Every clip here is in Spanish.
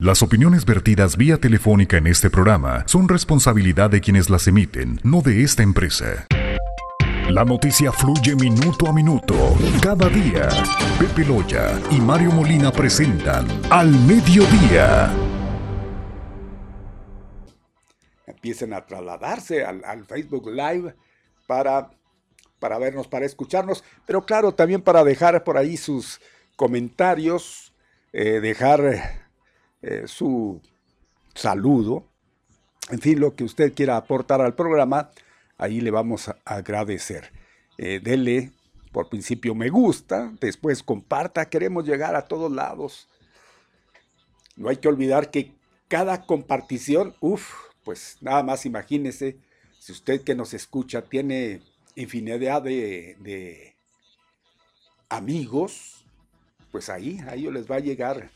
Las opiniones vertidas vía telefónica en este programa son responsabilidad de quienes las emiten, no de esta empresa. La noticia fluye minuto a minuto, cada día. Pepe Loya y Mario Molina presentan Al Mediodía. Empiecen a trasladarse al, Facebook Live para, para vernos, para escucharnos, pero claro, también para dejar por ahí sus comentarios, eh, dejar eh, su saludo, en fin, lo que usted quiera aportar al programa, ahí le vamos a agradecer. Eh, dele por principio me gusta, después comparta, queremos llegar a todos lados. No hay que olvidar que cada compartición, uff, pues nada más imagínese, si usted que nos escucha tiene infinidad de, de amigos, pues ahí, a ellos les va a llegar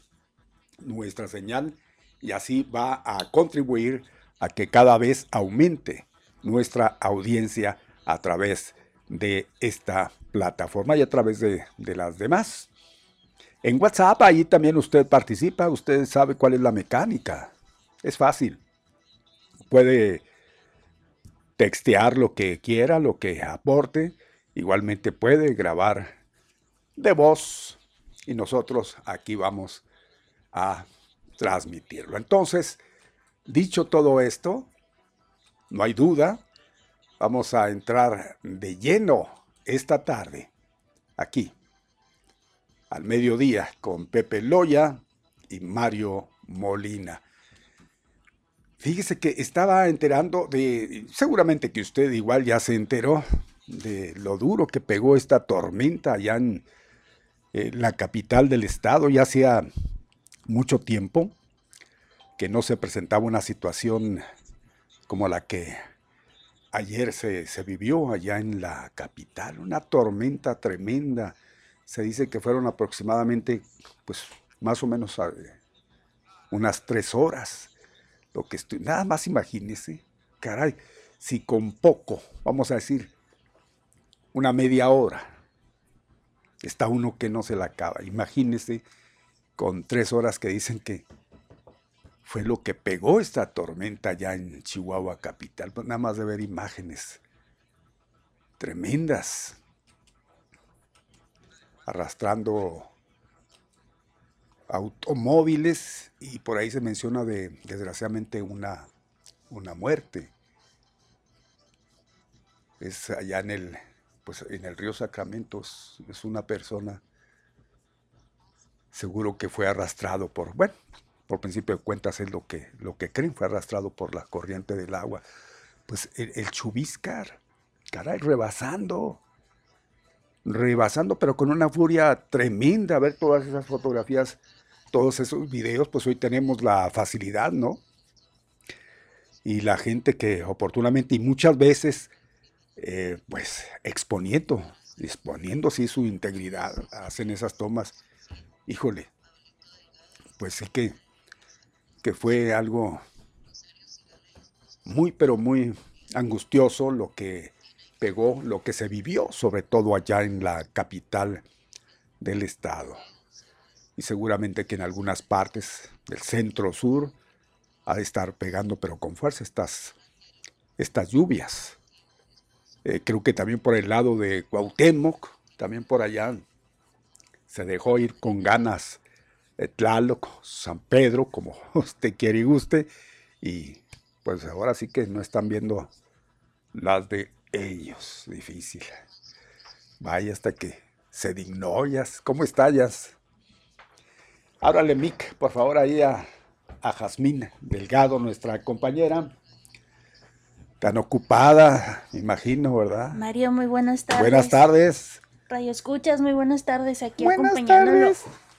nuestra señal y así va a contribuir a que cada vez aumente nuestra audiencia a través de esta plataforma y a través de, las demás. En WhatsApp ahí también usted participa, usted sabe cuál es la mecánica. Es fácil. Puede textear lo que quiera, lo que aporte. Igualmente puede grabar de voz y nosotros aquí vamos a transmitirlo. Entonces, dicho todo esto, no hay duda, vamos a entrar de lleno esta tarde, aquí, al mediodía, con Pepe Loya y Mario Molina. Fíjese que estaba enterando de, seguramente que usted igual ya se enteró de lo duro que pegó esta tormenta allá en la capital del estado, ya sea mucho tiempo que no se presentaba una situación como la que ayer se, vivió allá en la capital, una tormenta tremenda. Se dice que fueron aproximadamente, pues, más o menos unas tres horas. Lo que estoy, nada más imagínese, caray, si con poco, vamos a decir, una media hora, está uno que no se la acaba. Imagínese con tres horas que dicen que fue lo que pegó esta tormenta ya en Chihuahua capital. Pues nada más de ver imágenes tremendas, arrastrando automóviles y por ahí se menciona de desgraciadamente una, una muerte. Es allá en el, pues en el río Sacramento, es una persona seguro que fue arrastrado por, bueno, por principio de cuentas es lo que, lo que creen, fue arrastrado por la corriente del agua. Pues el, chubiscar, caray, rebasando, rebasando, pero con una furia tremenda. A ver todas esas fotografías, todos esos videos, pues hoy tenemos la facilidad, ¿no? Y la gente que oportunamente y muchas veces, eh, pues exponiendo, exponiendo sí su integridad, hacen esas tomas híjole, pues sí que, que fue algo muy, pero muy angustioso lo que pegó, lo que se vivió, sobre todo allá en la capital del estado. Y seguramente que en algunas partes del centro sur ha de estar pegando, pero con fuerza, estas, estas lluvias. Eh, creo que también por el lado de Cuauhtémoc, también por allá se dejó ir con ganas Tlaloc, San Pedro, como usted quiere y guste, y pues ahora sí que no están viendo las de ellos, difícil. Vaya hasta que se dignó, ¿Cómo estás? Ábrale, Mick, por favor, ahí a, a Jazmín Delgado, nuestra compañera. Tan ocupada, imagino, ¿verdad? Mario, muy buenas tardes. Buenas tardes. Radio Escuchas, muy buenas tardes aquí acompañándolo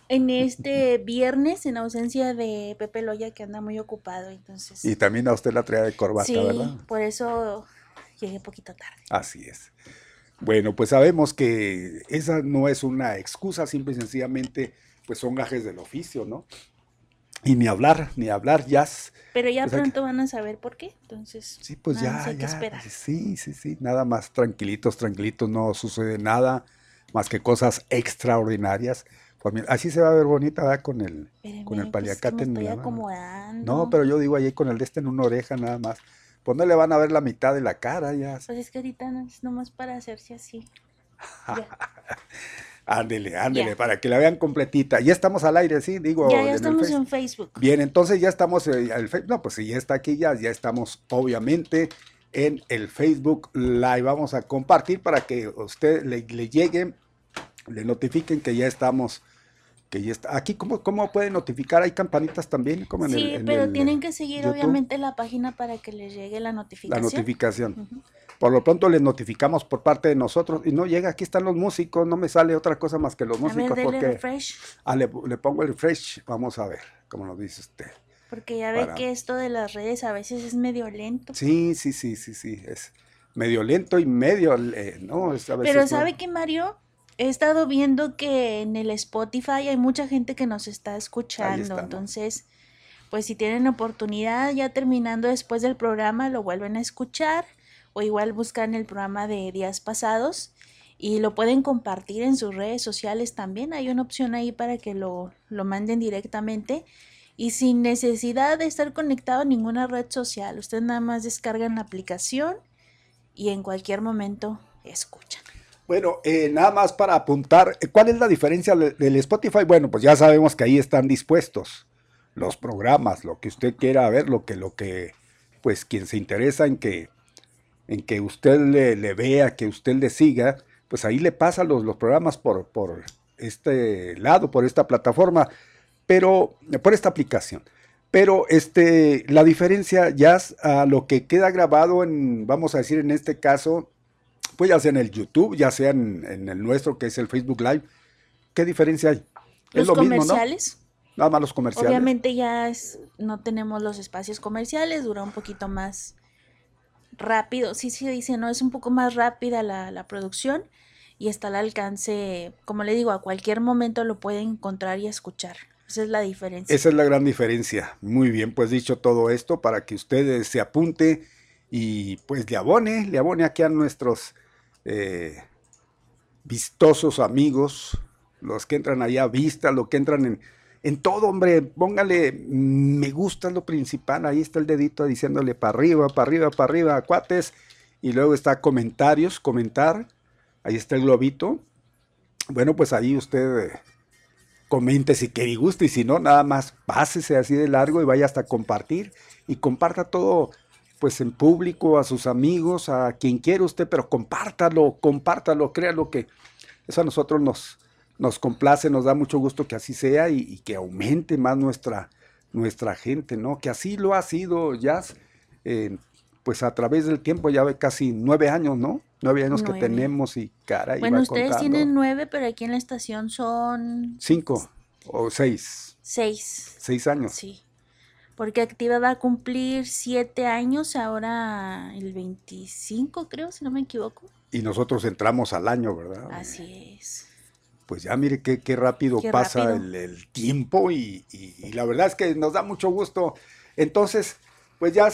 en este viernes en ausencia de Pepe Loya que anda muy ocupado, entonces. Y también a usted la traía de corbata, sí, ¿verdad? por eso llegué poquito tarde. Así es. Bueno, pues sabemos que esa no es una excusa, simple y sencillamente pues son gajes del oficio, ¿no? Y ni hablar, ni hablar jazz. Pero ya pues pronto van a saber por qué, entonces. Sí, pues ya, ya. Sí, sí, sí. Nada más tranquilitos, tranquilitos, no sucede nada más que cosas extraordinarias. así se va a ver bonita, ¿verdad? Con el, con el pues, paliacate en la. No, pero yo digo ahí con el de este en una oreja nada más. Pues no le van a ver la mitad de la cara ya. Pues es que ahorita no es nomás para hacerse así. ándele, ándele, para que la vean completita. Ya estamos al aire, sí, digo. Ya, ya estamos en Facebook. Bien, entonces ya estamos, en eh, el no, pues si ya está aquí, ya, ya estamos obviamente en el Facebook Live. Vamos a compartir para que usted le, le llegue, le notifiquen que ya estamos que ya está. Aquí, ¿cómo, cómo pueden notificar? ¿Hay campanitas también? Como en sí, pero tienen que seguir obviamente la página para que les llegue la notificación. La notificación. Por lo pronto les notificamos por parte de nosotros y no llega, aquí están los músicos, no me sale otra cosa más que los músicos. A ver, porque, refresh. Ah, le, pongo el refresh, vamos a ver, cómo nos dice usted. Porque ya ve que esto de las redes a veces es medio lento. Sí, sí, sí, sí, sí, es medio lento y medio, eh, ¿no? Es a veces pero ¿sabe que Mario? He estado viendo que en el Spotify hay mucha gente que nos está escuchando, entonces, pues si tienen oportunidad, ya terminando después del programa, lo vuelven a escuchar o igual buscan el programa de días pasados y lo pueden compartir en sus redes sociales también. Hay una opción ahí para que lo, lo manden directamente y sin necesidad de estar conectado a ninguna red social. Ustedes nada más descargan la aplicación y en cualquier momento escuchan. Bueno, eh, nada más para apuntar, eh, ¿cuál es la diferencia del Spotify? Bueno, pues ya sabemos que ahí están dispuestos los programas, lo que usted quiera ver, lo que, lo que, pues quien se interesa en que, en que usted le, vea, que usted le siga, pues ahí le pasa los, los programas por, por este lado, por esta plataforma, pero por esta aplicación. Pero este, la diferencia ya a lo que queda grabado en, vamos a decir en este caso, pues ya sea en el YouTube, ya sea en, el nuestro, que es el Facebook Live, ¿qué diferencia hay? Los comerciales. Nada más los comerciales. Obviamente ya no tenemos los espacios comerciales, dura un poquito más rápido. Sí, sí, dice, no, es un poco más rápida la, la producción y está al alcance, como le digo, a cualquier momento lo pueden encontrar y escuchar. Esa es la diferencia. Esa es la gran diferencia. Muy bien, pues dicho todo esto, para que ustedes se apunte y pues le abone, le abone aquí a nuestros eh, vistosos amigos, los que entran allá a vista, los que entran en, en todo, hombre, póngale, me gusta lo principal, ahí está el dedito diciéndole para arriba, para arriba, para arriba, cuates, y luego está comentarios, comentar, ahí está el globito. Bueno, pues ahí usted eh, comente si quiere y gusta, y si no, nada más pásese así de largo y vaya hasta compartir, y comparta todo pues en público, a sus amigos, a quien quiera usted, pero compártalo, compártalo, créalo que eso a nosotros nos, nos complace, nos da mucho gusto que así sea y, que aumente más nuestra, nuestra gente, ¿no? Que así lo ha sido ya, eh, pues a través del tiempo, ya ve casi nueve años, ¿no? Nueve años que tenemos y cara. Bueno, ustedes tienen nueve, pero aquí en la estación son... Cinco o seis. Seis. Seis años. Sí porque Activa va a cumplir siete años ahora el 25, creo, si no me equivoco. Y nosotros entramos al año, ¿verdad? Así es. Pues ya mire qué, qué rápido pasa El, tiempo y, la verdad es que nos da mucho gusto. Entonces, pues ya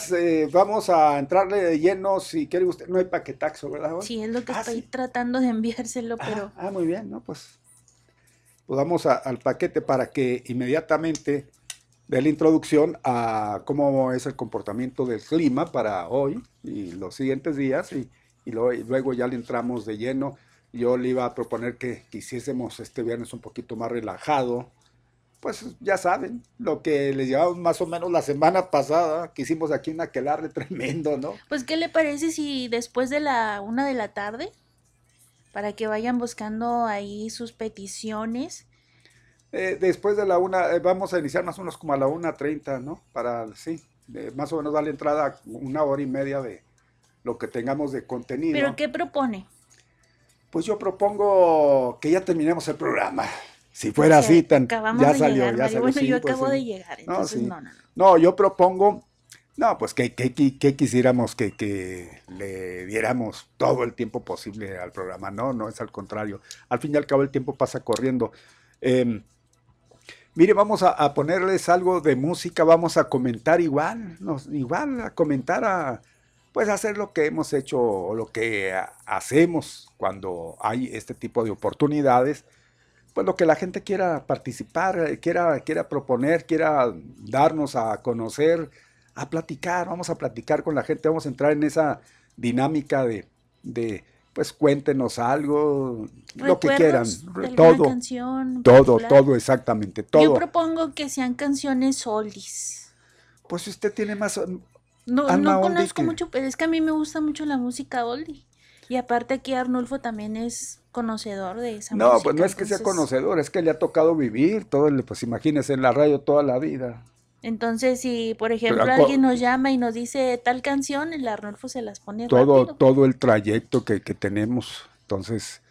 vamos a entrarle de lleno, si quiere usted, no hay paquetaxo, ¿verdad? Sí, es lo que ah, estoy tratando de enviárselo, ah, pero... Ah, muy bien, ¿no? Pues, pues vamos al paquete para que inmediatamente de la introducción a cómo es el comportamiento del clima para hoy y los siguientes días y, luego, ya le entramos de lleno. Yo le iba a proponer que quisiésemos este viernes un poquito más relajado. Pues ya saben, lo que les llevamos más o menos la semana pasada, que hicimos aquí en Aquelarre tremendo, ¿no? Pues, ¿qué le parece si después de la una de la tarde, para que vayan buscando ahí sus peticiones, eh, después de la una, eh, vamos a iniciar más o menos como a la una treinta, ¿no? Para, sí, más o menos darle entrada una hora y media de lo que tengamos de contenido. ¿Pero qué propone? Pues yo propongo que ya terminemos el programa. Si fuera así, tan, ya salió, ya salió. Bueno, yo pues acabo de llegar, entonces no, no, no, no. yo propongo, no, pues que, que, que quisiéramos que, que, le diéramos todo el tiempo posible al programa. No, no es al contrario. Al fin y al cabo el tiempo pasa corriendo. Eh, Mire, vamos a, ponerles algo de música, vamos a comentar igual, nos, igual a comentar, a, pues hacer lo que hemos hecho o lo que hacemos cuando hay este tipo de oportunidades. pues lo que la gente quiera participar, quiera, quiera proponer, quiera darnos a conocer, a platicar, vamos a platicar con la gente, vamos a entrar en esa dinámica de, de pues cuéntenos algo, lo que quieran, todo, canción todo, todo, exactamente, todo. Yo propongo que sean canciones oldies. Pues usted tiene más... No, no conozco mucho, pero es que a mí me gusta mucho la música oldie. Y aparte aquí Arnulfo también es conocedor de esa música. No, pues no es que sea conocedor, es que le ha tocado vivir todo, pues imagínese en la radio toda la vida. Entonces, si por ejemplo alguien nos llama y nos dice tal canción, el Arnulfo se las pone todo, Todo el trayecto que, tenemos. Entonces,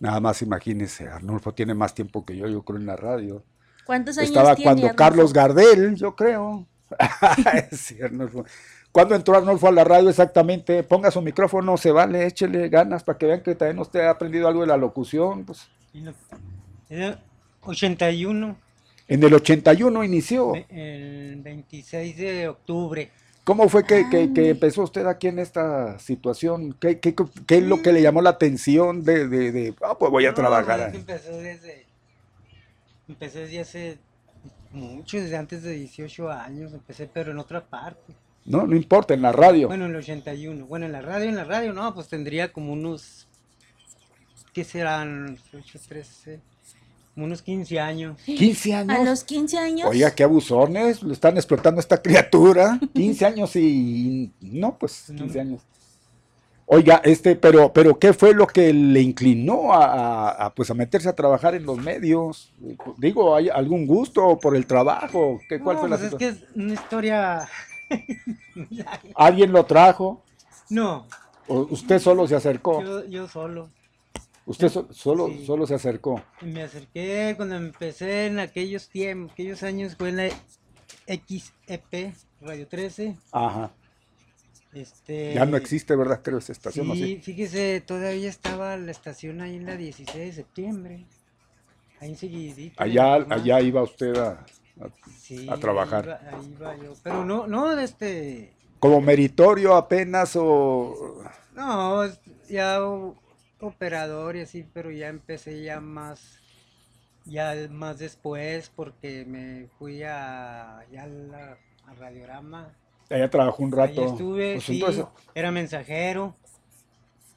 nada más imagínese, Arnulfo tiene más tiempo que yo, yo creo, en la radio. ¿Cuántos años Estaba cuando Carlos Gardel, yo creo. sí, Arnulfo. ¿Cuándo entró Arnulfo a la radio exactamente? Ponga su micrófono, se vale, échele ganas para que vean que también usted ha aprendido algo de la locución. Pues. En el 81. En el 81 inició. El 26 de octubre. ¿Cómo fue que, empezó usted aquí en esta situación? ¿Qué, es lo que le llamó la atención de, de, ah, pues voy a trabajar? Empezó desde, empecé desde hace mucho, desde antes de 18 años, empecé pero en otra parte. No, no importa, en la radio. Bueno, en el 81. Bueno, en la radio, en la radio, no, pues tendría como unos, ¿qué serán? 8, 13, unos 15 años. ¿15 años? A los 15 años. Oiga, qué abusones, lo están explotando a esta criatura. 15 años y. No, pues 15 años. Oiga, este, pero, pero ¿qué fue lo que le inclinó a, pues a meterse a trabajar en los medios? Digo, ¿hay algún gusto por el trabajo? ¿Qué, ¿Cuál fue la pues es que es una historia. ¿Alguien lo trajo? No. ¿O ¿Usted solo se acercó? Yo, yo solo. ¿Usted solo, solo se acercó? Me acerqué cuando empecé en aquellos tiempos, aquellos años fue en la XEP, Radio 13. Ajá. Este, ya no existe, ¿verdad? Creo esa estación. Sí, fíjese, todavía estaba la estación ahí en la 16 de septiembre. Ahí seguidito. Allá, allá iba usted a, a, trabajar. ahí iba yo. Pero no, no, este... ¿Como meritorio apenas o...? No, ya operador y así, pero ya empecé ya más, ya más después porque me fui a, ya a Radiograma. Allá trabajó un rato. Ahí estuve, pues sí, era mensajero.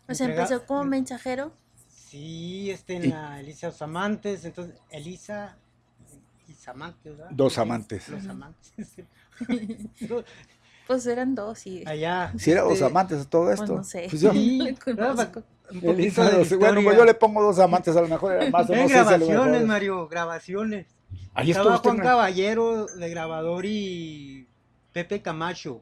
O sea, empezó como mensajero. Sí, este, en la Elisa Dos Amantes, entonces, Elisa y Samantes, ¿verdad? Dos amantes. Los amantes. pues eran dos y... Allá. Si era dos este, amantes todo pues esto. Pues no sé. Pues yo... Sí, Elisa, bueno, pues yo le pongo dos amantes, a lo mejor era más. no grabaciones, Mario, grabaciones. Ahí Estaba Juan Caballero de grabador y Pepe Camacho.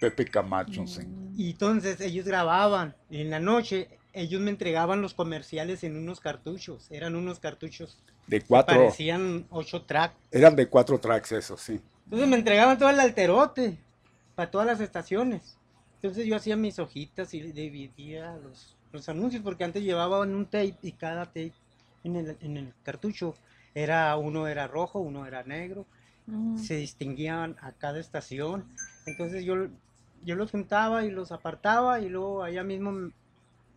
Pepe Camacho, sí. Y entonces ellos grababan. Y en la noche ellos me entregaban los comerciales en unos cartuchos. Eran unos cartuchos. De cuatro. Parecían ocho tracks. Eran de cuatro tracks, eso, sí. Entonces me entregaban todo el alterote. Para todas las estaciones. Entonces yo hacía mis hojitas y dividía los los anuncios, porque antes llevaban un tape y cada tape en el, en el cartucho era uno era rojo, uno era negro, mm. se distinguían a cada estación. Entonces yo, yo los juntaba y los apartaba y luego allá mismo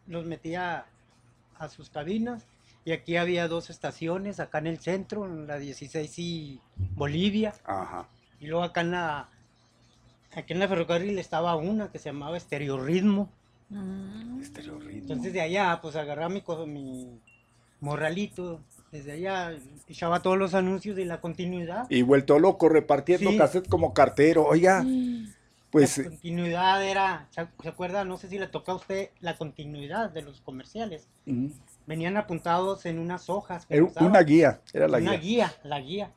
los metía a sus cabinas. Y aquí había dos estaciones, acá en el centro, en la 16 y Bolivia. Y luego acá en la, aquí en la ferrocarril estaba una que se llamaba Stereo Ritmo. Mm. Entonces de allá, pues agarraba mi, mi morralito, desde allá echaba todos los anuncios de la continuidad. Y vuelto loco repartiendo cassette como cartero, oiga. Pues, la continuidad era, ¿se acuerda? No sé si le toca a usted la continuidad de los comerciales. Venían apuntados en unas hojas. una guía, era la guía. Una guía, la guía.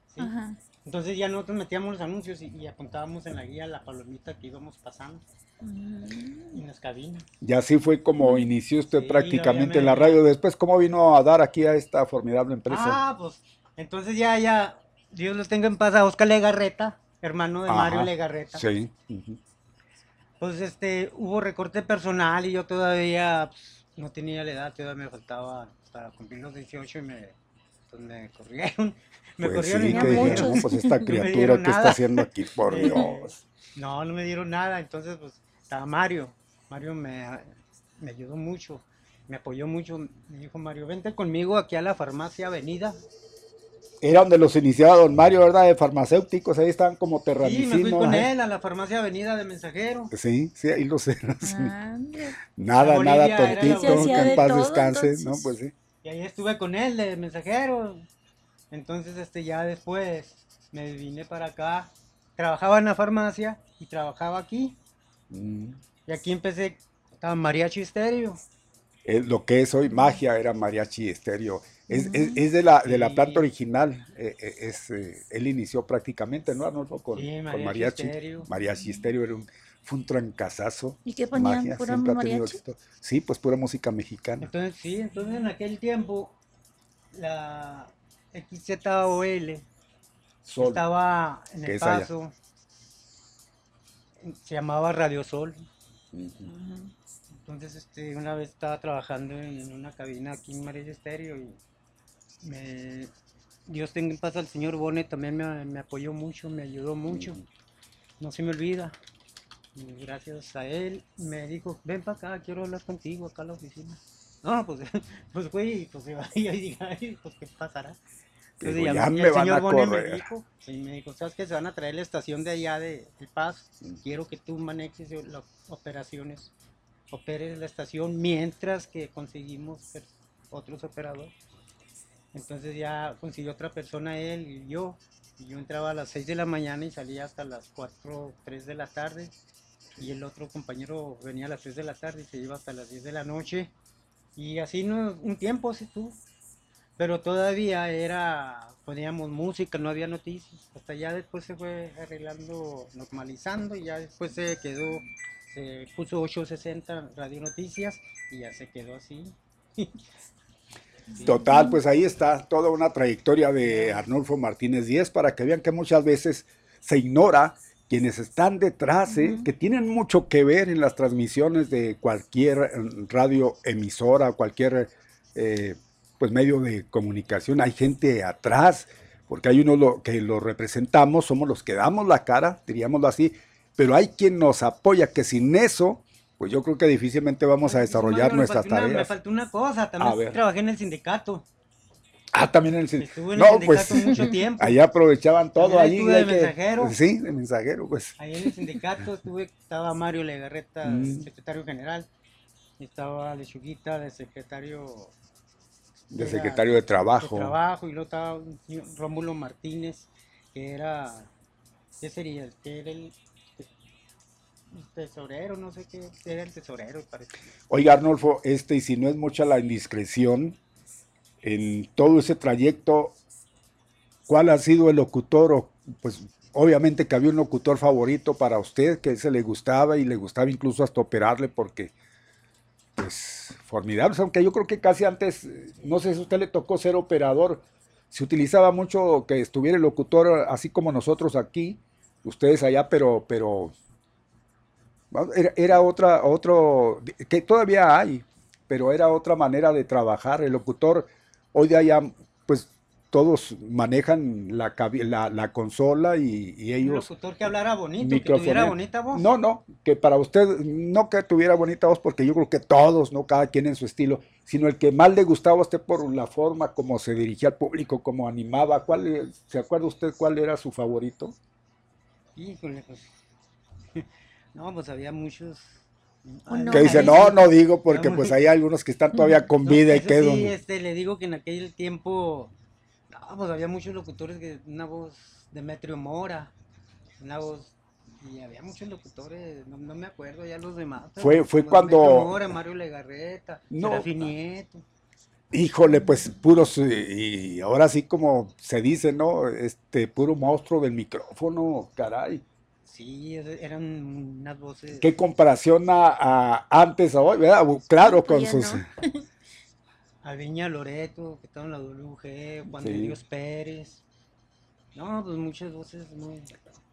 Entonces ya nosotros metíamos los anuncios y, apuntábamos en la guía la palomita que íbamos pasando. Mm. En las cabinas. Y así fue como inició usted prácticamente en la radio. Después, ¿cómo vino a dar aquí a esta formidable empresa? Ah, pues entonces ya, ya, Dios los tenga en paz a Oscar Legarreta, hermano de Mario Legarreta. Sí. Pues este, hubo recorte personal y yo todavía pues, no tenía la edad, todavía me faltaba para cumplir los 18 y me, pues, me corrieron. Me pues corrieron y no, pues esta criatura que está haciendo aquí, por Dios. No, no me dieron nada, entonces pues estaba Mario. Mario me, me ayudó mucho. me apoyó mucho. Me dijo Mario, vente conmigo aquí a la farmacia Avenida. Era donde los iniciaba don Mario, ¿verdad? De farmacéuticos, ahí estaban como terramicinos. Sí, me fui con él a la farmacia Avenida de Mensajero. Sí, sí, ahí lo sé. nada, nada tontito, que en paz descanse, ¿no? Pues sí. Y ahí estuve con él de Mensajero. Entonces, este, ya después me vine para acá. Trabajaba en la farmacia y trabajaba aquí. Mm. Y aquí empecé, estaba mariachi estéreo. lo que es hoy magia era mariachi estéreo. Es, es, de, la, de la planta original. Eh, eh, es, eh, él inició prácticamente, ¿no? Con, sí, mariachi, con mariachi. Estéreo. Mariachi estéreo era un, fue un trancazazo. ¿Y qué ponían? Magia, ¿Pura mariachi? Sí, pues pura música mexicana. Entonces, sí, entonces en aquel tiempo la XZOL Sol, estaba en el paso. Se llamaba Radio Sol. Entonces, este, una vez estaba trabajando en, una cabina aquí en María Estéreo y me, Dios tenga en paz al señor Bonet, también me, apoyó mucho, me ayudó mucho. No se me olvida. gracias a él me dijo, ven para acá, quiero hablar contigo acá a la oficina. No, pues, pues fui, pues iba y dije, pues qué pasará. Entonces, ya, me van a correr. Me dijo, y me dijo, ¿sabes que Se van a traer la estación de allá de El Paz. Quiero que tú manejes las operaciones, operes la estación mientras que conseguimos otros operadores. Entonces ya consiguió otra persona él y yo. Y yo entraba a las 6 de la mañana y salía hasta las 4, 3 de la tarde. Y el otro compañero venía a las 3 de la tarde y se iba hasta las 10 de la noche. Y así no, un tiempo así tú. Pero todavía era, poníamos música, no había noticias. Hasta ya después se fue arreglando, normalizando y ya después se quedó, se puso 860 Radio Noticias y ya se quedó así. Total, pues ahí está toda una trayectoria de Arnulfo Martínez Díez para que vean que muchas veces se ignora quienes están detrás, ¿eh? que tienen mucho que ver en las transmisiones de cualquier radio emisora, cualquier eh, pues medio de comunicación. Hay gente atrás, porque hay uno que lo representamos, somos los que damos la cara, diríamoslo así, pero hay quien nos apoya, que sin eso pues yo creo que difícilmente vamos a desarrollar nuestras tareas. me faltó una cosa, también trabajé en el sindicato. Ah, también en el sindicato. Estuve en el sindicato pues, mucho tiempo. Ahí aprovechaban todo. Ahí estuve de mensajero. Sí, de mensajero, pues. Ahí en el sindicato estuve, estaba Mario Legarreta, mm. secretario general. Estaba Lechuguita, de secretario... De, secretario de Trabajo. De Trabajo, y luego estaba Rómulo Martínez, que era... ¿Qué sería? Que era el tesorero, no sé qué, era el tesorero, parece. Oiga, Arnolfo, este, y si no es mucha la indiscreción, en todo ese trayecto, ¿cuál ha sido el locutor? O, pues obviamente que había un locutor favorito para usted, que se le gustaba y le gustaba incluso hasta operarle porque, pues, formidable, aunque yo creo que casi antes, no sé si a usted le tocó ser operador, se utilizaba mucho que estuviera el locutor así como nosotros aquí, ustedes allá, pero, pero era, otra, otro, que todavía hay, pero era otra manera de trabajar. El locutor, hoy día ya, pues todos manejan la, la, consola y, ellos... Un locutor que hablara bonito, que tuviera bonita voz. No, no, que para usted, no que tuviera bonita voz, porque yo creo que todos, ¿no? Cada quien en su estilo, sino el que más le gustaba a usted por la forma como se dirigía al público, como animaba. ¿Cuál, ¿Se acuerda usted cuál era su favorito? Híjole, pues no, pues había muchos. Que dice, no, no digo porque pues hay algunos que están todavía con vida y que... Sí, este, le digo que en aquel tiempo, no, pues había muchos locutores que una voz de Metrio Mora, una voz y había muchos locutores, no, me acuerdo ya los demás. Fue, fue cuando... Mora, Mario Legarreta, no, Nieto. Híjole, pues puros, y ahora sí como se dice, ¿no? Este, puro monstruo del micrófono, caray. Sí, eran unas voces. ¿Qué comparación a, antes a hoy, verdad? Claro, con sus. Alviña Loreto, que estaba en la WG, Juan de Dios Pérez. No, pues muchas voces muy.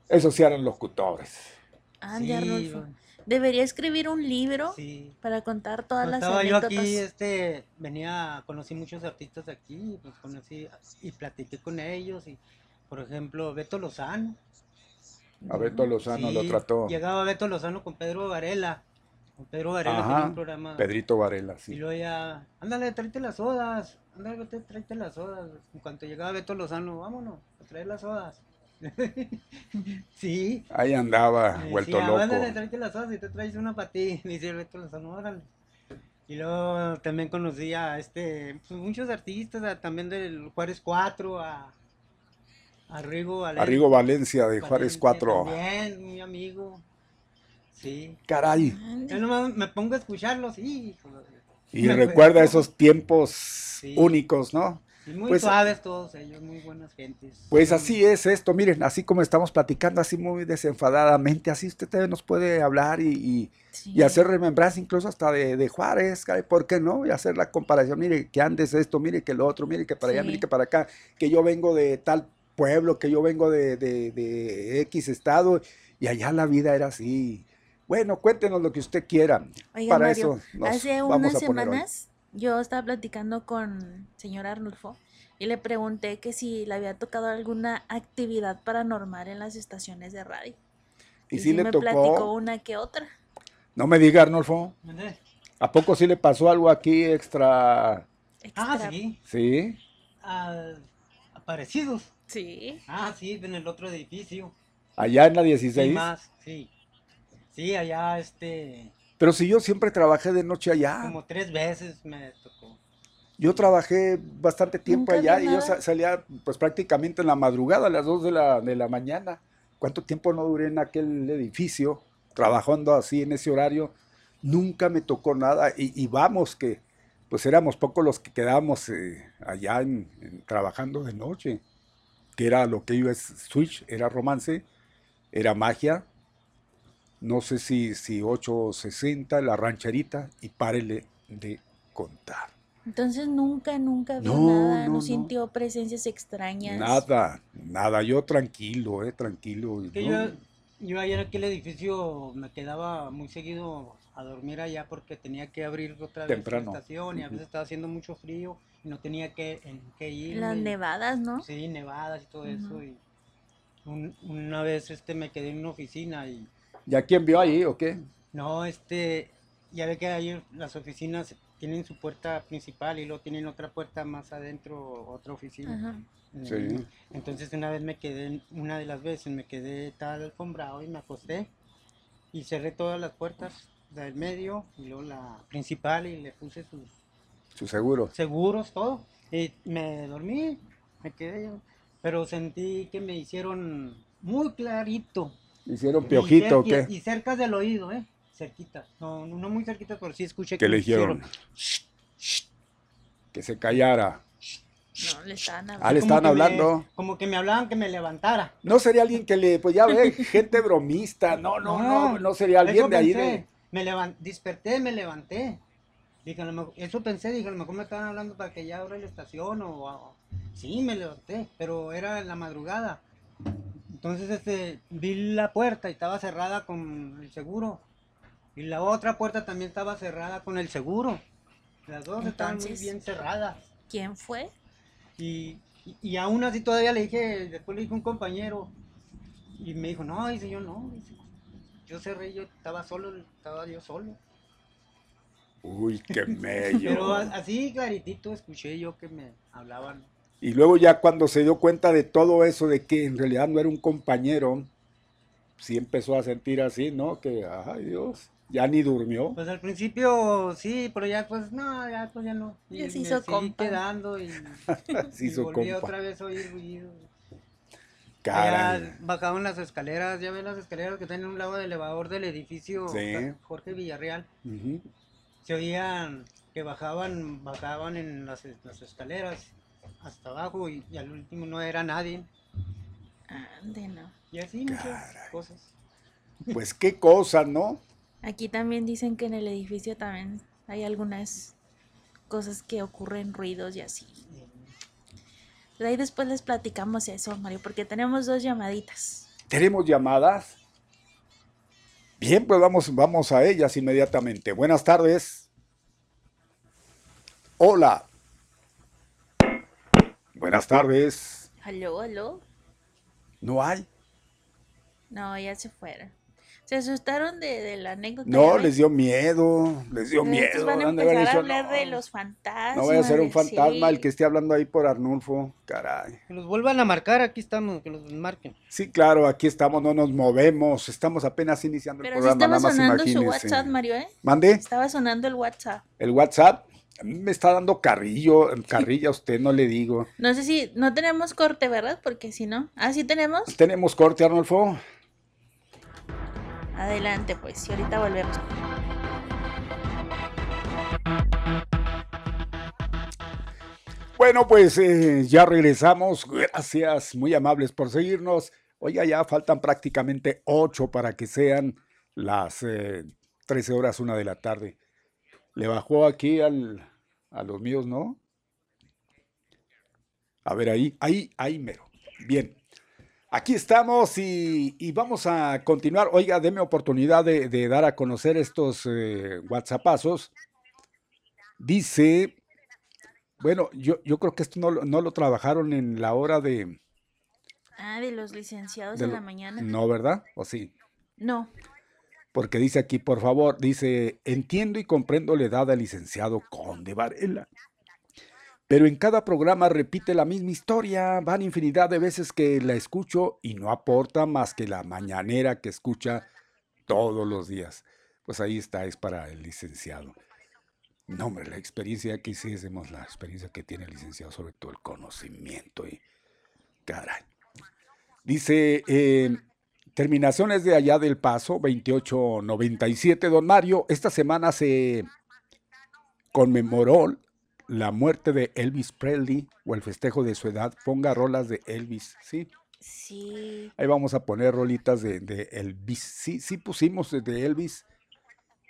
Esos sí eran locutores. Ande, Arnulfo. Debería escribir un libro para contar todas las estaba yo aquí, este, venía, conocí muchos artistas aquí, pues conocí y platiqué con ellos y, por ejemplo, Beto Lozano a Beto Lozano lo trató. Llegaba Beto Lozano con Pedro Varela. Pedro Varela tenía un programa. Pedrito Varela, sí. Y luego ya, ándale, tráete las sodas, ándale, tráete las sodas. En cuanto llegaba Beto Lozano, vámonos, a traer las sodas. sí. Ahí andaba, vuelto loco. Ándale, tráete las sodas y te traes una para ti. Dice Beto Lozano, órale. Y luego también conocí a este, pues, muchos artistas, también del Juárez 4, a, a Rigo Valencia. De Juárez 4. También, mi amigo. Sí. Caray. Yo nomás me pongo a escucharlos y... Y recuerda esos tiempos únicos, ¿no? muy pues, suaves todos ellos, muy buenas gentes. Pues así es esto, miren, así como estamos platicando, así muy desenfadadamente, así usted también nos puede hablar y, y, hacer remembranza incluso hasta de, de, Juárez, ¿por qué no? Y hacer la comparación, mire que andes esto, mire que lo otro, mire que para allá, mire que para acá, que yo vengo de tal pueblo, que yo vengo de, de, de X estado, y allá la vida era así, bueno, cuéntenos lo que usted quiera. Para eso hace unas semanas yo estaba platicando con señor Arnulfo y le pregunté que si le había tocado alguna actividad paranormal en las estaciones de radio. Y, si le me tocó. platicó una que otra. No me diga, Arnulfo. ¿A poco sí le pasó algo aquí extra? Ah, sí. Sí. aparecidos. Sí. Ah, sí, en el otro edificio. Allá en la 16. Sí, más, sí. Sí, allá este... Pero si yo siempre trabajé de noche allá. Como tres veces me tocó. Yo trabajé bastante tiempo allá y yo salía pues prácticamente en la madrugada, a las 2 de la, de la mañana. ¿Cuánto tiempo no duré en aquel edificio trabajando así en ese horario? Nunca me tocó nada y, vamos que pues éramos pocos los que quedábamos eh, allá trabajando de noche, que era lo que iba es Switch, era romance, era magia, no sé si, si 860, la rancherita, y párele de contar. Entonces nunca, nunca vio nada, no, sintió presencias extrañas. Nada, nada, yo tranquilo, eh, tranquilo. yo, yo ayer en aquel edificio me quedaba muy seguido a dormir allá porque tenía que abrir otra vez la estación y a veces estaba haciendo mucho frío y no tenía que, en qué ir. Las nevadas, ¿no? Sí, nevadas y todo eso. Y una vez este me quedé en una oficina y ¿Ya quién vio ahí o qué? No, este, ya ve que ahí las oficinas tienen su puerta principal y luego tienen otra puerta más adentro, otra oficina. Sí. Entonces una vez me quedé, una de las veces me quedé tal alfombrado y me acosté y cerré todas las puertas del medio y luego la principal y le puse sus... Sus seguros. Seguros, todo. Y me dormí, me quedé, pero sentí que me hicieron muy clarito ¿Hicieron piojito o qué? Y, cerca del oído, ¿eh? Cerquita. No, no muy cerquita, pero sí escuché que, le dijeron. Que se callara. No, le estaban hablando. Ah, le estaban hablando. como que me hablaban que me levantara. No sería alguien que le, pues ya ve, gente bromista. No, no, no, no, sería alguien de ahí. De... Me levanté, desperté, me levanté. Dije, eso pensé, dije, a lo mejor me estaban hablando para que ya abra la estación o, Sí, me levanté, pero era en la madrugada. Entonces este, vi la puerta y estaba cerrada con el seguro. Y la otra puerta también estaba cerrada con el seguro. Las dos estaban muy bien cerradas. ¿Quién fue? Y, y, aún así todavía le dije, después le dije a un compañero. Y me dijo, no, dice yo no. yo cerré, yo estaba solo, estaba yo solo. Uy, qué mello. Pero así claritito escuché yo que me hablaban. Y luego ya cuando se dio cuenta de todo eso, de que en realidad no era un compañero, sí empezó a sentir así, ¿no? Que, ay Dios, ya ni durmió. Pues al principio sí, pero ya pues no, ya pues ya no. Y, se hizo compa. quedando y, se hizo volví otra vez a oír ruido. Caray. bajaban las escaleras, ya ven las escaleras que tienen un lado del elevador del edificio Jorge Villarreal. Se oían que bajaban, bajaban en las, las escaleras hasta abajo y, al último no era nadie. Ande, no. Y así muchas cosas. Pues qué cosa, ¿no? Aquí también dicen que en el edificio también hay algunas cosas que ocurren, ruidos y así. Pero ahí después les platicamos eso, Mario, porque tenemos dos llamaditas. ¿Tenemos llamadas? Bien, pues vamos, vamos a ellas inmediatamente. Buenas tardes. Hola. Buenas tardes. Aló, aló. ¿No hay? No, ya se fueron. Se asustaron de, la anécdota. No, les dio miedo, les dio miedo. Van a empezar a hablar de los fantasmas. No voy a ser un fantasma el que esté hablando ahí por Arnulfo, caray. Que los vuelvan a marcar, aquí estamos, que los marquen. Sí, claro, aquí estamos, no nos movemos, estamos apenas iniciando el programa. Pero estaba sonando su WhatsApp, Mario, ¿eh? ¿Mande? Estaba sonando el WhatsApp. ¿El WhatsApp? me está dando carrillo, carrilla a usted, no le digo. No sé si, no tenemos corte, ¿verdad? Porque si no, ah, sí tenemos. Tenemos corte, Arnulfo. Adelante, pues, y ahorita volvemos. Bueno, pues eh, ya regresamos. Gracias, muy amables por seguirnos. Oiga, ya faltan prácticamente ocho para que sean las eh, 13 horas, una de la tarde. Le bajó aquí al, a los míos, ¿no? A ver, ahí, ahí, ahí mero. Bien. Aquí estamos y, vamos a continuar. Oiga, deme oportunidad de, dar a conocer estos eh, WhatsAppazos. Dice, bueno, yo, yo creo que esto no, lo trabajaron en la hora de... Ah, de los licenciados de, la mañana. No, ¿verdad? ¿O sí? No. Porque dice aquí, por favor, dice, entiendo y comprendo la edad del licenciado Conde Varela pero en cada programa repite la misma historia. Van infinidad de veces que la escucho y no aporta más que la mañanera que escucha todos los días. Pues ahí está, es para el licenciado. No, hombre, la experiencia que hicimos, la experiencia que tiene el licenciado, sobre todo el conocimiento. Y, caray. Dice, eh, terminaciones de allá del paso, 2897, don Mario. Esta semana se conmemoró la muerte de Elvis Presley o el festejo de su edad, ponga rolas de Elvis, ¿sí? Sí. Ahí vamos a poner rolitas de, Elvis. Sí, sí pusimos de Elvis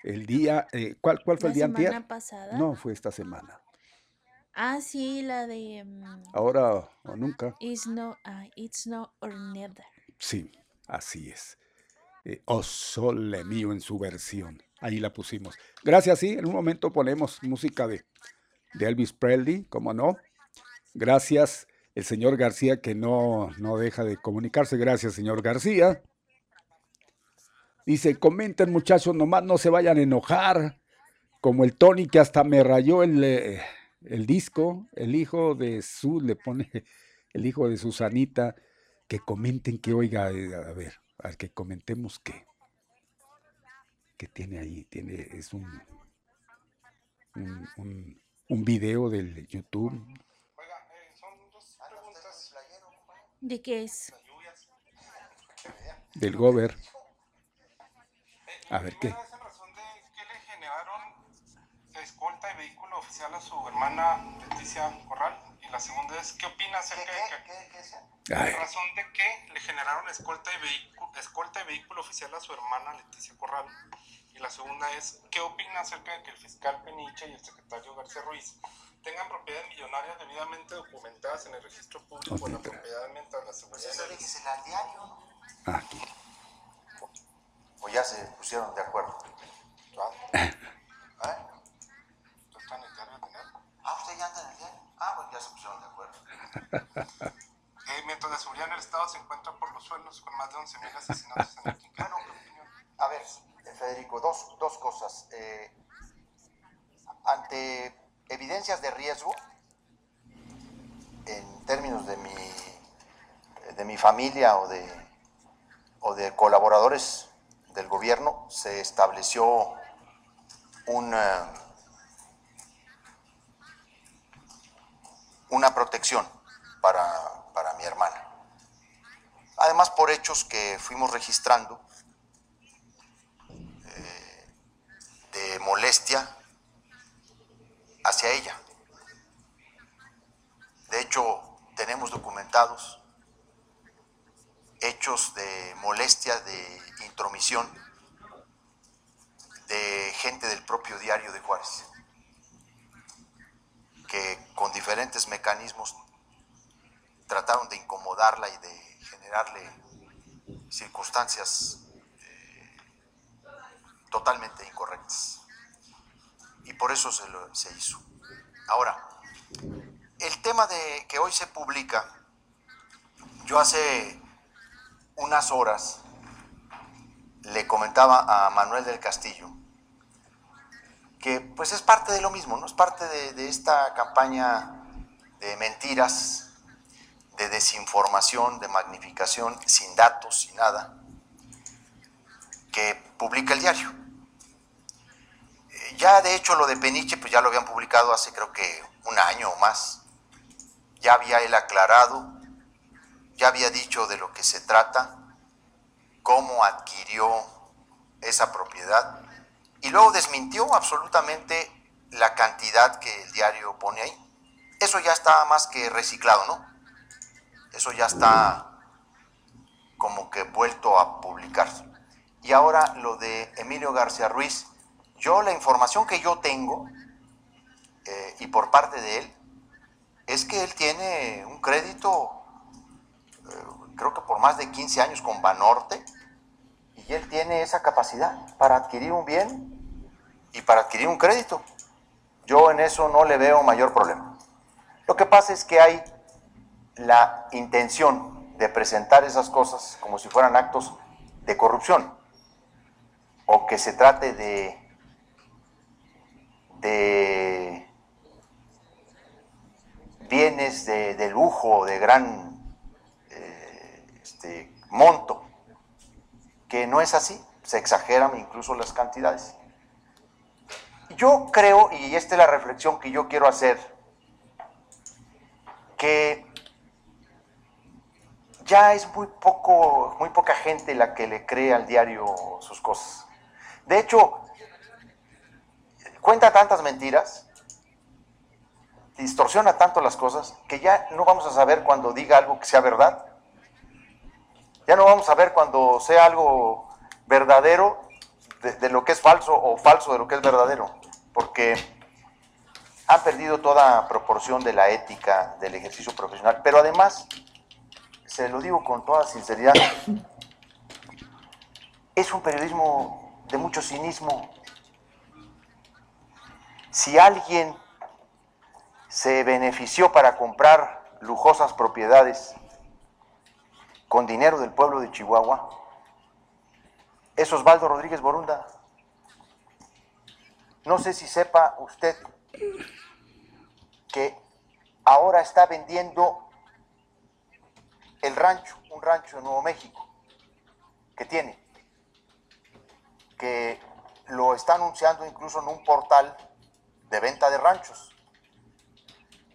el día, eh, ¿cuál, ¿cuál fue el día anterior? ¿La semana pasada? No, fue esta semana. Ah, sí, la de... Mm, Ahora o nunca. It's no, uh, it's no or never. Sí, así es. Eh, oh sole mío en su versión. Ahí la pusimos. Gracias, sí, en un momento ponemos música de, de Elvis Presley, como no. Gracias, el señor García, que no, no deja de comunicarse. Gracias, señor García. Dice, comenten muchachos, nomás no se vayan a enojar. Como el Tony que hasta me rayó el, eh, el disco, el hijo de su, le pone el hijo de Susanita, que comenten que oiga, eh, a ver, al que comentemos que, que tiene ahí, tiene, es un, video del YouTube. ¿De qué es? Del Gober. A ver qué. ¿Qué le generaron escolta y vehículo oficial a su hermana Leticia Corral? Y la segunda es, ¿qué opina acerca de que... La razón de que le generaron escolta y, vehículo, escolta y vehículo oficial a su hermana Leticia Corral la segunda es, ¿qué opina acerca de que el fiscal Peniche y el secretario García Ruiz tengan propiedades millonarias debidamente documentadas en el registro público de la propiedad mientras la seguridad... Pues eso al diario, ¿no? Ah. O ya se pusieron de acuerdo. ¿Eh? ¿Tú estás en el diario de Ah, ¿usted ya anda en el diario? Ah, bueno, ya se pusieron de acuerdo. eh, mientras la seguridad en el Estado se encuentra por los suelos con más de 11.000 asesinatos en el Federico, dos, cosas. Eh, ante evidencias de riesgo, en términos de mi, de mi familia o de, o de colaboradores del gobierno, se estableció una, una protección para, para mi hermana. Además, por hechos que fuimos registrando, molestia hacia ella. De hecho, tenemos documentados hechos de molestia, de intromisión de gente del propio diario de Juárez, que con diferentes mecanismos trataron de incomodarla y de generarle circunstancias totalmente incorrectas. Y por eso se, lo, se hizo. Ahora, el tema de que hoy se publica, yo hace unas horas le comentaba a Manuel del Castillo, que pues es parte de lo mismo, ¿no? Es parte de, esta campaña de mentiras, de desinformación, de magnificación, sin datos, sin nada, que publica el diario. Ya de hecho lo de Peniche, pues ya lo habían publicado hace creo que un año o más. Ya había él aclarado, ya había dicho de lo que se trata, cómo adquirió esa propiedad y luego desmintió absolutamente la cantidad que el diario pone ahí. Eso ya está más que reciclado, ¿no? Eso ya está como que vuelto a publicarse. Y ahora lo de Emilio García Ruiz, yo la información que yo tengo, eh, y por parte de él, es que él tiene un crédito, eh, creo que por más de 15 años con Banorte, y él tiene esa capacidad para adquirir un bien y para adquirir un crédito. Yo en eso no le veo mayor problema. Lo que pasa es que hay la intención de presentar esas cosas como si fueran actos de corrupción o que se trate de, de bienes de, lujo, de gran eh, este, monto, que no es así, se exageran incluso las cantidades. Yo creo, y esta es la reflexión que yo quiero hacer, que ya es muy poco, muy poca gente la que le cree al diario sus cosas. De hecho, cuenta tantas mentiras, distorsiona tanto las cosas, que ya no vamos a saber cuando diga algo que sea verdad. Ya no vamos a ver cuando sea algo verdadero de, lo que es falso o falso de lo que es verdadero, porque han perdido toda proporción de la ética del ejercicio profesional. Pero además, se lo digo con toda sinceridad, es un periodismo de mucho cinismo. Si alguien se benefició para comprar lujosas propiedades con dinero del pueblo de Chihuahua, es Osvaldo Rodríguez Borunda. No sé si sepa usted que ahora está vendiendo el rancho, un rancho en Nuevo México, que tiene que lo está anunciando incluso en un portal de venta de ranchos,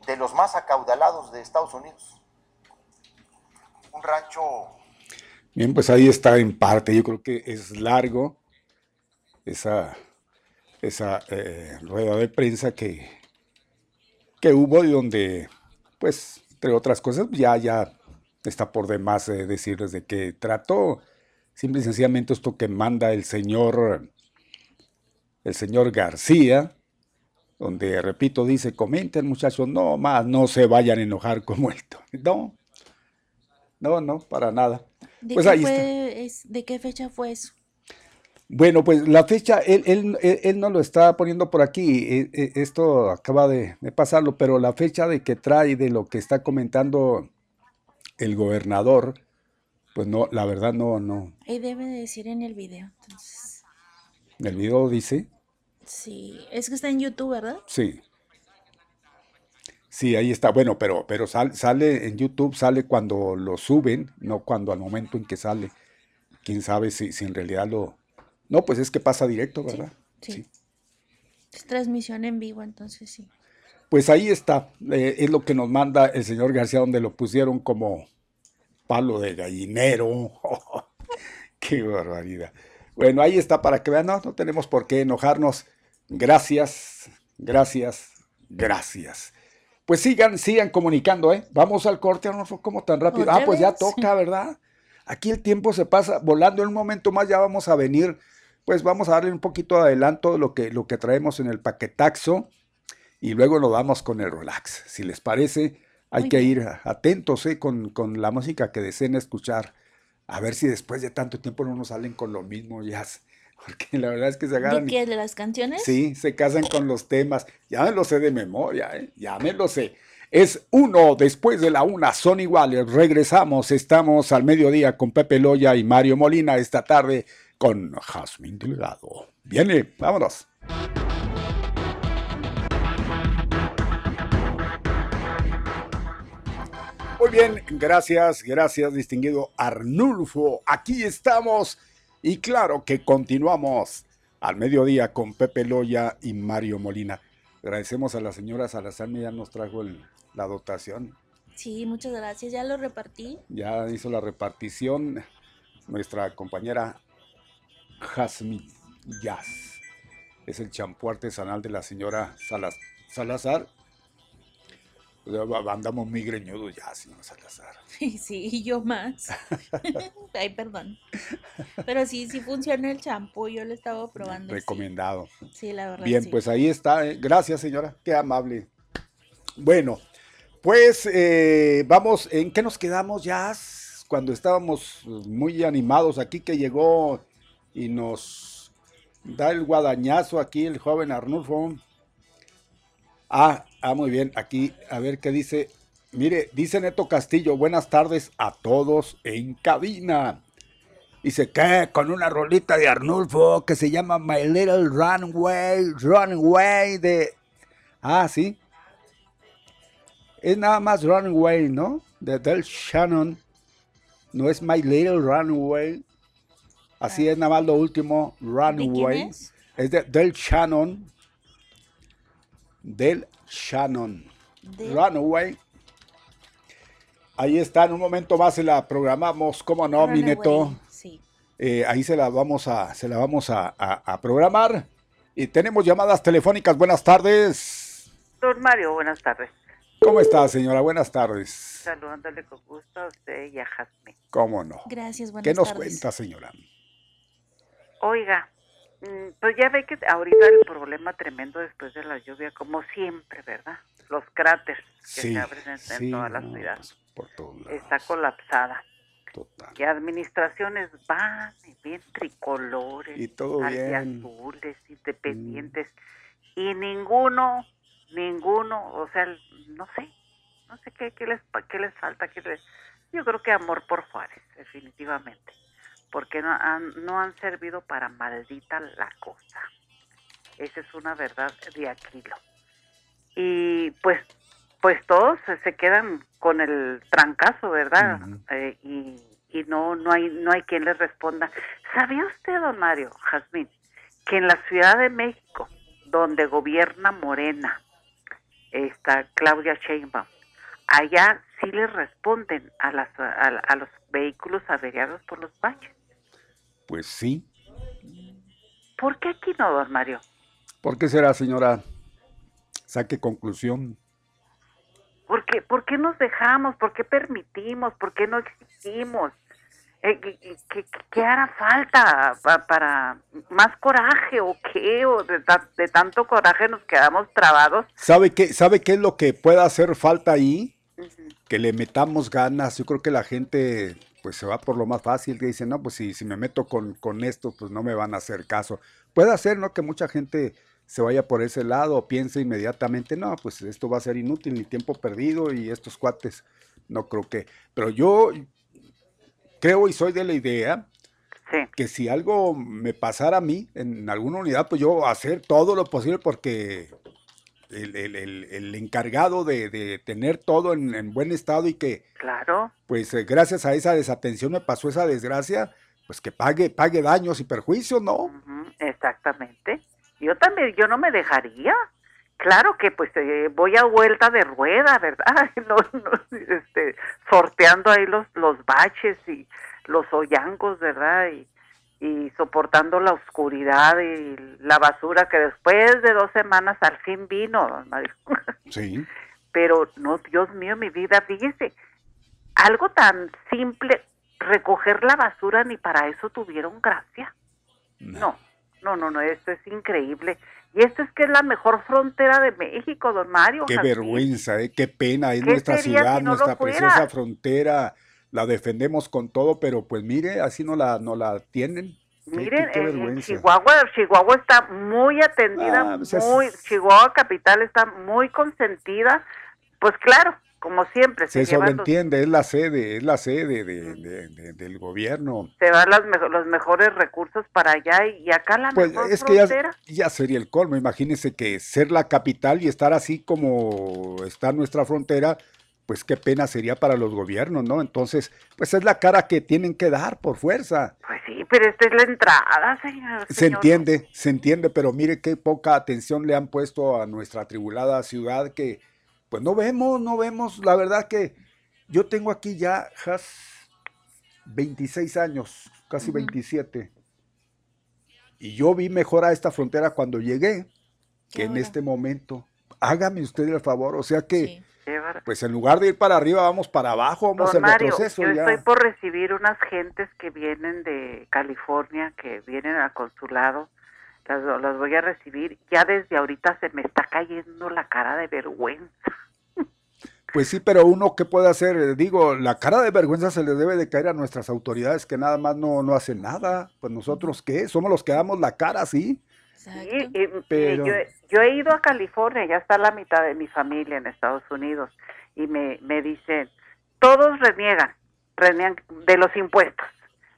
de los más acaudalados de Estados Unidos. Un rancho... Bien, pues ahí está en parte, yo creo que es largo esa, esa eh, rueda de prensa que, que hubo y donde, pues, entre otras cosas, ya, ya está por demás eh, decirles de qué trató Simple y sencillamente esto que manda el señor, el señor García, donde, repito, dice, comenten muchachos, no más, no se vayan a enojar con muerto. No, no, no, para nada. ¿De, pues qué ¿De qué fecha fue eso? Bueno, pues la fecha, él, él, él, no lo está poniendo por aquí, e, e, esto acaba de, de, pasarlo, pero la fecha de que trae, de lo que está comentando el gobernador, pues no, la verdad no, no. Ahí debe de decir en el video, entonces. ¿El video dice? Sí, es que está en YouTube, ¿verdad? Sí. Sí, ahí está. Bueno, pero, pero sale en YouTube, sale cuando lo suben, no cuando al momento en que sale. Quién sabe si, si en realidad lo. No, pues es que pasa directo, ¿verdad? Sí. Es transmisión en vivo, entonces sí. Pues ahí está. Eh, es lo que nos manda el señor García, donde lo pusieron como palo de gallinero. ¡Qué barbaridad! Bueno, ahí está para que vean, no, no tenemos por qué enojarnos. Gracias, gracias, gracias. Pues sigan, sigan comunicando, ¿eh? Vamos al corte, no fue como tan rápido. Ah, pues ya toca, ¿verdad? Aquí el tiempo se pasa volando. En un momento más ya vamos a venir, pues vamos a darle un poquito de adelanto de lo que, lo que traemos en el paquetaxo y luego nos vamos con el relax. Si les parece, hay que ir atentos eh, con, la música que deseen escuchar. A ver si después de tanto tiempo no nos salen con lo mismo ya. Porque la verdad es que se agarran. ¿De qué? ¿De las canciones? Sí, se casan con los temas. Ya me lo sé de memoria, ¿eh? ya me lo sé. Es uno después de la una, son iguales. Regresamos, estamos al mediodía con Pepe Loya y Mario Molina esta tarde con Jazmín Delgado. Viene, vámonos. Muy bien, gracias, gracias, distinguido Arnulfo. Aquí estamos y claro que continuamos al mediodía con Pepe Loya y Mario Molina. Agradecemos a la señora Salazar, ya nos trajo la dotación. Sí, muchas gracias, ya lo repartí. Ya hizo la repartición nuestra compañera Jasmine Jazz. Es el champú artesanal de la señora Salazar Andamos muy greñudos ya, señor Salazar. Sí, y yo más. Ay, perdón. Pero sí, sí funciona el champú, yo lo estaba probando. Recomendado. Sí, la verdad. Bien, pues ahí está. ¿eh? Gracias, señora. Qué amable. Bueno, pues eh, vamos, ¿en qué nos quedamos ya? Cuando estábamos muy animados aquí, que llegó y nos da el guadañazo aquí el joven Arnulfo. Ah, ah, muy bien. Aquí, a ver qué dice. Mire, dice Neto Castillo, buenas tardes a todos en cabina. Dice que con una rolita de Arnulfo que se llama My Little Runway, Runway de... Ah, sí. Es nada más Runway, ¿no? De Del Shannon. No es My Little Runway. Así es nada más lo último, Runway. es? es de Del Shannon del Shannon. Runaway. Ahí está, en un momento más se la programamos, ¿cómo no, Mineto? Sí. Eh, ahí se la vamos a, se la vamos a, programar. Y tenemos llamadas telefónicas. Buenas tardes. Don Mario, buenas tardes. ¿Cómo está, señora? Buenas tardes. Saludándole con gusto a usted y a Jasmine. ¿Cómo no? Gracias, buenas ¿Qué nos cuenta, señora? Oiga, pues ya ve que ahorita el problema tremendo después de la lluvia, como siempre, ¿verdad? Los cráteres que se abren en, toda la ciudad. Pues, Está colapsada. Total. Y administraciones van y bien tricolores, y todo azules, independientes, y ninguno, ninguno, o sea, no sé, no sé qué, qué les, qué les falta, qué les, yo creo que amor por Juárez, definitivamente porque no han, no han servido para maldita la cosa. Esa es una verdad de Aquilo. Y pues, pues todos se quedan con el trancazo, ¿verdad? Eh, y, y no, no hay, no hay quien les responda. ¿Sabía usted, don Mario Jazmín, que en la Ciudad de México, donde gobierna Morena, está Claudia Sheinbaum, allá sí les responden a, las, a los vehículos averiados por los baches? Pues sí. ¿Por qué aquí no, don Mario? ¿Por qué será, señora? Saque conclusión. ¿Por qué, ¿Por qué nos dejamos? ¿Por qué permitimos? ¿Por qué no exigimos? Eh, ¿qué, hará falta para, más coraje o qué? ¿O de, tanto coraje nos quedamos trabados? ¿Sabe qué, ¿Sabe qué es lo que pueda hacer falta ahí? Que le metamos ganas. Yo creo que la gente pues se va por lo más fácil, que dice, no, pues si, si me meto con, con esto, pues no me van a hacer caso. Puede hacer, ¿no? Que mucha gente se vaya por ese lado o piense inmediatamente, no, pues esto va a ser inútil, ni tiempo perdido y estos cuates, no creo que. Pero yo creo y soy de la idea que si algo me pasara a mí en alguna unidad, pues yo hacer todo lo posible porque el, encargado de, tener todo en, buen estado y que, claro, pues eh, gracias a esa desatención me pasó esa desgracia, pues que pague, pague daños y perjuicios, ¿no? exactamente. Yo también, yo no me dejaría. Claro que pues eh, voy a vuelta de rueda, ¿verdad? este, sorteando ahí los, los baches y los hoyangos, ¿verdad? Y, y soportando la oscuridad y la basura que después de dos semanas al fin vino, don Mario. Sí. Pero no, Dios mío, mi vida, fíjese, algo tan simple, recoger la basura, ni para eso tuvieron gracia. No, no, no, no, esto es increíble. Y esto es que es la mejor frontera de México, don Mario. Qué vergüenza, ¿eh? qué pena, es nuestra ciudad, nuestra preciosa frontera la defendemos con todo, pero pues mire, así no la, no la tienen. Miren, en Chihuahua, Chihuahua está muy atendida, ah, pues muy, Chihuahua capital está muy consentida, pues claro, como siempre. Se, sobreentiende, es la sede, es la sede de, del gobierno. Se van los mejores recursos para allá y acá la pues es que ya, sería el colmo, imagínense que ser la capital y estar así como está nuestra frontera, pues qué pena sería para los gobiernos, ¿no? Entonces, pues es la cara que tienen que dar por fuerza. Pues sí, pero esta es la entrada, señor. Se entiende, se entiende, pero mire qué poca atención le han puesto a nuestra atribulada ciudad que, pues no vemos, no vemos, la verdad que yo tengo aquí ya 26 años, casi 27, y yo vi mejor a esta frontera cuando llegué que en este momento. Hágame usted el favor, o sea que... Pues en lugar de ir para arriba, vamos para abajo, vamos en retroceso. Yo estoy por recibir unas gentes que vienen de California, que vienen al consulado. Las, voy a recibir. Ya desde ahorita se me está cayendo la cara de vergüenza. Pues sí, pero uno qué puede hacer, digo, la cara de vergüenza se le debe de caer a nuestras autoridades que nada más no, no hacen nada. Pues nosotros qué, somos los que damos la cara, sí. Sí, pero... yo, he ido a California, ya está la mitad de mi familia en Estados Unidos, y me, me dicen, todos reniegan, reniegan de los impuestos.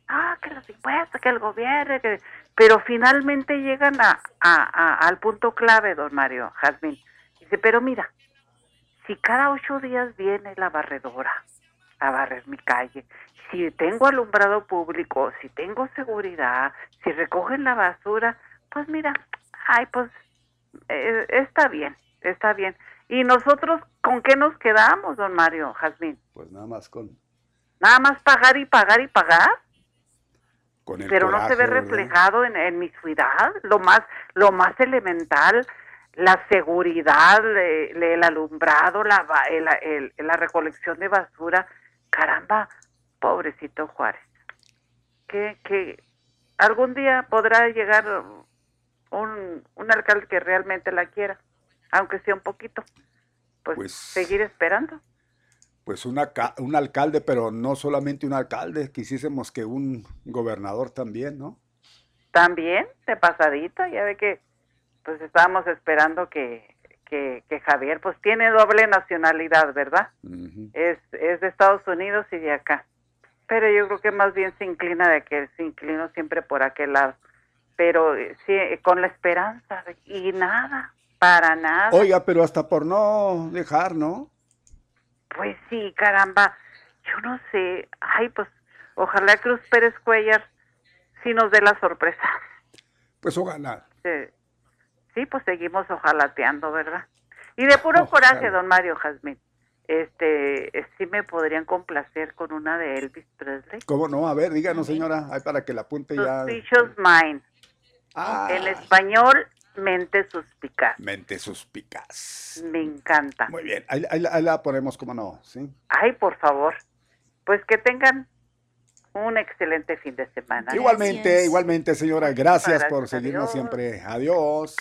Ah, que los impuestos, que el gobierno, que... pero finalmente llegan a, a, al punto clave, don Mario Jazmín. Dice, pero mira, si cada ocho días viene la barredora a barrer mi calle, si tengo alumbrado público, si tengo seguridad, si recogen la basura, pues mira, ay, pues eh, está bien, está bien. ¿Y nosotros con qué nos quedamos, don Mario Jazmín? Pues nada más con... Nada más pagar y pagar y pagar. Con el Pero no se ve reflejado en, mi ciudad, lo más, lo más elemental, la seguridad, el, alumbrado, la, la recolección de basura. Caramba, pobrecito Juárez. Que, que algún día podrá llegar un, un alcalde que realmente la quiera, aunque sea un poquito. Pues, pues seguir esperando. Pues una, un alcalde, pero no solamente un alcalde, quisiésemos que un gobernador también, ¿no? También, de pasadita, ya ve que pues estábamos esperando que, que, Javier pues tiene doble nacionalidad, ¿verdad? es, es de Estados Unidos y de acá. Pero yo creo que más bien se inclina de que se inclinó siempre por aquel lado pero eh, sí, eh, con la esperanza y nada, para nada. Oiga, pero hasta por no dejar, ¿no? Pues sí, caramba, yo no sé, ay, pues ojalá Cruz Pérez Cuellar sí nos dé la sorpresa. Pues ojalá. Sí, sí pues seguimos ojalateando, ¿verdad? Y de puro coraje, don Mario Jazmín, este, sí me podrían complacer con una de Elvis Presley. ¿Cómo no? A ver, díganos, señora, ay, para que la apunte ya. Suspicious Mind. Ah. En español, mente suspicaz. Mente suspicaz. Me encanta. Muy bien, ahí, la ponemos como no, ¿sí? Ay, por favor. Pues que tengan un excelente fin de semana. Igualmente, igualmente, señora. Gracias por seguirnos siempre. Adiós.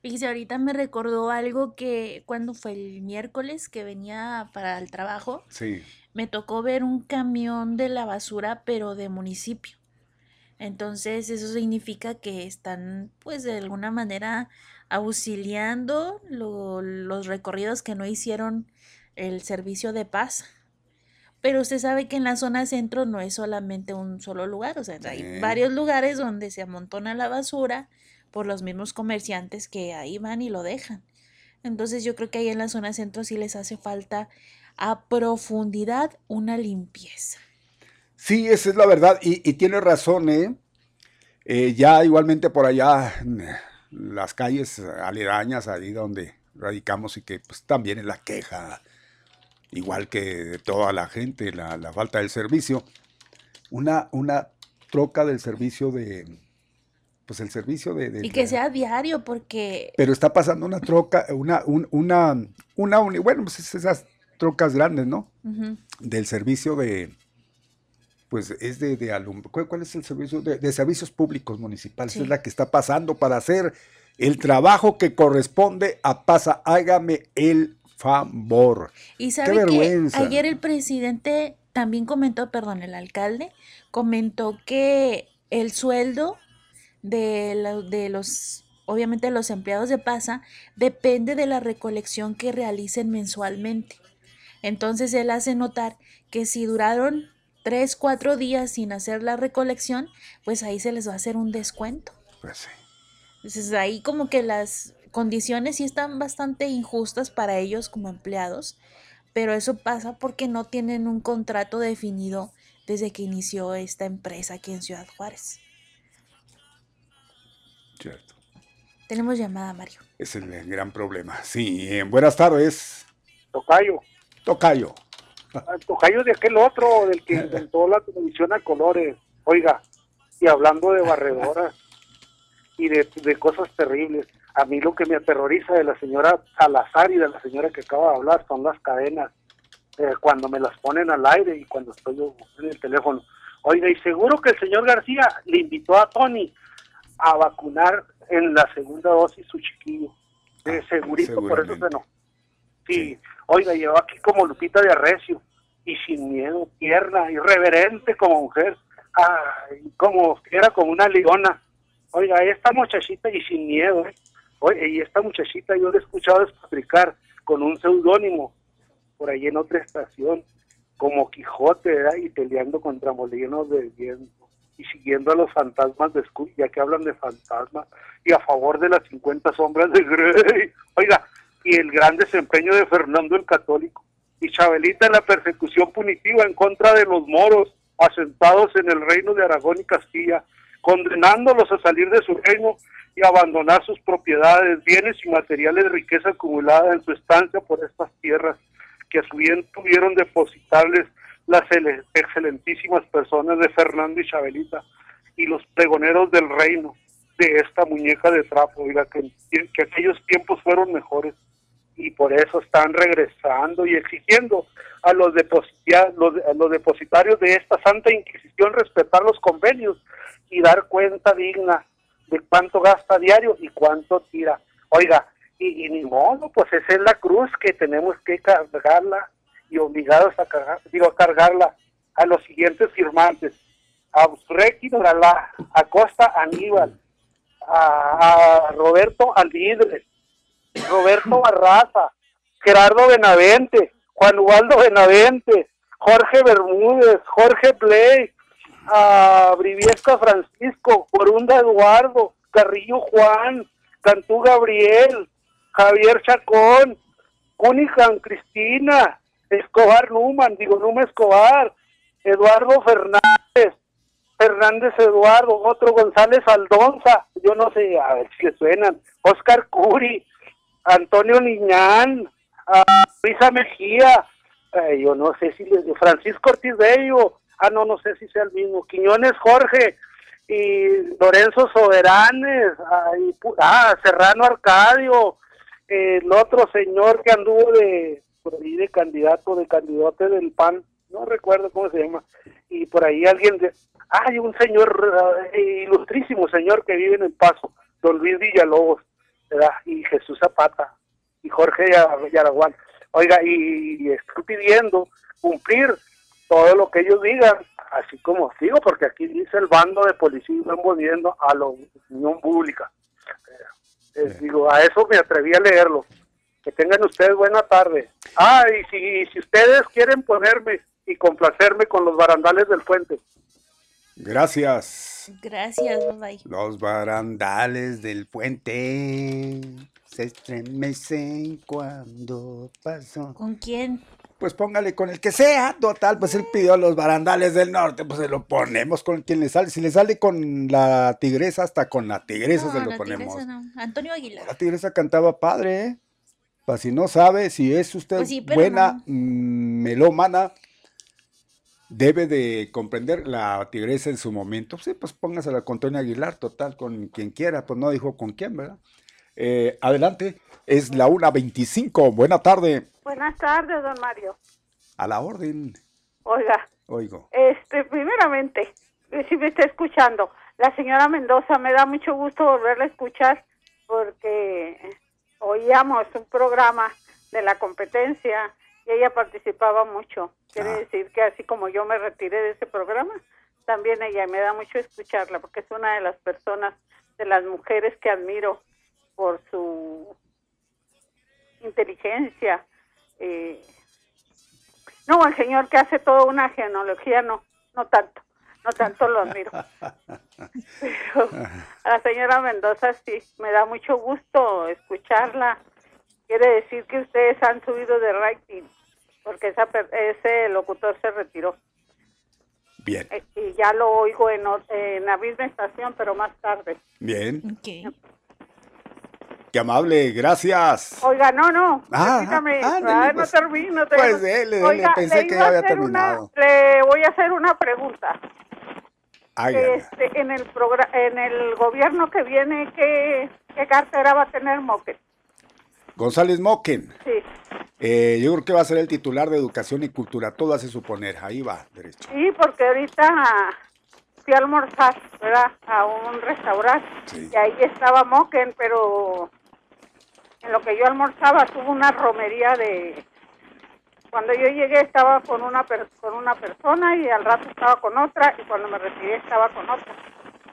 Fíjese, ahorita me recordó algo que cuando fue el miércoles que venía para el trabajo, sí. me tocó ver un camión de la basura, pero de municipio. Entonces eso significa que están pues de alguna manera auxiliando los recorridos que no hicieron el servicio de paz. Pero usted sabe que en la zona centro no es solamente un solo lugar, o sea, hay varios lugares donde se amontona la basura por los mismos comerciantes que ahí van y lo dejan. Entonces yo creo que ahí en la zona centro sí les hace falta a profundidad una limpieza. Sí, esa es la verdad. Y, tiene razón, ¿eh? ¿eh? Ya igualmente por allá, las calles aledañas, ahí donde radicamos y que pues también es la queja, igual que de toda la gente, la, falta del servicio. Una, una troca del servicio de, pues el servicio de... y que sea diario porque... Pero está pasando una troca, una, una, una, bueno, pues esas trocas grandes, ¿no? Del servicio de, pues es de, de ¿Cuál, es el servicio? De, servicios públicos municipales. Es la que está pasando para hacer el trabajo que corresponde a Pasa. Hágame el favor. Y sabe Qué vergüenza. que ayer el presidente también comentó, perdón, el alcalde comentó que el sueldo de, de los, obviamente los empleados de Pasa, depende de la recolección que realicen mensualmente. Entonces él hace notar que si duraron tres, cuatro días sin hacer la recolección, pues ahí se les va a hacer un descuento. Pues sí. Entonces ahí como que las condiciones sí están bastante injustas para ellos como empleados, pero eso pasa porque no tienen un contrato definido desde que inició esta empresa aquí en Ciudad Juárez. Cierto. Tenemos llamada, Mario. Es el gran problema. Sí, buenas tardes. Tocayo. Tocayo. Ah, tocayo de aquel otro, del que inventó la televisión a colores. Oiga, y hablando de barredoras y de, de cosas terribles, a mí lo que me aterroriza de la señora Salazar y de la señora que acaba de hablar son las cadenas. Eh, cuando me las ponen al aire y cuando estoy yo en el teléfono. Oiga, y seguro que el señor García le invitó a Tony a vacunar en la segunda dosis su chiquillo. Eh, segurito, por eso se no. Sí. Oiga, llevó aquí como Lupita de Arrecio y sin miedo, tierna, irreverente como mujer, como era como una leona. Oiga, esta muchachita y sin miedo, ¿eh? Oye, y esta muchachita yo la he escuchado explicar con un seudónimo por ahí en otra estación, como Quijote, ¿verdad? Y peleando contra molinos de viento y siguiendo a los fantasmas de Scooby, ya que hablan de fantasmas, y a favor de las 50 sombras de Grey. Oiga, y el gran desempeño de Fernando el Católico, y Chabelita en la persecución punitiva en contra de los moros asentados en el reino de Aragón y Castilla, condenándolos a salir de su reino y abandonar sus propiedades, bienes y materiales de riqueza acumulada en su estancia por estas tierras, que a su bien tuvieron depositarles las excelentísimas personas de Fernando y Chabelita y los pregoneros del reino de esta muñeca de trapo, oiga, que, que aquellos tiempos fueron mejores y por eso están regresando y exigiendo a los, los, a los depositarios de esta Santa Inquisición respetar los convenios y dar cuenta digna de cuánto gasta diario y cuánto tira. Oiga, y, ni modo, pues esa es la cruz que tenemos que cargarla y obligados a cargar, digo, a cargarla a los siguientes firmantes. A Requi a Costa Aníbal, a, Roberto Alvidre, Roberto Barraza, Gerardo Benavente, Juan Ubaldo Benavente, Jorge Bermúdez, Jorge Play, a Briviesca Francisco, Corunda Eduardo, Carrillo Juan, Cantú Gabriel, Javier Chacón, Cunningham Cristina, Escobar Numan, digo Numa Escobar, Eduardo Fernández, Fernández Eduardo, otro González Aldonza, yo no sé, a ver si le suenan, Oscar Curi, Antonio Niñán, Luisa Mejía, yo no sé si le, Francisco Ortiz Bello, ah, no, no sé si sea el mismo, Quiñones Jorge, y Lorenzo Soberanes, ah, Serrano Arcadio, el otro señor que anduvo de, por ahí de candidato, de candidato del PAN, no recuerdo cómo se llama, y por ahí alguien de, hay un señor, eh, ilustrísimo señor que vive en El Paso, don Luis Villalobos, ¿verdad? y Jesús Zapata, y Jorge Yaraguán. Oiga, y, y estoy pidiendo cumplir todo lo que ellos digan, así como digo, porque aquí dice el bando de policías volviendo a la opinión pública. Eh, digo, a eso me atreví a leerlo. Que tengan ustedes buena tarde. Ah, y si, si ustedes quieren ponerme y complacerme con los barandales del puente. Gracias. Gracias, bye. Los barandales del puente se estremecen cuando pasó. ¿Con quién? Pues póngale con el que sea, total, pues él pidió los barandales del norte, pues se lo ponemos con quien le sale. Si le sale con la tigresa, hasta con la tigresa se lo ponemos. Antonio Aguilar. La tigresa cantaba padre, ¿eh? Para si no sabe, si es usted Pues sí, buena no. mm, melómana, debe de comprender la tigresa en su momento. Sí, pues póngasela con Antonio Aguilar, total, con quien quiera, pues no dijo con quién, ¿verdad? Eh, adelante, es la 1.25, buena tarde, Buenas tardes, don Mario. a la orden, Oiga, oigo. este, primeramente, eh, si me está escuchando, la señora Mendoza, me da mucho gusto volverla a escuchar porque oíamos un programa de la competencia y ella participaba mucho. Quiere Ah. decir que así como yo me retiré de ese programa, también ella me da mucho escucharla porque es una de las personas, de las mujeres que admiro por su inteligencia, eh, No, el señor que hace toda una genealogía, no, no tanto, no tanto lo admiro. Pero a la señora Mendoza sí, me da mucho gusto escucharla. Quiere decir que ustedes han subido de rating, porque esa, ese locutor se retiró. Bien. Eh, y ya lo oigo en, en la misma estación, pero más tarde. Bien. Okay. Qué amable, gracias. Oiga, no, no, ah, ah, no termino. Pues dele, dele, pensé que ya había terminado. le voy a hacer una pregunta. Este, en el en el gobierno que viene, ¿qué, qué cartera va a tener Moquen? González Moquen. Sí. Eh, yo creo que va a ser el titular de Educación y Cultura, todo hace suponer, ahí va, derecho. Sí, porque ahorita fui a almorzar, ¿verdad? A un restaurante y ahí estaba Moquen, pero en lo que yo almorzaba tuvo una romería de cuando yo llegué estaba con una con una persona y al rato estaba con otra y cuando me retiré estaba con otra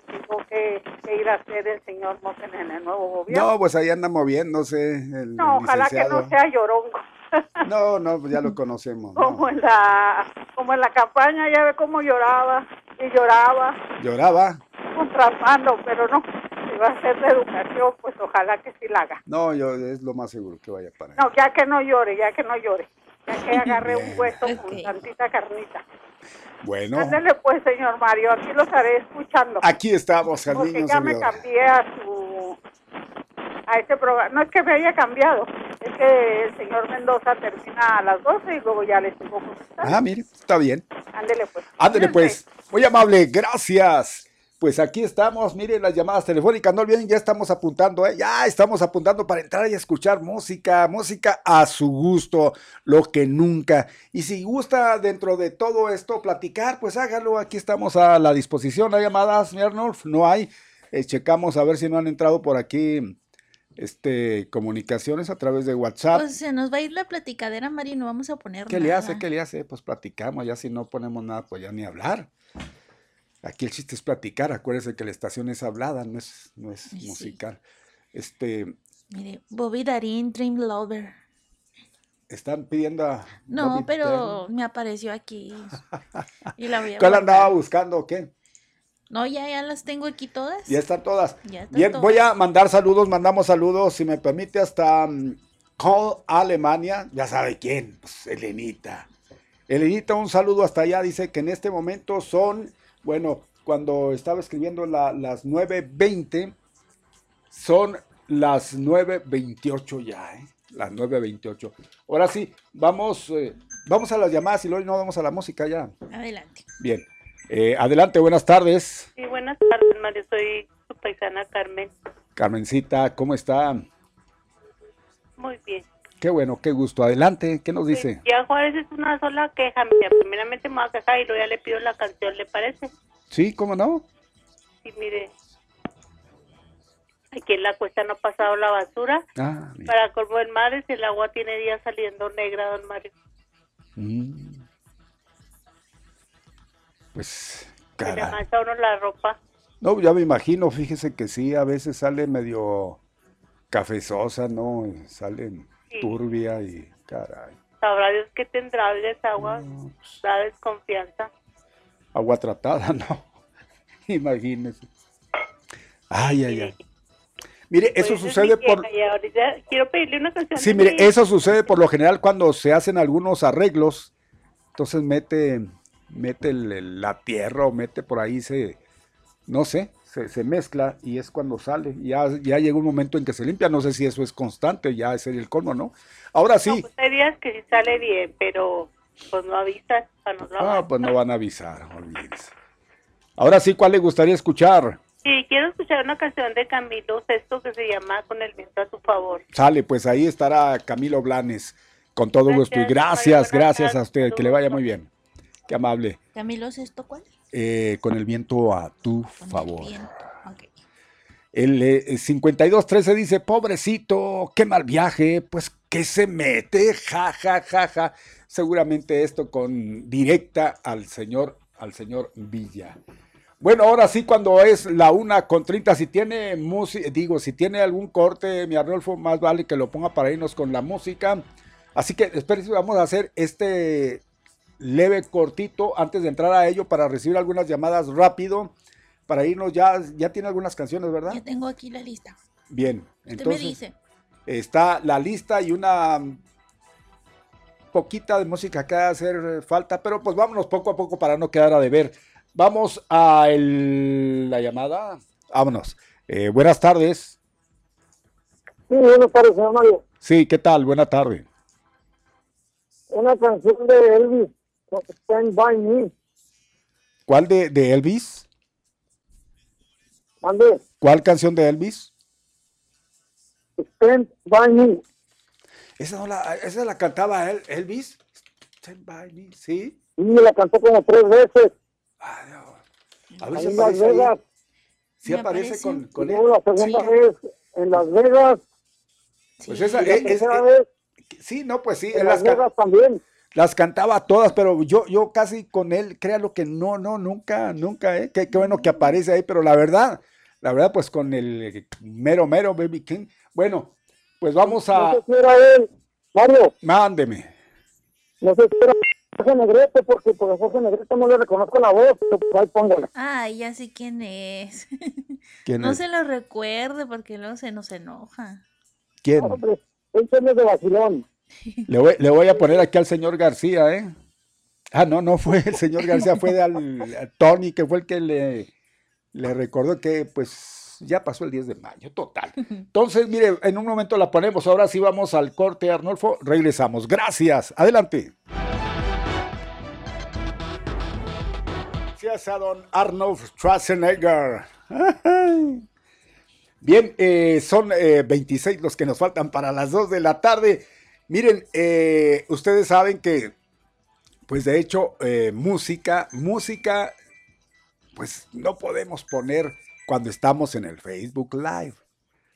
dijo que, ir a hacer el señor Moten en el nuevo gobierno. No pues ahí anda moviéndose el no ojalá que no sea llorongo no no pues ya lo conocemos como en la como en la campaña ya ve cómo lloraba y lloraba. Lloraba contratando pero no va a ser de educación, pues ojalá que sí la haga. No, yo es lo más seguro que vaya para No, ya que no llore, ya que no llore. Ya que agarre un hueso con tantita carnita. Bueno. Ándele pues, señor Mario, aquí los estaré escuchando. Aquí estamos, Porque ya me cambié a su... a este programa. No es que me haya cambiado, es que el señor Mendoza termina a las 12 y luego ya les tengo Ah, mire, está bien. Ándele pues. Ándele pues. Muy amable, gracias. Pues aquí estamos, miren las llamadas telefónicas, no olviden, ya estamos apuntando, ¿eh? ya estamos apuntando para entrar y escuchar música, música a su gusto, lo que nunca. Y si gusta dentro de todo esto platicar, pues hágalo, aquí estamos a la disposición. ¿Hay llamadas, mi Arnulf? No hay. Eh, checamos a ver si no han entrado por aquí este comunicaciones a través de WhatsApp. Pues se nos va a ir la platicadera, Mari, no vamos a poner ¿Qué le hace? ¿Qué le hace? Pues platicamos, ya si no ponemos nada, pues ya ni hablar. Aquí el chiste es platicar, acuérdese que la estación es hablada, no es, no es musical. Este. Mire, Bobby Darin, Dream Lover. Están pidiendo a. No, pero me apareció aquí. y la voy a ¿Cuál andaba buscando o qué? No, ya, ya las tengo aquí todas. Ya están todas. Bien, voy a mandar saludos, mandamos saludos, si me permite, hasta um, Call Alemania, ya sabe quién, pues Elenita. Elenita, un saludo hasta allá, dice que en este momento son bueno, cuando estaba escribiendo las 9.20, son las 9.28 ya, ¿eh? Las 9.28. Ahora sí, vamos, eh, vamos a las llamadas y luego no vamos a la música ya. Adelante. Bien. Eh, adelante, buenas tardes. Sí, buenas tardes, Mario. Soy su paisana Carmen. Carmencita, ¿cómo está? Muy bien. Qué bueno, qué gusto. Adelante, ¿qué nos dice? Ya Juárez es una sola queja. Mira, primeramente me voy a quejar y luego ya le pido la canción, ¿le parece? Sí, ¿cómo no? Sí, mire. Aquí en la cuesta no ha pasado la basura. Ah, Para colmo del mar, el agua tiene días saliendo negra, don Mario. Mm. Pues, cara. le mancha uno la ropa. No, ya me imagino, fíjese que sí, a veces sale medio cafezosa, ¿no? Salen turbia y caray. Sabrá Dios que tendrá esa agua, pues. da desconfianza. Agua tratada, no. Imagínese. Ay, ay, ay. Mire, eso pues sucede por... quiero pedirle una canción. Sí, mire, eso sucede por lo general cuando se hacen algunos arreglos. Entonces mete, mete la tierra o mete por ahí, se, no sé, se, mezcla y es cuando sale. Ya, ya llega un momento en que se limpia. No sé si eso es constante, ya es el colmo, ¿no? Ahora sí. pues hay días que sí sale bien, pero pues no avisan no Ah, pues no van a avisar, olvídense. Ahora sí, ¿cuál le gustaría escuchar? Sí, quiero escuchar una canción de Camilo Sesto que se llama Con el viento a su favor. Sale, pues ahí estará Camilo Blanes, con todo gusto. Y gracias, gracias a usted, que le vaya muy bien. Qué amable. Camilo Sesto, ¿cuál? Eh, con el viento a tu favor. El, eh, 5213 dice, pobrecito, qué mal viaje, pues que se mete, ja, ja, ja, ja. Seguramente esto con directa al señor, al señor Villa. Bueno, ahora sí, cuando es la una con 30, si tiene música, digo, si tiene algún corte, mi Arnolfo, más vale que lo ponga para irnos con la música. Así que espérense, vamos a hacer este leve, cortito, antes de entrar a ello, para recibir algunas llamadas rápido, para irnos ya, ya tiene algunas canciones, ¿verdad? Ya tengo aquí la lista. Bien, entonces me dice. está la lista y una poquita de música que va a hacer falta, pero pues vámonos poco a poco para no quedar a deber. Vamos a la llamada. Vámonos. Eh, buenas tardes. Sí, buenas tardes, señor Mario. Sí, ¿qué tal? Buenas tardes. Una canción de Elvis, Stand By Me. ¿Cuál de, de Elvis? ¿Mande? ¿Cuál canción de Elvis? Stand By Me. Esa, no la, esa la cantaba Elvis. Stand By Me, ¿sí? Sí, la cantó como tres veces. A ver si en Las Vegas. Sí aparece, con, con él. la segunda vez en Las Vegas. Pues esa es, es, vez, sí, no, pues sí. En Las Vegas también. Las cantaba todas, pero yo, yo casi con él, créalo que no, no, nunca, nunca, ¿eh? Qué, qué bueno que aparece ahí, pero la verdad, la verdad, pues con el mero, mero Baby King. Bueno, pues vamos a. No sé si era él, Mario. Mándeme. No sé si era Jorge Negrete, porque por Jorge Negrete no le reconozco la voz, pues ahí póngala. Ah, ya sé quién es. ¿Quién no se lo recuerde porque luego se nos enoja. ¿Quién? No, hombre, él es de vacilón. Le voy, a poner aquí al señor García, ¿eh? Ah, no, no fue el señor García, fue de al, Tony, que fue el que le, recordó que pues ya pasó el 10 de mayo, total. Entonces, mire, en un momento la ponemos, ahora sí vamos al corte, Arnolfo, regresamos. Gracias, adelante. Gracias a don Arnold Schwarzenegger. Bien, eh, son 26 eh, los que nos faltan para las 2 de la tarde. Miren, eh, ustedes saben que, pues de hecho, música, música, pues no podemos poner cuando estamos en el Facebook Live,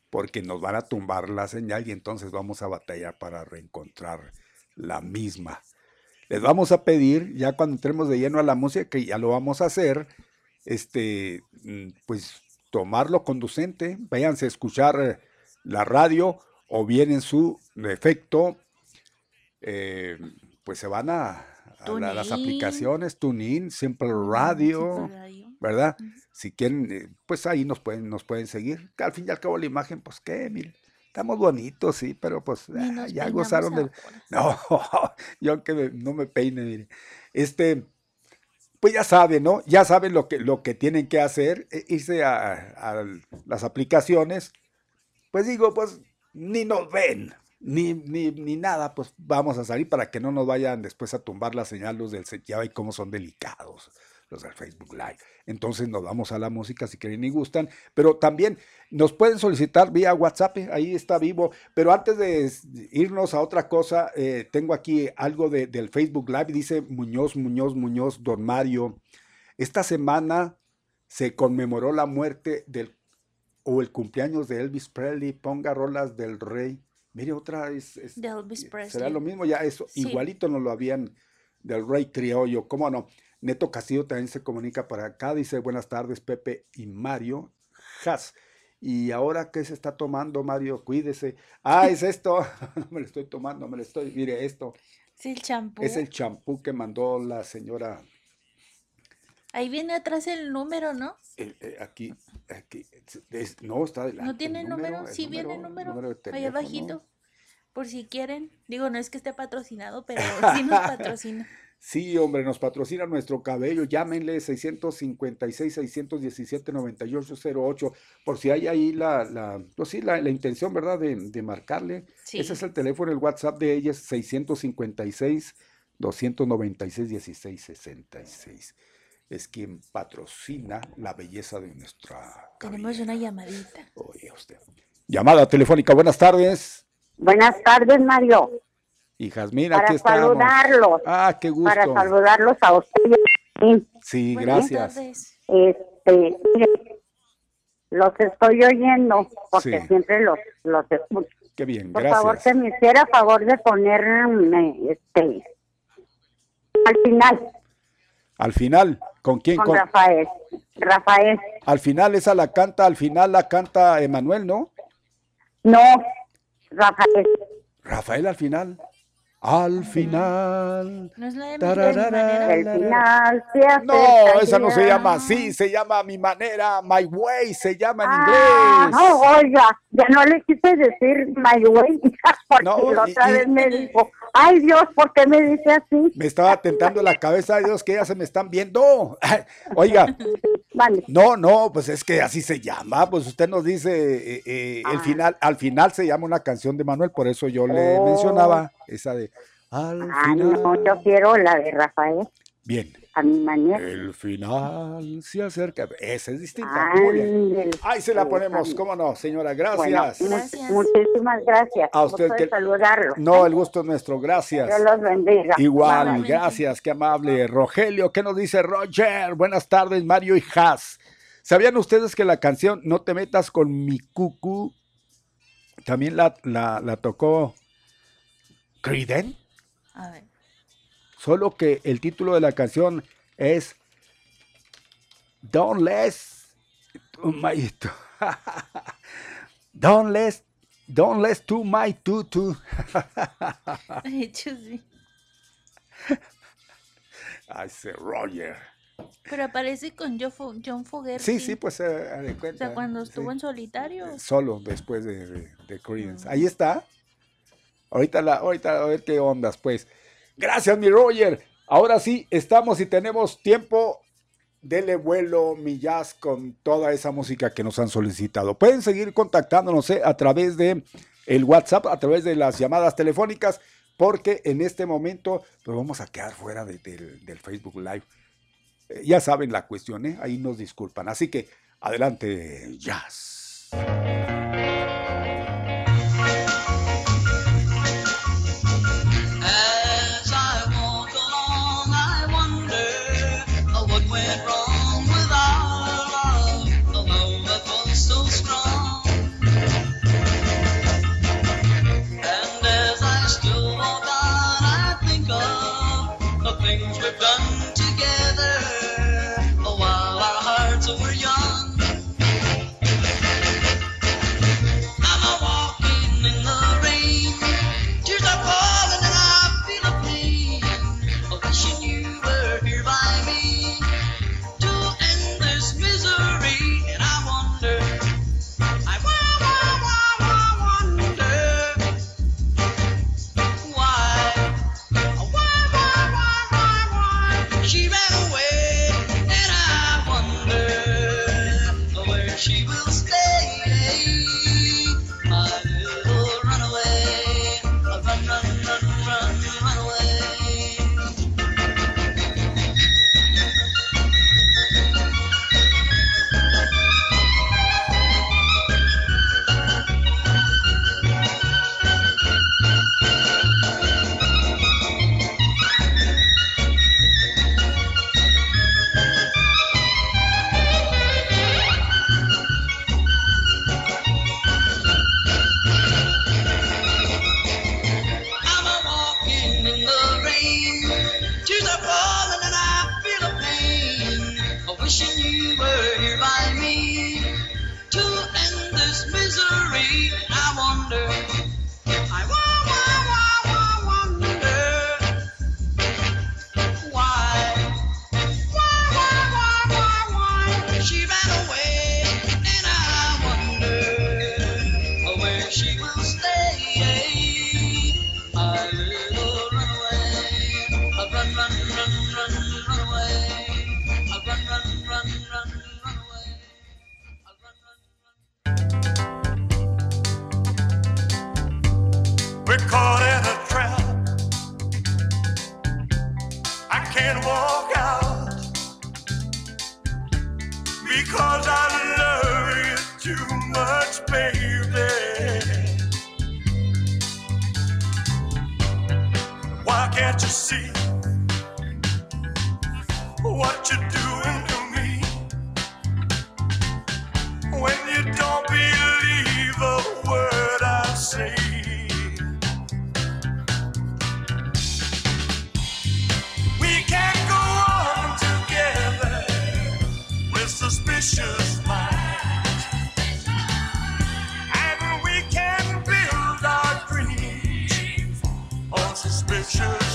porque nos van a tumbar la señal y entonces vamos a batallar para reencontrar la misma. Les vamos a pedir, ya cuando entremos de lleno a la música, que ya lo vamos a hacer, este, mm, pues tomarlo conducente, váyanse a escuchar eh, la radio o bien en su defecto, eh, pues se van a, las aplicaciones, TuneIn, Simple Radio, ¿verdad? Si quieren, eh, pues ahí nos pueden, nos pueden seguir. Al fin y al cabo la imagen, pues qué, miren Estamos bonitos, sí, pero pues ah, ya gozaron de... No, yo aunque no me peine, mire. Este, pues ya saben, ¿no? Ya saben lo que, lo que tienen que hacer, e, irse a, las aplicaciones. Pues digo, pues ni nos ven, ni, ni, ni, nada, pues vamos a salir para que no nos vayan después a tumbar la señal los del... Ya y cómo son delicados los del Facebook Live. Entonces nos vamos a la música si quieren y gustan, pero también nos pueden solicitar vía WhatsApp, ahí está vivo. Pero antes de irnos a otra cosa, eh, tengo aquí algo del Facebook Live, dice Muñoz, Muñoz, Muñoz, Don Mario. Esta semana se conmemoró la muerte del o el cumpleaños de Elvis Presley, ponga rolas del rey. Mire, otra es, de Elvis Presley. Será lo mismo, ya eso, igualito nos lo habían del rey criollo, ¿cómo no? Neto Castillo también se comunica para acá, dice buenas tardes Pepe y Mario. Has. Y ahora, ¿qué se está tomando, Mario? Cuídese. Ah, es esto. no me lo estoy tomando, me lo estoy. Mire esto. Es el champú. Es el champú que mandó la señora. Ahí viene atrás el número, ¿no? Eh, aquí, aquí. no, está adelante. ¿No tiene número? Sí, viene el número. número Ahí abajito. Por si quieren. Digo, no es que esté patrocinado, pero sí nos patrocina. Sí, hombre, nos patrocina nuestro cabello. Llámenle 656-617-9808 por si hay ahí la, la, pues sí, la, intención, ¿verdad?, de, marcarle. Ese es el teléfono, el WhatsApp de ella es 656-296-1666. Es quien patrocina la belleza de nuestra. Tenemos una llamadita. Oye, usted. Llamada telefónica, buenas tardes. Buenas tardes, Mario. Hijas, mira, para aquí estamos. saludarlos. Ah, qué gusto. Para saludarlos a ustedes. Sí, gracias. Este, los estoy oyendo porque siempre los, los escucho. Qué bien, Por gracias. favor, se me hiciera favor de ponerme, este, al final. Al final, ¿con quién? Con, Rafael. Rafael. Al final esa la canta, al final la canta Emanuel, ¿no? No, Rafael. Rafael al final. Al final. ¿No es la de El final No, esa no se llama así, se llama Mi Manera, My Way, se llama en ah, inglés. No, oiga, ya no le quise decir My Way, porque no, la otra vez me dijo, ay Dios, ¿por qué me dice así? Me estaba tentando la cabeza, Dios, que ya se me están viendo. Oiga, vale. no, no, pues es que así se llama, pues usted nos dice, eh, eh, el ah. final, al final se llama una canción de Manuel, por eso yo le oh. mencionaba esa de al ah, no, yo quiero la de Rafael. Bien. A mi manera. El final se acerca. Esa es distinta. Muy bien. Ahí se la ponemos, ¿cómo no, señora? Gracias. Muchísimas gracias. A usted que saludarlo. No, el gusto es nuestro. Gracias. Dios los bendiga. Igual, gracias, qué amable. Rogelio, ¿qué nos dice Roger? Buenas tardes, Mario y Haas. ¿Sabían ustedes que la canción No te metas con mi cucu también la, la, la tocó Criden? A ver. Solo que el título de la canción es Don't Less my Don't Less Don't Less to my tutu. Sí. Ay, Roger. Pero aparece con John Fogerty. Sí, sí, pues eh, O sea, cuando estuvo en solitario. Solo después de, de, Creedence. Ahí está. Ahorita, la, ahorita a ver qué ondas, pues. Gracias, mi Roger. Ahora sí, estamos y tenemos tiempo. Dele vuelo, mi jazz, con toda esa música que nos han solicitado. Pueden seguir contactándonos eh, a través de el WhatsApp, a través de las llamadas telefónicas, porque en este momento pues vamos a quedar fuera del Facebook Live. Eh, ya saben la cuestión, ¿eh? ahí nos disculpan. Así que adelante, jazz.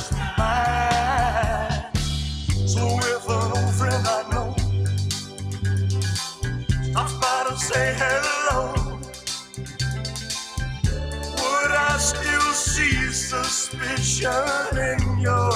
lost my mind. So if an old friend I know stops by to say hello, would I still see suspicion in your eyes?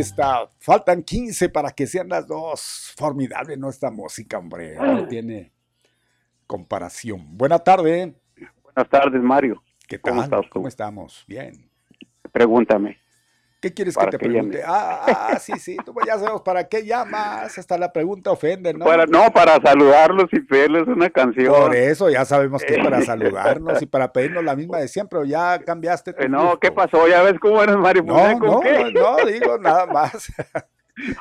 Está. Faltan 15 para que sean las dos. Formidable nuestra música, hombre. No tiene comparación. Buena tarde. Buenas tardes, Mario. ¿Qué tal? ¿Cómo estás tú? ¿Cómo estamos? Bien. Pregúntame. ¿Qué quieres que ¿Para te pregunte? Ah, ah, sí, sí. Tú ya sabemos para qué llamas. Hasta la pregunta ofende, ¿no? Para, no, para saludarlos y pedirles una canción. Por eso ya sabemos que para saludarnos y para pedirnos la misma de siempre. ¿o ya cambiaste. tu Eh, no, gusto? ¿qué pasó? ¿Ya ves cómo eres, Mario? Pues, No, ¿eh? ¿Con no, qué? no, digo nada más.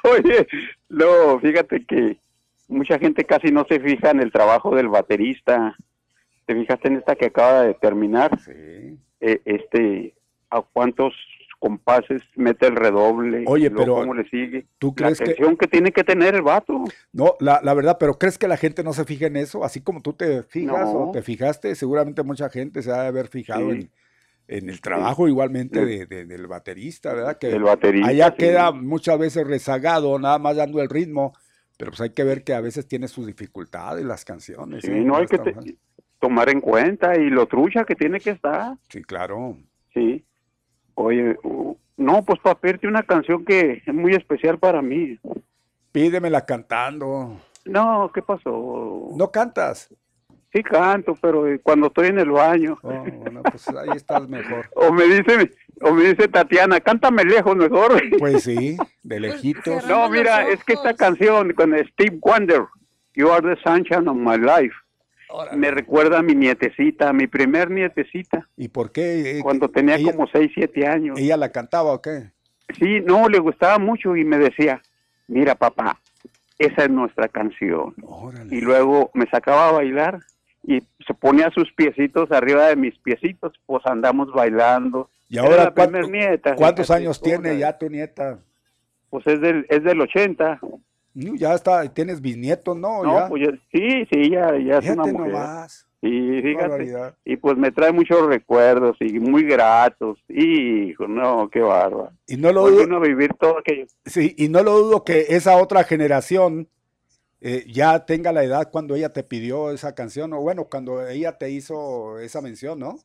Oye, no, fíjate que mucha gente casi no se fija en el trabajo del baterista. ¿Te fijaste en esta que acaba de terminar? Sí. Eh, este, ¿a cuántos compases mete el redoble? Oye, Y pero, ¿Cómo le sigue? ¿tú La crees atención que... tiene que tener el vato. No, la, la verdad, pero ¿crees que la gente no se fija en eso? Así como tú te fijas No. o te fijaste, seguramente mucha gente se ha de haber fijado Sí. en, en el trabajo igualmente de, de- del baterista, ¿verdad? Que Del baterista, allá sí. queda muchas veces rezagado, nada más dando el ritmo, pero pues hay que ver que a veces tiene sus dificultades las canciones. Sí, ¿eh? no hay que te- tomar en cuenta y lo trucha que tiene que estar. Sí, claro. Sí. Oye, uh, no, pues para pedirte una canción que es muy especial para mí. Pídemela cantando. No, ¿qué pasó? ¿No cantas? Sí canto, pero eh, cuando estoy en el baño. Oh, bueno, pues ahí estás mejor. O me dice, o me dice Tatiana, cántame lejos mejor. Pues sí, de lejitos. no, mira, es que esta canción con Steve Wonder, You Are the Sunshine of My Life, me recuerda a mi nietecita, a mi primer nietecita, ¿Y por qué? Eh, cuando tenía ella- como 6, 7 años. ¿Ella la cantaba o qué? Sí, no, le gustaba mucho y me decía, mira papá, esa es nuestra canción. Y luego me sacaba a bailar y se ponía sus piecitos arriba de mis piecitos, pues andamos bailando. ¿Y ahora la cuánto- primer nieta, cuántos años tiene ya tu nieta? Pues es del, es del 80. Ya está, tienes bisnietos, ¿no? No, pues sí, sí, ya, ya es una mujer. Y fíjate, y pues me trae muchos recuerdos y muy gratos. Y no, qué bárbaro. Y no lo dudo. vivir todo aquello. Sí, y no lo dudo que esa otra generación eh, ya tenga la edad cuando ella te pidió esa canción, o bueno, cuando ella te hizo esa mención, ¿no?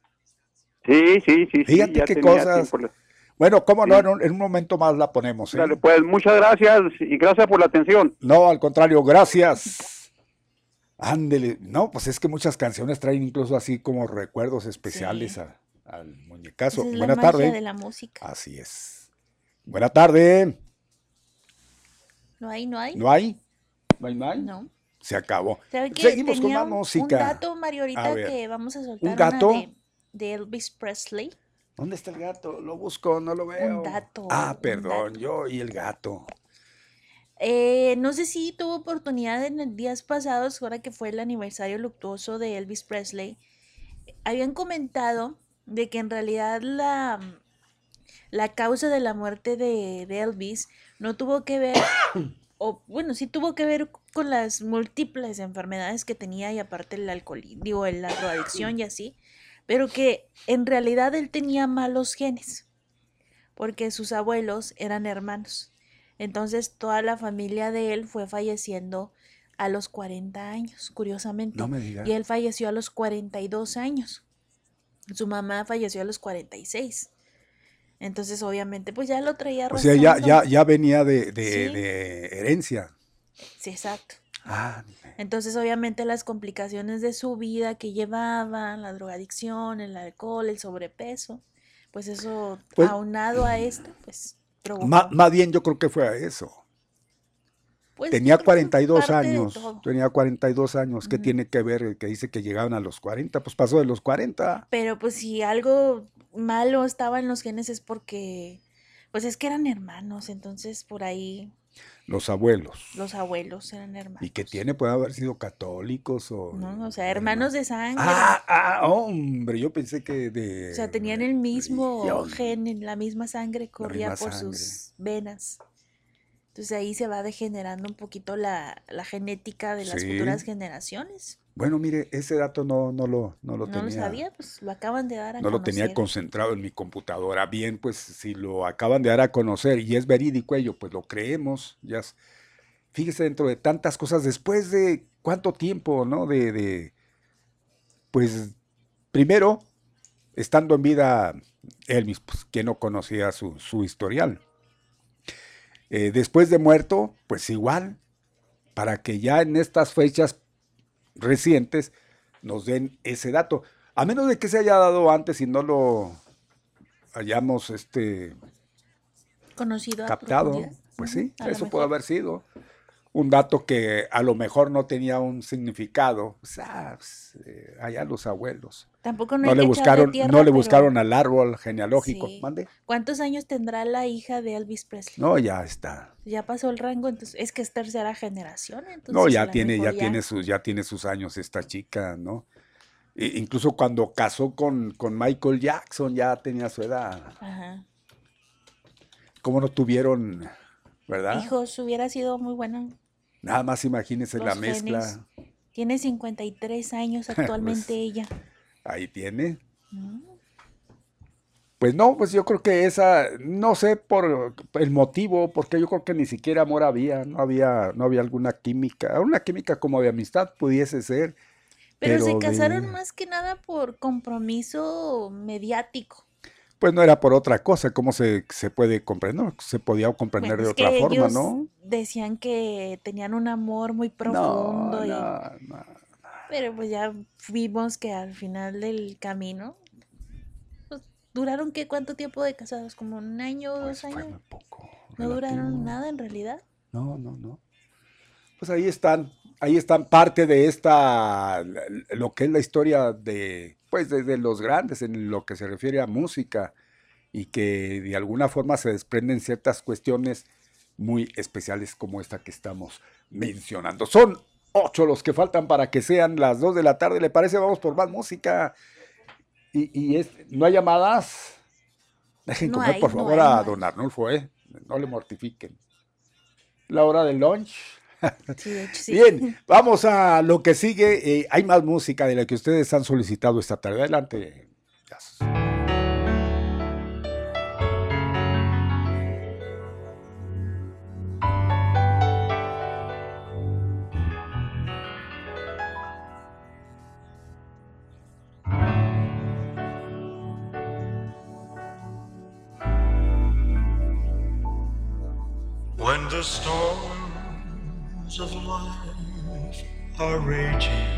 Sí, sí, sí. Fíjate qué cosas. Bueno, cómo no, en un, momento más la ponemos. ¿eh? Dale, pues muchas gracias y gracias por la atención. No, al contrario, gracias. Ándele, no, pues es que muchas canciones traen incluso así como recuerdos especiales al muñecazo. Buenas tardes. de la música. Así es. Buena tarde. No hay, no hay. ¿No hay? ¿No hay? No. Se acabó. Seguimos con la música. Un dato, Mario, ahorita que vamos a soltar. ¿Un gato? de Elvis Presley. ¿Dónde está el gato? Lo busco, no lo veo. Un gato. Ah, perdón, yo y el gato. Eh, no sé si tuvo oportunidad en días pasados, ahora que fue el aniversario luctuoso de Elvis Presley, habían comentado de que en realidad la, la causa de la muerte de, Elvis no tuvo que ver, o bueno, sí tuvo que ver con las múltiples enfermedades que tenía y aparte el alcoholismo, digo, la drogadicción y así, pero que en realidad él tenía malos genes, porque sus abuelos eran hermanos. Entonces toda la familia de él fue falleciendo a los 40 años, curiosamente. Y él falleció a los 42 años. Su mamá falleció a los 46. Entonces, obviamente, pues ya lo traía O sea, ya, ya, ya venía de, de herencia. Sí, exacto. Ah, Entonces, obviamente, las complicaciones de su vida que llevaban, la drogadicción, el alcohol, el sobrepeso, pues eso, pues aunado a esto, pues provocó. Más, bien yo creo que fue a eso. Pues tenía 42 años, tenía 42 años, ¿qué tiene que ver el que dice que llegaban a los 40? Pues pasó de los 40. Pero pues si algo malo estaba en los genes es porque, pues es que eran hermanos, entonces por ahí los abuelos. Los abuelos eran hermanos. ¿Y que tiene? Pueden haber sido católicos o... No, o sea, hermanos de sangre. Ah, ah, hombre, yo pensé que de... O sea, tenían el mismo gen, la misma sangre corría por sus venas. Entonces ahí se va degenerando un poquito la, genética de las futuras generaciones. Bueno, mire, ese dato no, no lo, no lo tenía. No lo sabía, pues lo acaban de dar a conocer. No lo tenía concentrado en mi computadora. Bien, pues si lo acaban de dar a conocer y es verídico ello, pues lo creemos. Ya, fíjese dentro de tantas cosas, después de cuánto tiempo, ¿no? De, de pues, primero, estando en vida Elvis, pues, que no conocía su, su historial. Eh, después de muerto, pues igual, para que ya en estas fechas recientes nos den ese dato. A menos de que se haya dado antes y no lo hayamos este conocido captado, pues sí, eso puede haber sido un dato que a lo mejor no tenía un significado. Pues, ah, pues, eh, allá los abuelos. Tampoco no, le buscaron, no le buscaron al árbol genealógico. ¿Mande? ¿Cuántos años tendrá la hija de Elvis Presley? No, ya está. Ya pasó el rango, entonces es que es tercera generación. no, ya tiene, ya, tiene sus, ya tiene sus años esta chica, ¿no? incluso cuando casó con, con Michael Jackson ya tenía su edad. Ajá. ¿Cómo no tuvieron, verdad? Hijos, hubiera sido muy bueno. Nada más imagínense la mezcla. Tiene 53 años pues, actualmente ella. Ahí tiene. Mm. Pues no, pues yo creo que esa, no sé por el motivo, porque yo creo que ni siquiera amor había, no había, no había alguna química, una química como de amistad pudiese ser. Pero, se casaron más que nada por compromiso mediático pues no era por otra cosa, ¿cómo se, se puede comprender? Se podía comprender de otra forma, ¿no? Decían que tenían un amor muy profundo. Pero pues ya vimos que al final del camino, pues, ¿duraron qué? ¿Cuánto tiempo de casados? ¿Como un año o pues, dos años? Poco, ¿No duraron nada en realidad? No, no, no. Pues ahí están, ahí están parte de esta, lo que es la historia de, pues, de, los grandes en lo que se refiere a música y que de alguna forma se desprenden ciertas cuestiones muy especiales como esta que estamos mencionando. Son ocho los que faltan para que sean las dos de la tarde. ¿Le parece? Vamos por más música. Y, es, no hay llamadas. Dejen comer, por favor, a don Arnulfo. ¿eh? No le mortifiquen. La hora del lunch. Bien, vamos a lo que sigue. Eh, hay más música de la que ustedes han solicitado esta tarde. Adelante. are raging.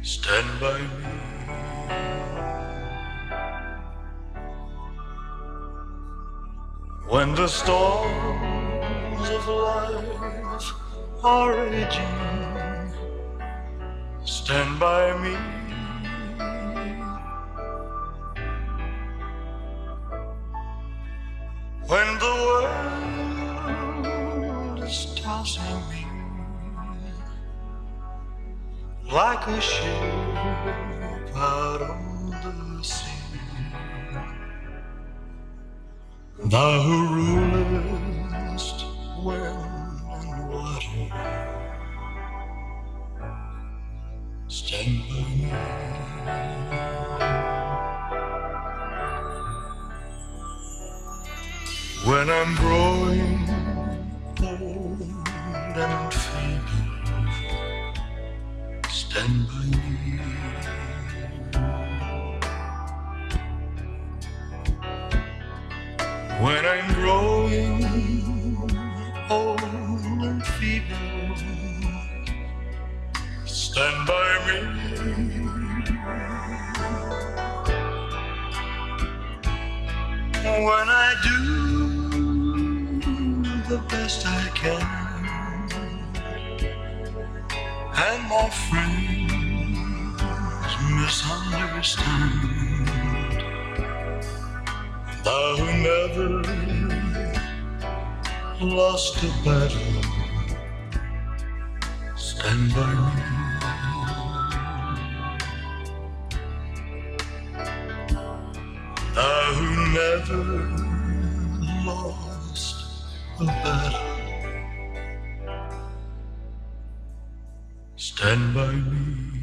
Stand by me. When the storms of life are raging, stand by me. the whole room ruh and my friends misunderstand. Thou I who never lost a battle, stand by me. Thou I who never lost a battle. Stand by me.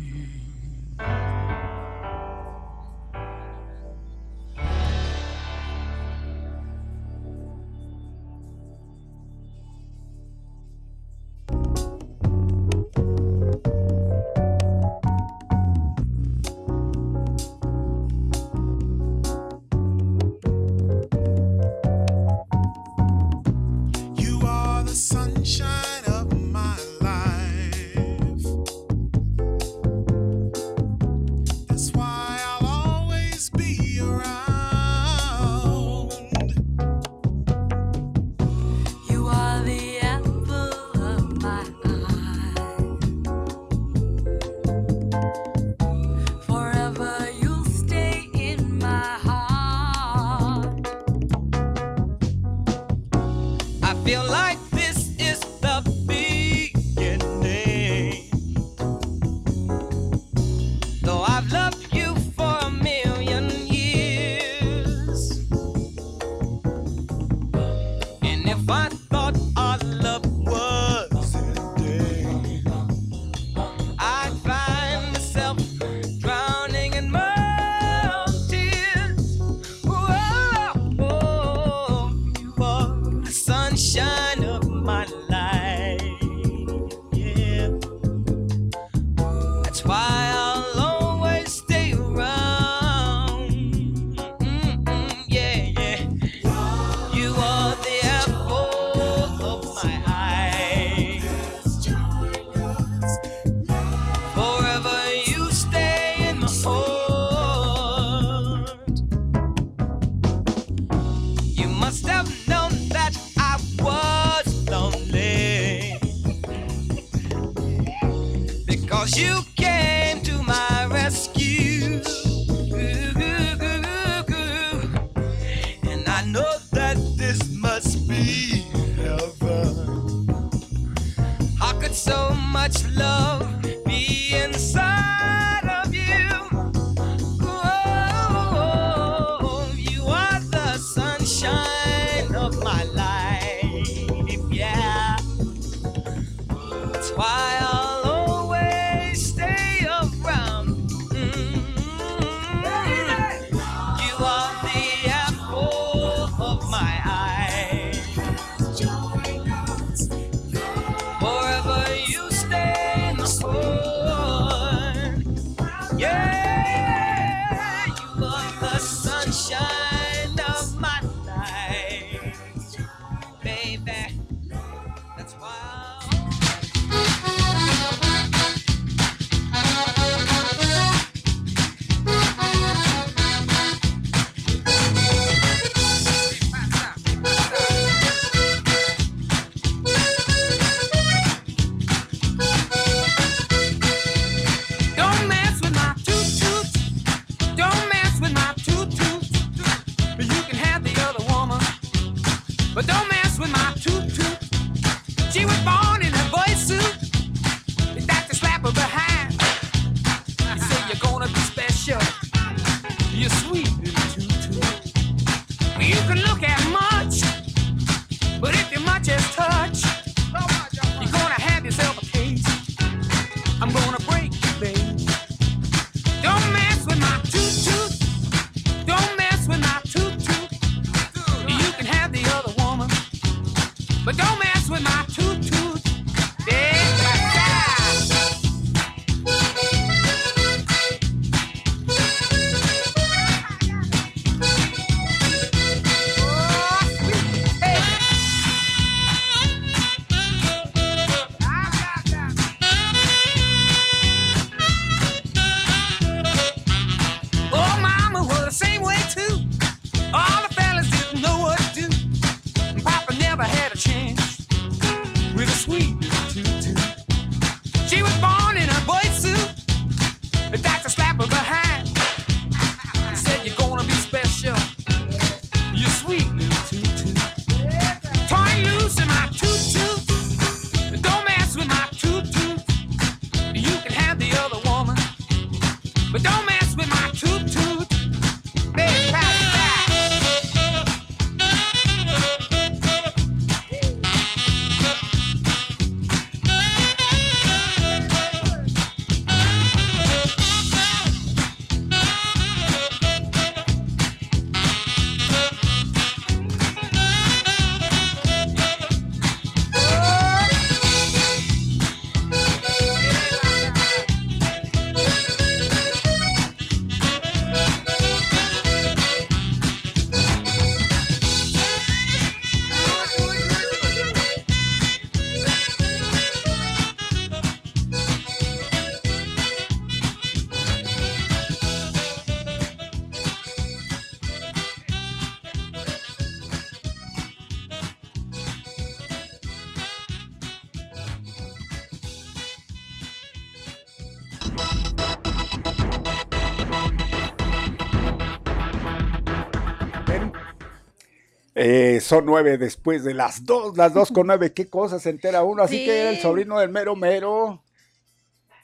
Eh, son nueve después de las dos, las dos con nueve. ¿Qué cosa se entera uno? Así Sí. que era el sobrino del mero mero.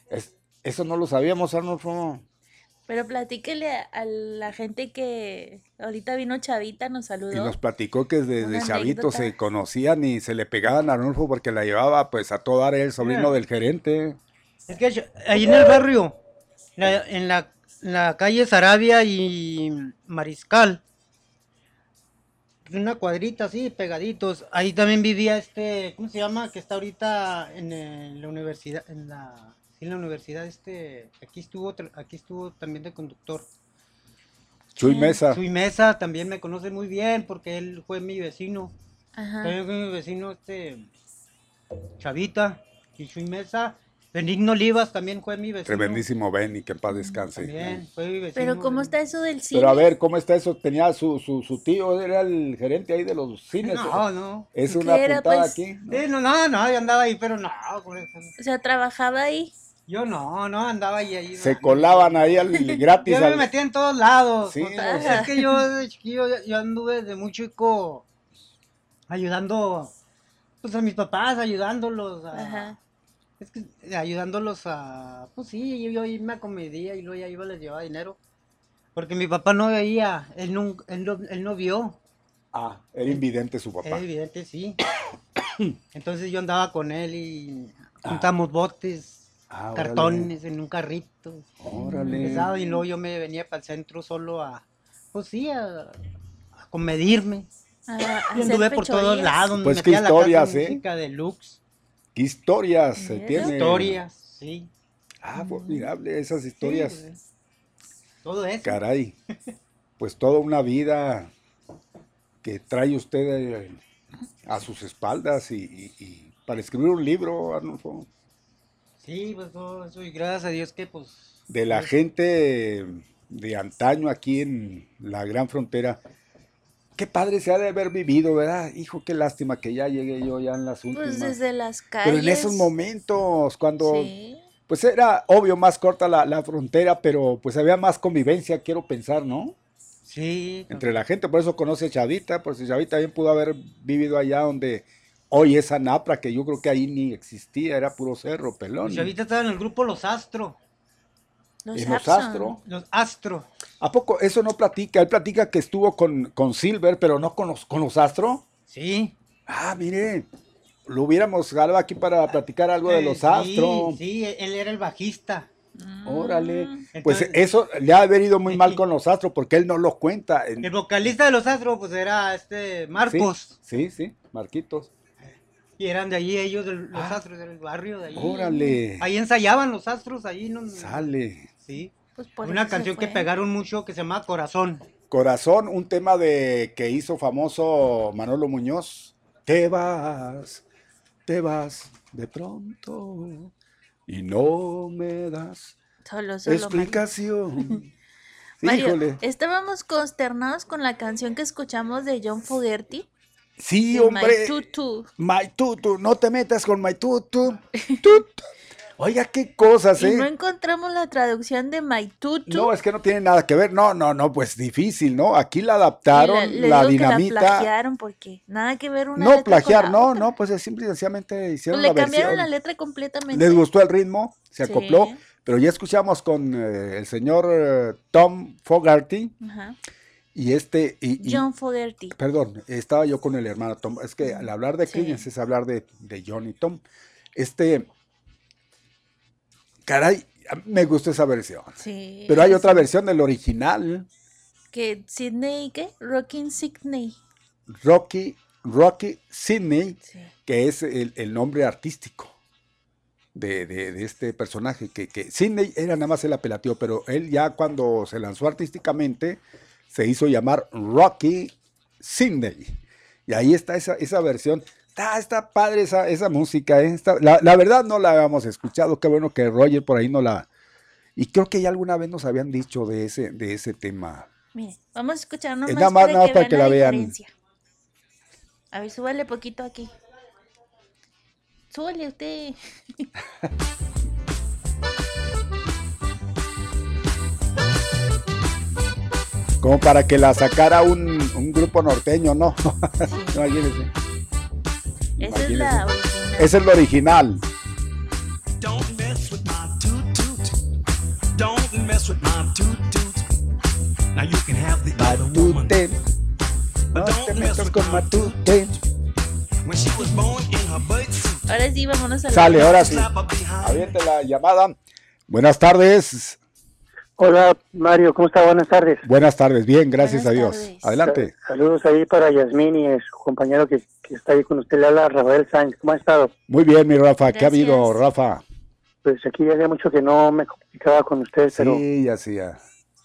Es- eso no lo sabíamos, Arnulfo. Pero platíquele a, la gente que ahorita vino Chavita, nos Y saludó. nos platicó que desde Una chavito anécdota. se conocían y se le pegaban a Arnulfo porque la llevaba pues a todo dar el sobrino del gerente. Es que ahí en el barrio, la- en la, en la calle Sarabia y Mariscal, una cuadrita así, pegaditos. Ahí también vivía este, ¿cómo se llama? Que está ahorita en, el- la universidad, en la, en la universidad, este, aquí estuvo, aquí estuvo también de conductor. Chuy Mesa. Chuy Mesa también me conoce muy bien porque él fue mi vecino. Ajá. También fue mi vecino, este, Chavita y Chuy Mesa. Benigno Olivas también fue mi vecino. Tremendísimo Benny, que en paz descanse. También fue mi vecino. Pero ¿cómo está eso del cine? Pero a ver, ¿cómo está eso? Tenía su, su, su tío, era el gerente ahí de los cines. No, no. Es ¿Qué una era, puntada pues? aquí. Sí, no, no, no, yo andaba ahí, pero no. O sea, trabajaba ahí. Yo no, no, andaba ahí. ahí Se colaban ahí al gratis. Yo me al- metía en todos lados. Sí, o sea, o sea. Es que yo de chiquillo, yo- yo anduve desde muy chico ayudando pues a mis papás, ayudándolos a, Ajá. Es que eh, ayudándolos a, pues sí, yo, yo irme a comedia y luego ya iba, les llevaba dinero. Porque mi papá no veía, él no, él no, él no vio. Ah, era invidente su papá. Era evidente, sí. Entonces yo andaba con él y juntamos botes, Ah, órale. cartones en un carrito. Órale. Pesado, y luego yo me venía para el centro solo a, pues sí, a, a comedirme. Y anduve por todos lados, me Pues metí qué a la casa historias, de ¿eh? ¿Qué historias se tiene? Historias, sí. Ah, formidable, esas historias. Sí, pues, todo eso. Caray. Pues toda una vida que trae usted eh, a sus espaldas y, y- y para escribir un libro, Arnulfo, Sí, pues todo eso, y gracias a Dios que pues... de la pues, gente de antaño aquí en la gran frontera. Qué padre se ha de haber vivido, ¿verdad? Hijo, qué lástima que ya llegué yo ya en las últimas. Pues desde las calles. Pero en esos momentos, cuando Sí. pues era obvio más corta la, la frontera, pero pues había más convivencia, quiero pensar, ¿no? Sí. Entre la gente, por eso conoce a Chavita, por si Chavita bien pudo haber vivido allá donde hoy es Anapra, que yo creo que ahí ni existía, era puro cerro, pelón. Pues ahorita estaba en el grupo Los Astro. Los ¿En los. Astro? Los Astro. ¿A poco eso no platica? Él platica que estuvo con, con Silver, pero no con los, con los Astro. Sí. Ah, mire, lo hubiéramos jalado aquí para platicar algo de los sí, Astro. Sí, él era el bajista. Órale. Pues eso le ha haber ido muy mal con los Astros porque él no lo cuenta. En- El vocalista de Los Astro pues era este Marcos. Sí, sí, sí, Marquitos. Y eran de allí ellos, de los Astros, del barrio de allí. Órale. Ahí ensayaban los Astros, ahí no... Sale. Sí. Pues Una canción que pegaron mucho que se llama Corazón. Corazón, un tema de que hizo famoso Manolo Muñoz. Te vas, te vas de pronto y no me das Solo, solo, Mario. explicación. Mario, Híjole. estábamos consternados con la canción que escuchamos de John Fogerty. Sí, hombre. My Tutu. My Tutu, no te metas con My Tutu. Tutu. Oiga, qué cosas, Y ¿eh? no encontramos la traducción de My Tutu. No, es que no tiene nada que ver. No, no, no, pues difícil, ¿no? Aquí la adaptaron, le la digo que dinamita. la plagiaron porque nada que ver una no, letra con plagiar, la no, otra. no, pues es simple y sencillamente Pues hicieron le la cambiaron versión. la letra completamente. Les gustó el ritmo, se Sí. acopló, pero ya escuchamos con eh, el señor eh, Tom Fogarty Ajá. y este, y, y- John Fogerty. perdón, estaba yo con el hermano Tom, es que al hablar de Sí. Es hablar de, de John y Tom. Este, caray, me gustó esa versión. Sí. Pero hay otra versión del original, Que Sidney, ¿qué? Rocking Sidney. Rocky, Rocky Sidney, que es el, el nombre artístico de, de- de este personaje, que, que Sidney era nada más el apelativo, pero él ya cuando se lanzó artísticamente se hizo llamar Rocky Sidney. Y ahí está esa, esa versión. Está, está padre esa, esa música. ¿eh? Está- la, la verdad no la habíamos escuchado. Qué bueno que Roger por ahí no la... Y creo que ya alguna vez nos habían dicho de ese, de ese tema. Mire, vamos a escuchar nomás, Eh, nada más- para, nada que, para vean que la, vean. diferencia. A ver, súbale poquito aquí. Súbale usted. Como para que la sacara un, un grupo norteño, ¿no? Imagínense. Esa es la original. Ese es lo original. Don't mess with my toot toot. Don't mess with my toot toot. Now you can have the other woman. Matute. No te metas con Matute. When she was born in her birth suit. Ahora sí, vámonos a la Sale, ahora sí. Aviente la llamada. Buenas tardes. Hola Mario, ¿cómo está? Buenas tardes. Buenas tardes, bien, gracias a Dios. Adelante. Sa- Saludos ahí para Yasmín y su compañero que, que está ahí con usted, le habla Rafael Sáenz. ¿Cómo ha estado? Muy bien, mi Rafa. ¿Qué ha Gracias. habido, Rafa? Pues aquí hace mucho que no me comunicaba con ustedes, pero Sí, ya sí, ya.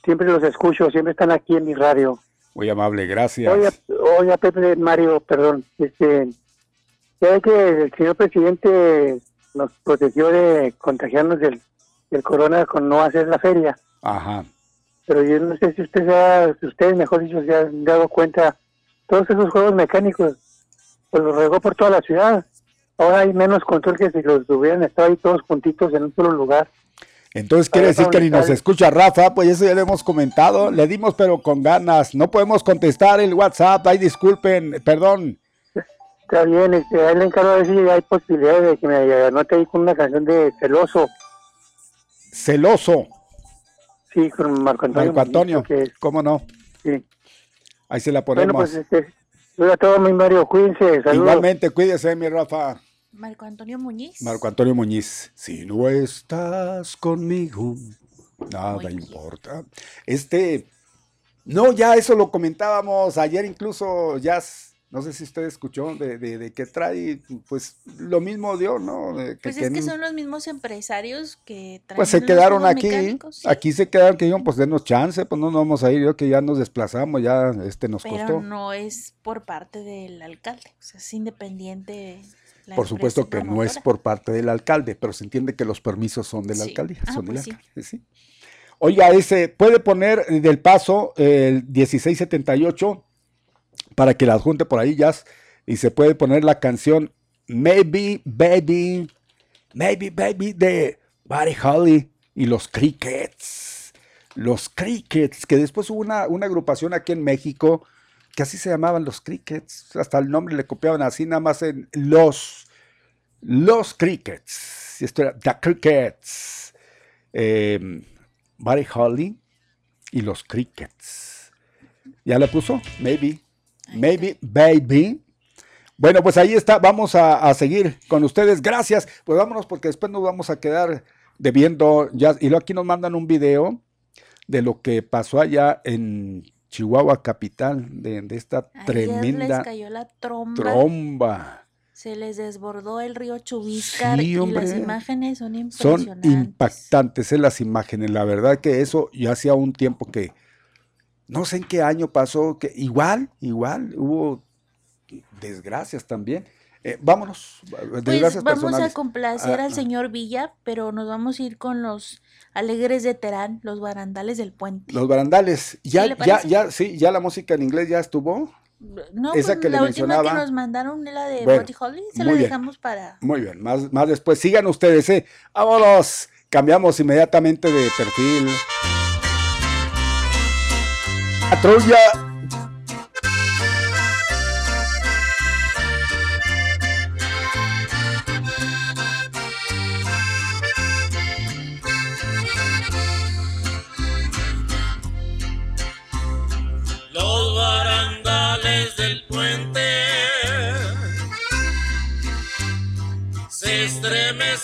siempre los escucho, siempre están aquí en mi radio. Muy amable, gracias. Oiga, oiga, Pepe, Mario, perdón, este, ya ve que el señor presidente nos protegió de contagiarnos del, del corona con no hacer la feria. Ajá. pero yo no sé si usted se ha- si ustedes mejor dicho se han dado cuenta todos esos juegos mecánicos pues los regó por toda la ciudad. Ahora hay menos control que si los hubieran estado ahí todos juntitos en un solo lugar. Entonces quiere decir que ni nos escucha Rafa, pues eso ya lo hemos comentado, le dimos pero con ganas, no podemos contestar el WhatsApp, ay disculpen, perdón, está bien este, ahí le encargo a ver si hay posibilidad de que me anote ahí con una canción de celoso. Celoso, sí con Marco Antonio Marco Antonio, ¿cómo no? sí. Ahí se la bueno ponemos. pues este Hola a todos, mi Mario, cuídense, saludos. Igualmente, cuídese mi Rafa. Marco Antonio Muñiz. Marco Antonio Muñiz. Si no estás conmigo, nada importa. Este, no, ya eso lo comentábamos ayer, incluso ya no sé si usted escuchó de, de, que trae, pues lo mismo dio, ¿no? pues es que son los mismos empresarios que traen. Pues se quedaron aquí, aquí se quedaron que dijeron, pues denos chance, pues no nos vamos a ir, yo que ya nos desplazamos, ya este nos Pero costó. no es por parte del alcalde, o sea, es independiente. por supuesto que no es por parte del alcalde, pero se entiende que los permisos son del alcalde, alcaldía, ah, son pues alcalde, sí. Oiga, ese, puede poner del paso el 1678 para que la junte por ahí, ya y se puede poner la canción Maybe Baby, Maybe Baby de Buddy Holly y los Crickets. Los Crickets, que después hubo una, una agrupación aquí en México que así se llamaban los Crickets, hasta el nombre le copiaban así, nada más en los, los Crickets. Y esto era The Crickets. Eh, Buddy Holly y los Crickets. ¿Ya le puso? Maybe. Maybe, baby. Bueno, pues ahí está. Vamos a, seguir con ustedes. Gracias. Pues vámonos porque después nos vamos a quedar debiendo. Ya, y luego aquí nos mandan un video de lo que pasó allá en Chihuahua capital, de, esta tremenda les cayó la tromba. tromba. Se les desbordó el río Chubiscar y las imágenes son impresionantes. Son impactantes eh, las imágenes. La verdad que eso ya hacía un tiempo que no sé en qué año pasó, que igual, igual, hubo desgracias también. Eh, vámonos. Pues vamos a complacer ah, al ah. señor Villa, pero nos vamos a ir con los alegres de Terán, los barandales del puente. Los barandales. Ya, ya, ya, sí, ya la música en inglés ya estuvo. No, Esa pues, que la última que nos mandaron la de bueno, Holly, se la dejamos para. Muy bien, más, más después. Sigan ustedes, eh. Vámonos. Cambiamos inmediatamente de perfil. Patrulla Los barandales del puente se estremecen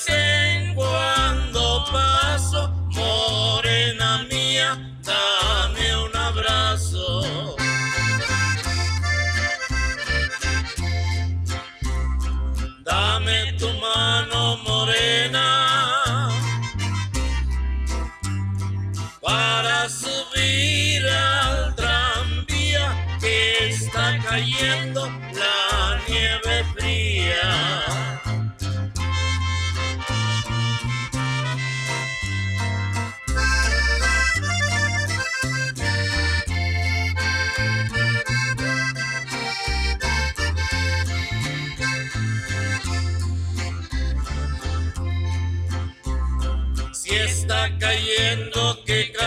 Si está cayendo, que caiga.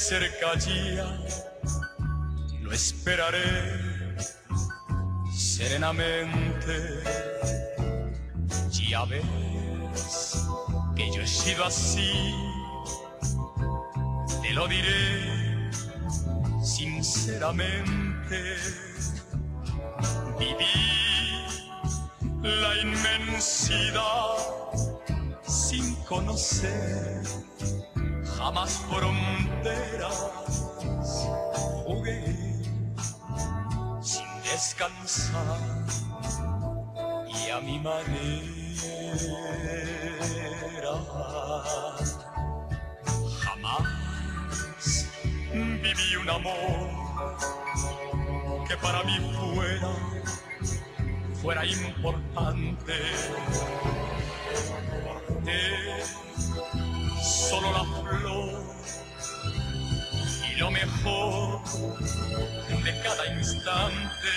Acerca ya, lo esperaré serenamente. Ya ves que yo he sido así, te lo diré sinceramente. Viví la inmensidad sin conocer jamás fronteras. Jugué sin descansar y a mi manera. Jamás viví un amor que para mí fuera, fuera importante. Solo la flor y lo mejor de cada instante.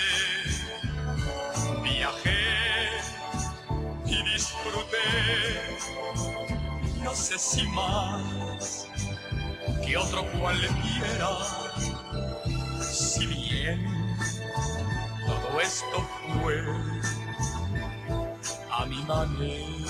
Viajé y disfruté, no sé si más que otro cualquiera, si bien todo esto fue a mi manera.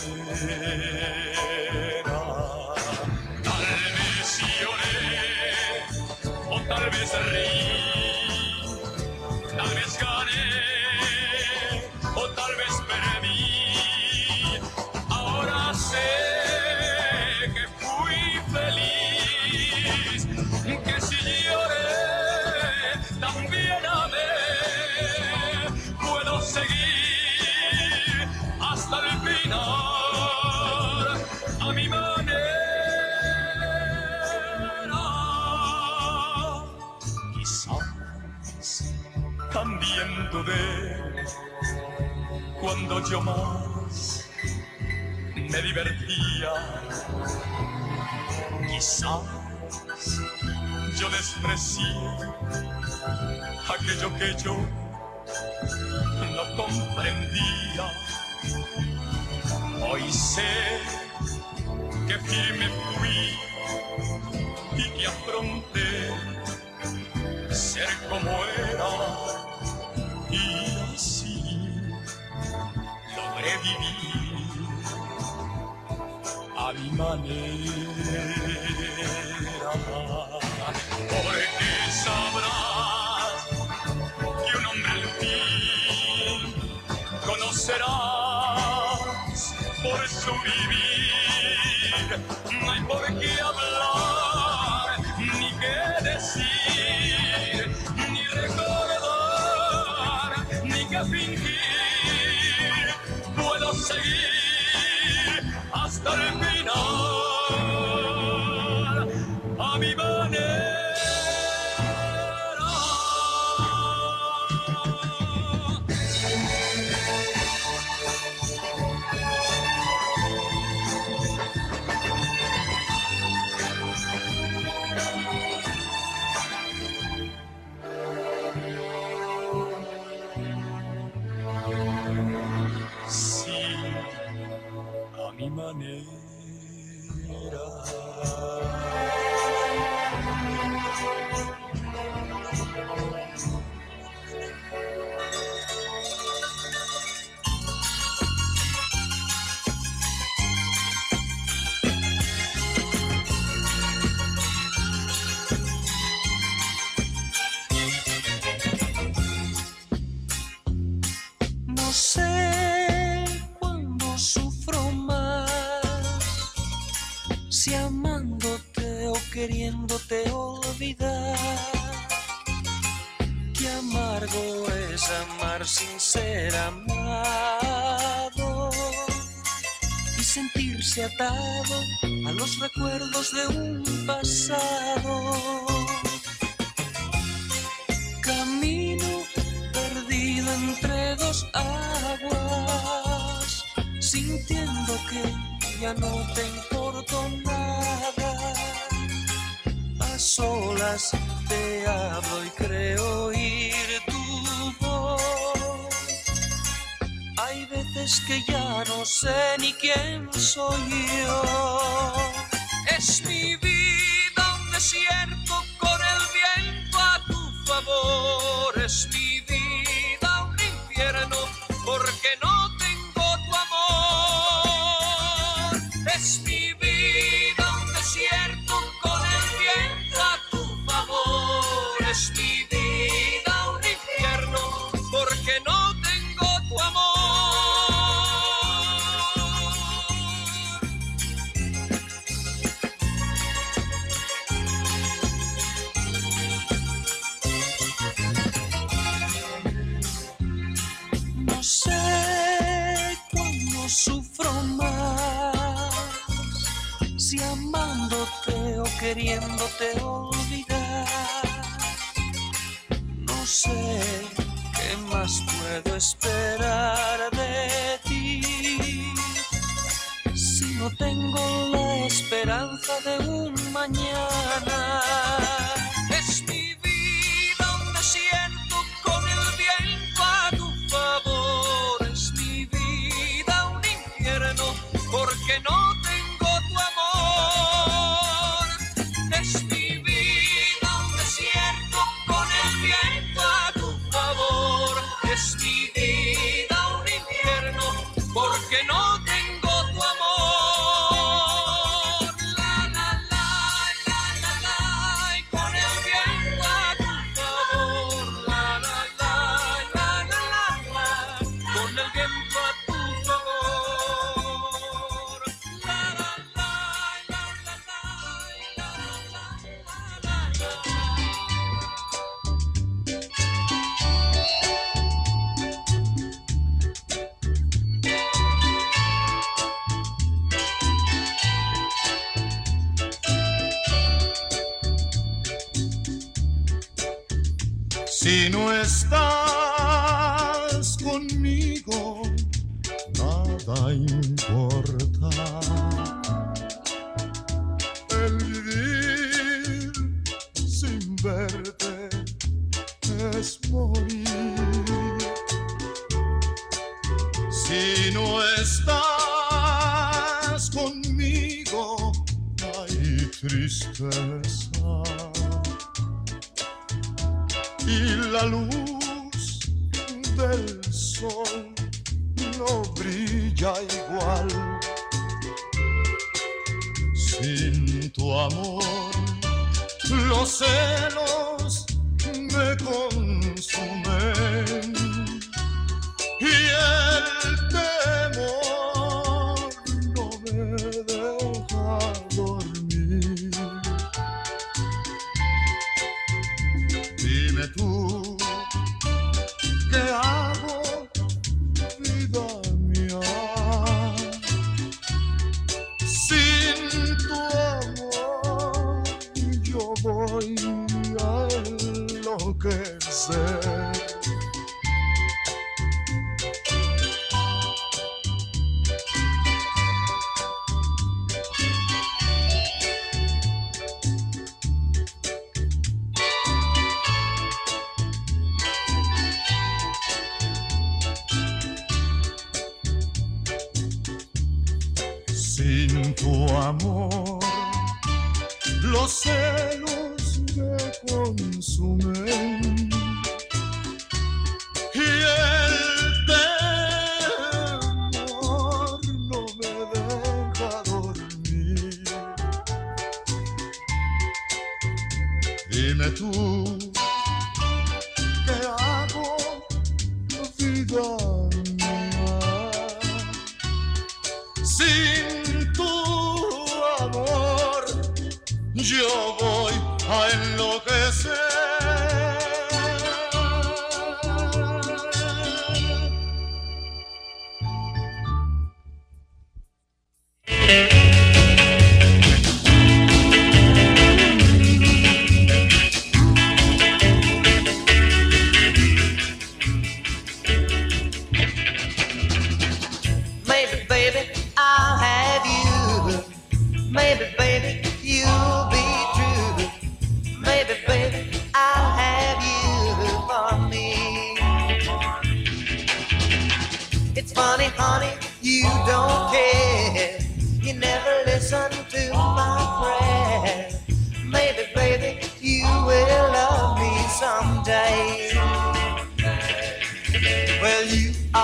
Quizás también dudé cuando yo más me divertía. Quizás yo desprecié aquello que yo no comprendía. Hoy sé que firme fui y que afronté ser como era y así logré vivir a mi manera. Porque sabrás que un hombre al fin conocerás por su vivir. No hay por qué a los recuerdos de un pasado. Camino perdido entre dos aguas, sintiendo que ya no te importo nada. A solas te hablo y creo oír veces que ya no sé ni quién soy yo. Es mi vida un desierto con el viento a tu favor, es mi queriéndote olvidar. No sé qué más puedo esperar de ti. Si no tengo la esperanza de un mañana.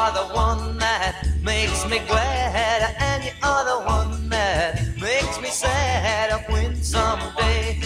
Are the one that makes me glad, and you are the one that makes me sad. When someday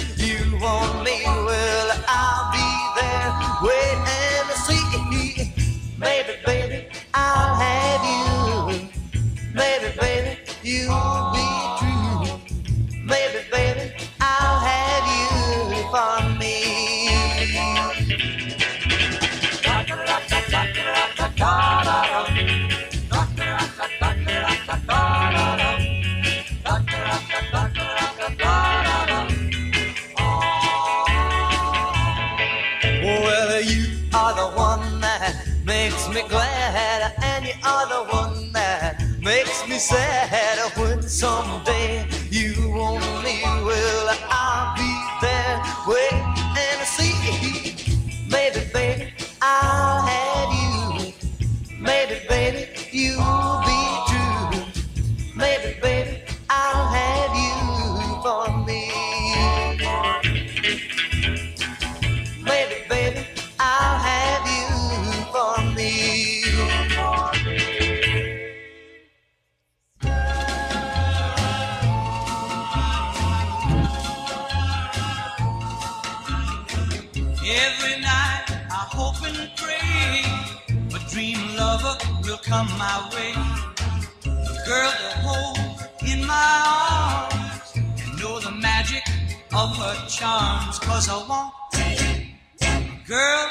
of her charms. Cause I want a girl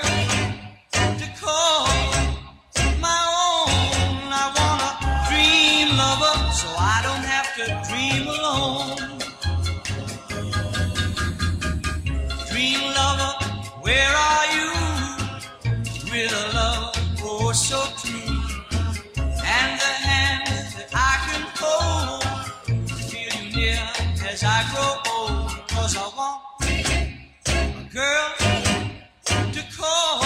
to call my own. I want a dream lover so I don't have to dream alone. Dream lover, where are you? With a love oh so Cause I want a girl to call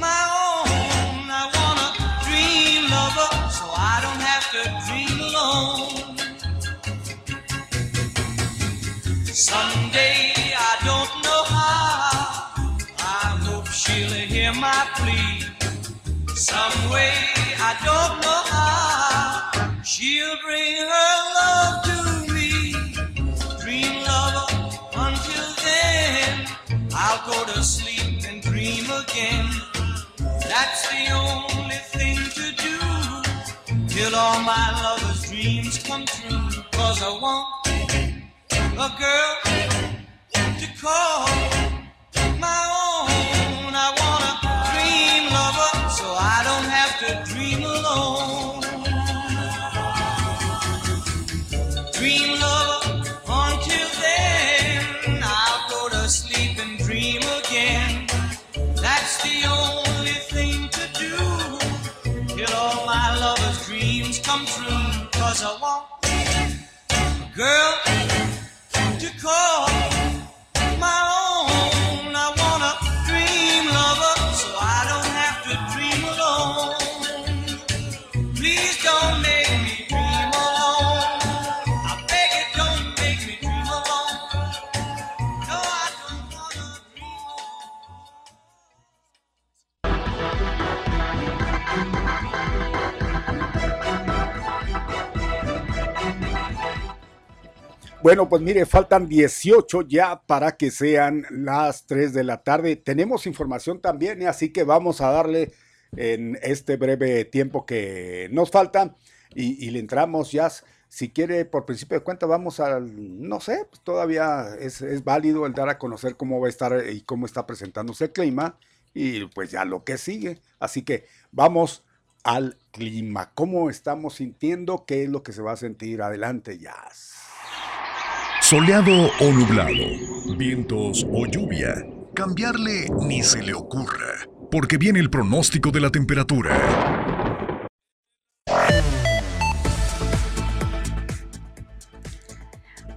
my own. I want a dream lover, so I don't have to dream alone. Someday I don't know how. I hope she'll hear my plea. Some way I don't know how. She'll bring her love to I'll go to sleep and dream again. That's the only thing to do. Till all my lover's dreams come true. Cause I want a girl to call my own. Cause I want girl to call Bueno, pues mire, faltan 18 ya para que sean las 3 de la tarde. Tenemos información también, ¿eh? así que vamos a darle en este breve tiempo que nos falta y, le entramos ya. Si quiere, por principio de cuenta, vamos al, no sé, pues todavía es, es válido el dar a conocer cómo va a estar y cómo está presentándose el clima y pues ya lo que sigue. Así que vamos al clima. ¿Cómo estamos sintiendo? ¿Qué es lo que se va a sentir? Adelante, Jazz. Soleado o nublado, vientos o lluvia, cambiarle ni se le ocurra, porque viene el pronóstico de la temperatura.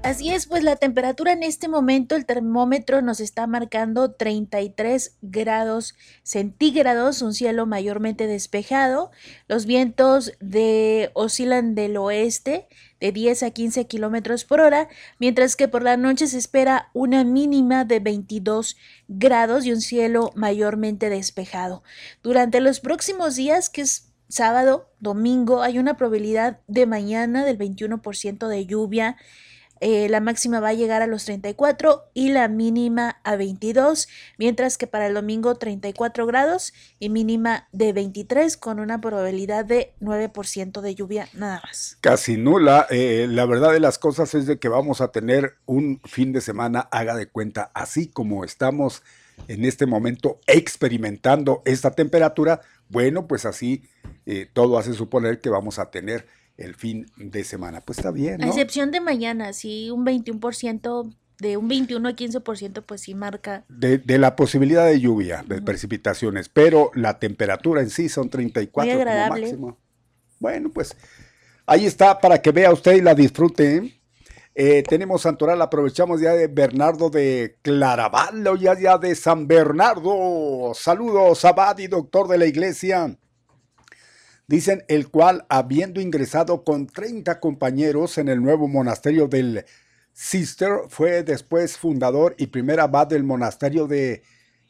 Así es, pues la temperatura en este momento, el termómetro nos está marcando 33 grados centígrados, un cielo mayormente despejado. Los vientos de, oscilan del oeste de 10 a 15 kilómetros por hora, mientras que por la noche se espera una mínima de 22 grados y un cielo mayormente despejado. Durante los próximos días, que es sábado, domingo, hay una probabilidad de mañana del 21% de lluvia eh, la máxima va a llegar a los 34 y la mínima a 22, mientras que para el domingo 34 grados y mínima de 23 con una probabilidad de 9% de lluvia nada más. Casi nula. Eh, la verdad de las cosas es de que vamos a tener un fin de semana, haga de cuenta, así como estamos en este momento experimentando esta temperatura, bueno, pues así eh, todo hace suponer que vamos a tener el fin de semana. Pues está bien. A excepción de mañana, sí, un 21%, de un 21 a 15%, pues sí marca. De, de la posibilidad de lluvia, de precipitaciones, pero la temperatura en sí son 34 Muy como máximo. Bueno, pues ahí está para que vea usted y la disfrute. ¿eh? Eh, tenemos Santoral, aprovechamos ya de Bernardo de Claraval, ya, ya de San Bernardo. Saludos, abad y doctor de la iglesia. Dicen el cual, habiendo ingresado con 30 compañeros en el nuevo monasterio del Sister, fue después fundador y primer abad del monasterio de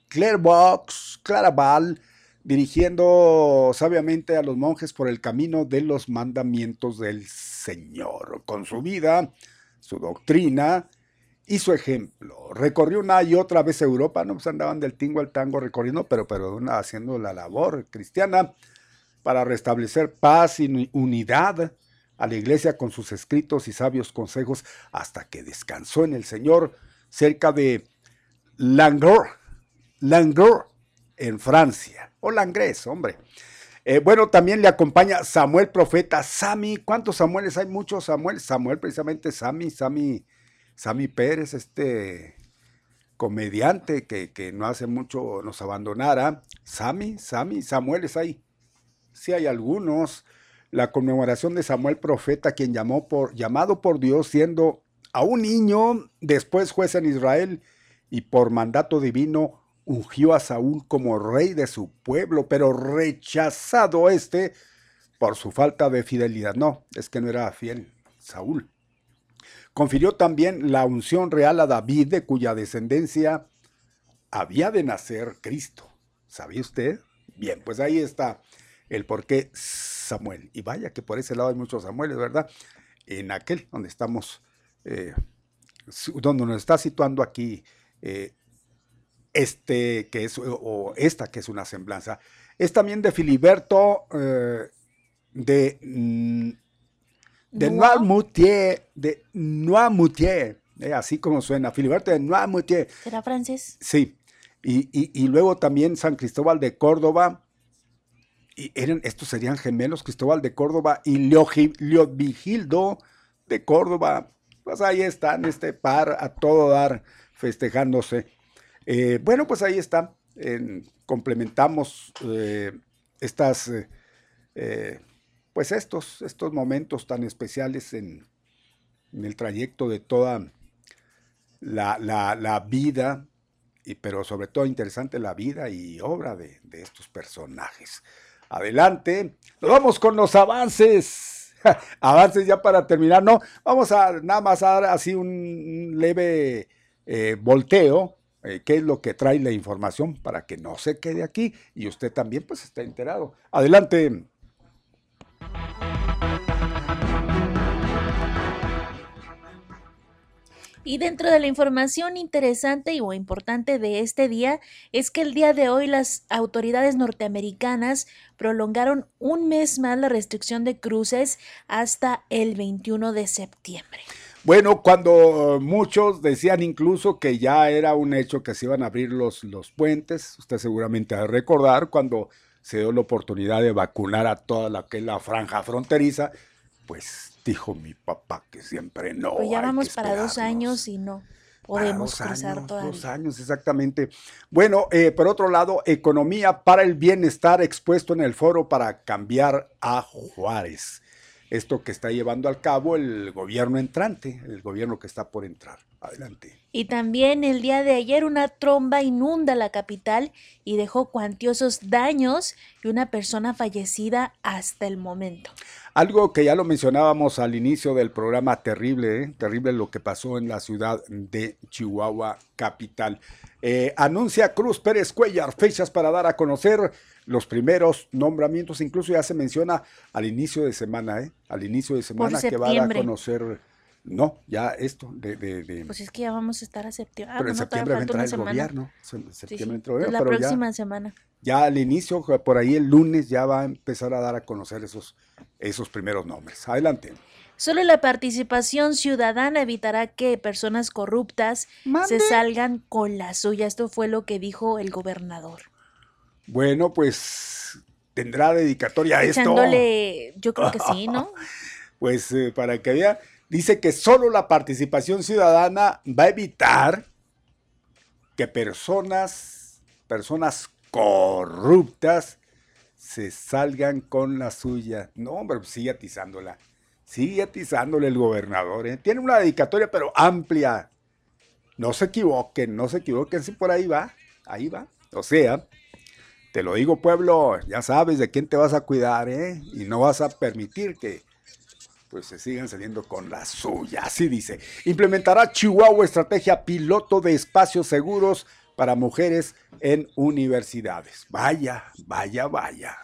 Clairbox, Claraval, dirigiendo sabiamente a los monjes por el camino de los mandamientos del Señor. Con su vida, su doctrina y su ejemplo. Recorrió una y otra vez Europa, no pues andaban del tingo al tango recorriendo, pero, pero haciendo la labor cristiana para restablecer paz y unidad a la iglesia con sus escritos y sabios consejos hasta que descansó en el Señor cerca de Langres, Langres en Francia, o Langres, hombre. Eh, bueno, también le acompaña Samuel Profeta, Sami, ¿cuántos Samueles hay? Muchos Samuel, Samuel precisamente, Sami, Sami, Sami Pérez, este comediante que, no hace mucho nos abandonara, Sami, Sami, Samuel es ahí si hay algunos, la conmemoración de Samuel profeta, quien llamó por, llamado por Dios siendo a un niño, después juez en Israel, y por mandato divino ungió a Saúl como rey de su pueblo, pero rechazado este por su falta de fidelidad. No, es que no era fiel Saúl. Confirió también la unción real a David, de cuya descendencia había de nacer Cristo. ¿Sabía usted? Bien, pues ahí está el por qué Samuel. Y vaya que por ese lado hay muchos Samueles, ¿verdad? En aquel donde estamos, eh, donde nos está situando aquí eh, este que es, o esta que es una semblanza. Es también de Filiberto eh, de, mm, de Noirmoutier, de Noirmoutier, así como suena, Filiberto de Noirmoutier. ¿Será francés? Sí. Y, y, luego también San Cristóbal de Córdoba, estos serían gemelos, Cristóbal de Córdoba y Leovigildo de Córdoba. Pues ahí están, este par a todo dar, festejándose. Eh, bueno, pues ahí está. complementamos eh, estas, eh, pues estos, estos momentos tan especiales en, el trayecto de toda la, vida, y, pero sobre todo interesante la vida y obra de estos personajes. Adelante. Vamos con los avances. avances ya para terminar. No, vamos a nada más dar así un leve eh, volteo. Eh, qué es lo que trae la información para que no se quede aquí y usted también pues esté enterado. Adelante. Y dentro de la información interesante y o importante de este día es que el día de hoy las autoridades norteamericanas prolongaron un mes más la restricción de cruces hasta el 21 de septiembre. Bueno, cuando muchos decían incluso que ya era un hecho que se iban a abrir los, los puentes, usted seguramente ha de recordar cuando se dio la oportunidad de vacunar a toda la que la franja fronteriza, pues dijo mi papá que siempre no. Pues ya vamos para dos años y no podemos cruzar años, Dos años, exactamente. Bueno, eh, por otro lado, economía para el bienestar expuesto en el foro para cambiar a Juárez. esto que está llevando al cabo el gobierno entrante, el gobierno que está por entrar. Adelante. Y también el día de ayer una tromba inunda la capital y dejó cuantiosos daños y una persona fallecida hasta el momento. Algo que ya lo mencionábamos al inicio del programa, terrible, ¿eh? terrible lo que pasó en la ciudad de Chihuahua capital. Eh, anuncia Cruz Pérez Cuellar fechas para dar a conocer los primeros nombramientos, incluso ya se menciona al inicio de semana, ¿eh? al inicio de semana que va a dar a conocer no, ya esto de, de, Pues es que ya vamos a estar a septiembre. Ah, pero en septiembre va a entrar el gobierno. Septiembre entra el gobierno, la próxima semana. Ya al inicio, por ahí el lunes, ya va a empezar a dar a conocer esos, esos primeros nombres. Adelante. Solo la participación ciudadana evitará que personas corruptas se salgan con la suya. Esto fue lo que dijo el gobernador. Bueno, pues tendrá dedicatoria a esto. yo creo que sí, ¿no? pues eh, para que vea, dice que solo la participación ciudadana va a evitar que personas, personas corruptas se salgan con la suya. No, hombre, pues sigue atizándola. Sigue atizándole el gobernador. ¿eh? Tiene una dedicatoria, pero amplia. No se equivoquen, no se equivoquen si por ahí va. Ahí va. O sea, te lo digo, pueblo, ya sabes de quién te vas a cuidar, ¿eh? Y no vas a permitir que pues se siguen saliendo con la suya. Así dice. Implementará Chihuahua estrategia piloto de espacios seguros para mujeres en universidades. Vaya, vaya, vaya.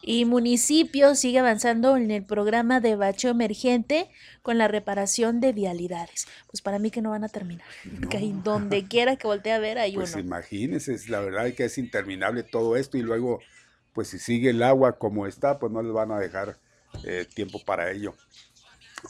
Y municipio sigue avanzando en el programa de bacho emergente con la reparación de vialidades. Pues para mí que no van a terminar. Que hay donde quiera que voltee a ver hay pues uno. imagínense, la verdad es que es interminable todo esto y luego, pues si sigue el agua como está, pues no les van a dejar eh, tiempo para ello.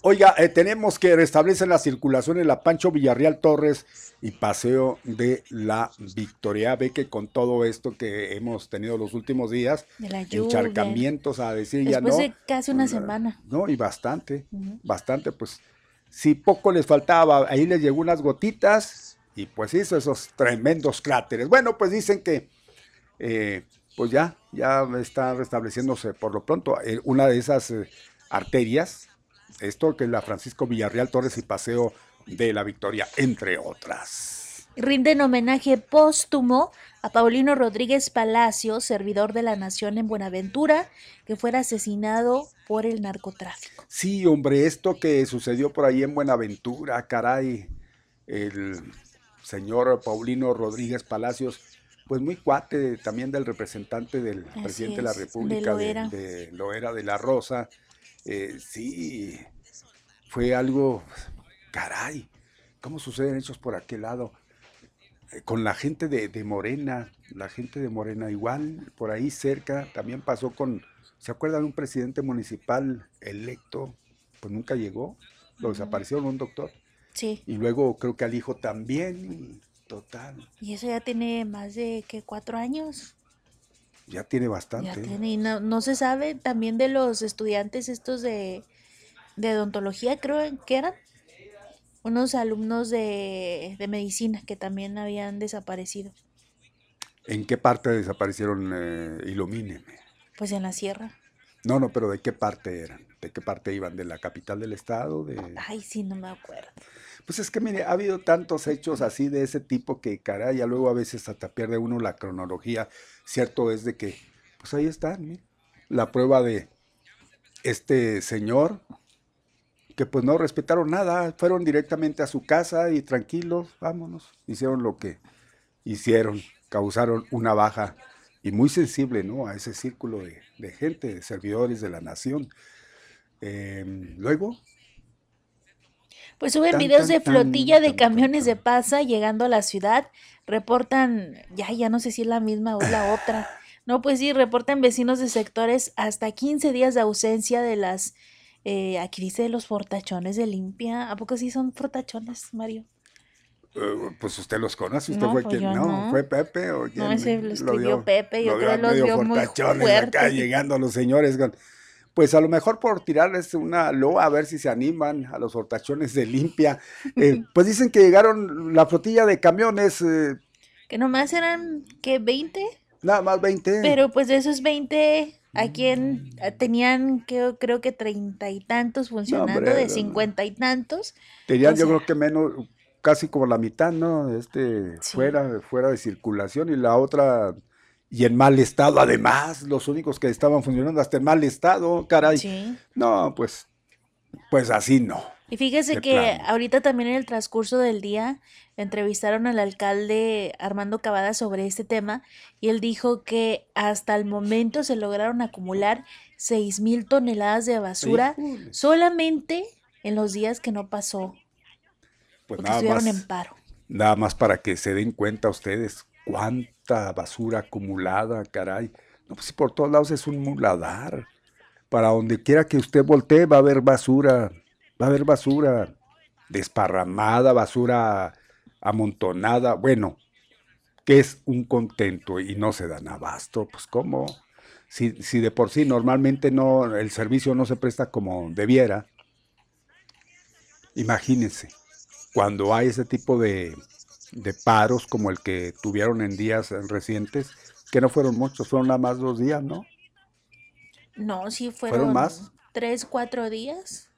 Oiga, eh, tenemos que restablecer la circulación en la Pancho Villarreal Torres y Paseo de la Victoria. Ve que con todo esto que hemos tenido los últimos días, encharcamientos a decir ya no. de casi una semana. No, y bastante, bastante, pues si poco les faltaba, ahí les llegó unas gotitas y pues hizo esos tremendos cráteres. Bueno, pues dicen que eh, pues ya, ya está restableciéndose por lo pronto eh, una de esas eh, arterias, esto que es la Francisco Villarreal Torres y Paseo de la Victoria, entre otras. Rinden homenaje póstumo a Paulino Rodríguez Palacio, servidor de la Nación en Buenaventura, que fuera asesinado por el narcotráfico. Sí, hombre, esto que sucedió por ahí en Buenaventura, caray, el señor Paulino Rodríguez Palacios pues muy cuate también del representante del presidente de la República, de Loera de, la Rosa. Eh, sí, fue algo, caray, ¿cómo suceden hechos por aquel lado? Eh, con la gente de, Morena, la gente de Morena igual, por ahí cerca, también pasó con, ¿se acuerdan de un presidente municipal electo? Pues nunca llegó, lo desaparecieron un doctor. Sí. Y luego creo que al hijo también, Total. Y eso ya tiene más de que cuatro años. Ya tiene bastante. Ya tiene, y no, se sabe también de los estudiantes estos de, de odontología, creo que eran. Unos alumnos de, de, medicina que también habían desaparecido. ¿En qué parte desaparecieron? Eh, ilumíneme. Pues en la sierra. No, no, pero ¿de qué parte eran? ¿De qué parte iban? ¿De la capital del estado? De... Ay, sí, no me acuerdo. Pues es que, mire, ha habido tantos hechos así de ese tipo que, caray, ya luego a veces hasta pierde uno la cronología. Cierto es de que, pues ahí está, la prueba de este señor, que pues no respetaron nada, fueron directamente a su casa y tranquilos, vámonos, hicieron lo que hicieron, causaron una baja y muy sensible, ¿no? A ese círculo de, gente, de servidores de la nación. Em, luego, pues suben videos de flotilla de camiones de pasa llegando a la ciudad. Reportan, ya, ya no sé si es la misma o la otra. No, pues sí, reportan vecinos de sectores hasta 15 días de ausencia de las, eh, aquí dice los fortachones de limpia. ¿A poco sí son fortachones, Mario? Eh, pues usted los conoce, usted fue pues quien, no, fue Pepe o quién No, ese lo escribió Pepe, yo creo que los vio muy fuerte. acá llegando los señores con pues a lo mejor por tirarles una loa a ver si se animan a los hortachones de limpia. Eh, pues dicen que llegaron la flotilla de camiones. Eh, que nomás eran, ¿qué? ¿20? Nada más 20. Pero pues de esos 20, Aquí en, tenían que, creo que treinta y tantos funcionando, de cincuenta y tantos. Tenían yo creo que menos, casi como la mitad, ¿no? Este, fuera, fuera de circulación y la otra, y en mal estado, además, los únicos que estaban funcionando hasta en mal estado, caray. No, pues, pues así no. Y fíjese que ahorita también en el transcurso del día entrevistaron al alcalde Armando Cavada sobre este tema y él dijo que hasta el momento se lograron acumular seis mil toneladas de basura solamente en los días que no pasó. Pues nada más, en paro. Nada más para que se den cuenta ustedes cuánta basura acumulada, caray. No, pues por todos lados es un muladar. Para donde quiera que usted voltee va a haber basura va a haber basura desparramada, basura amontonada, bueno, que es un contento y no se dan abasto, pues cómo, si, si de por sí normalmente no, el servicio no se presta como debiera, imagínense, cuando hay ese tipo de, de paros como el que tuvieron en días recientes, que no fueron muchos, fueron nada más dos días, ¿no? No, sí fueron, ¿Fueron más. Tres, cuatro días.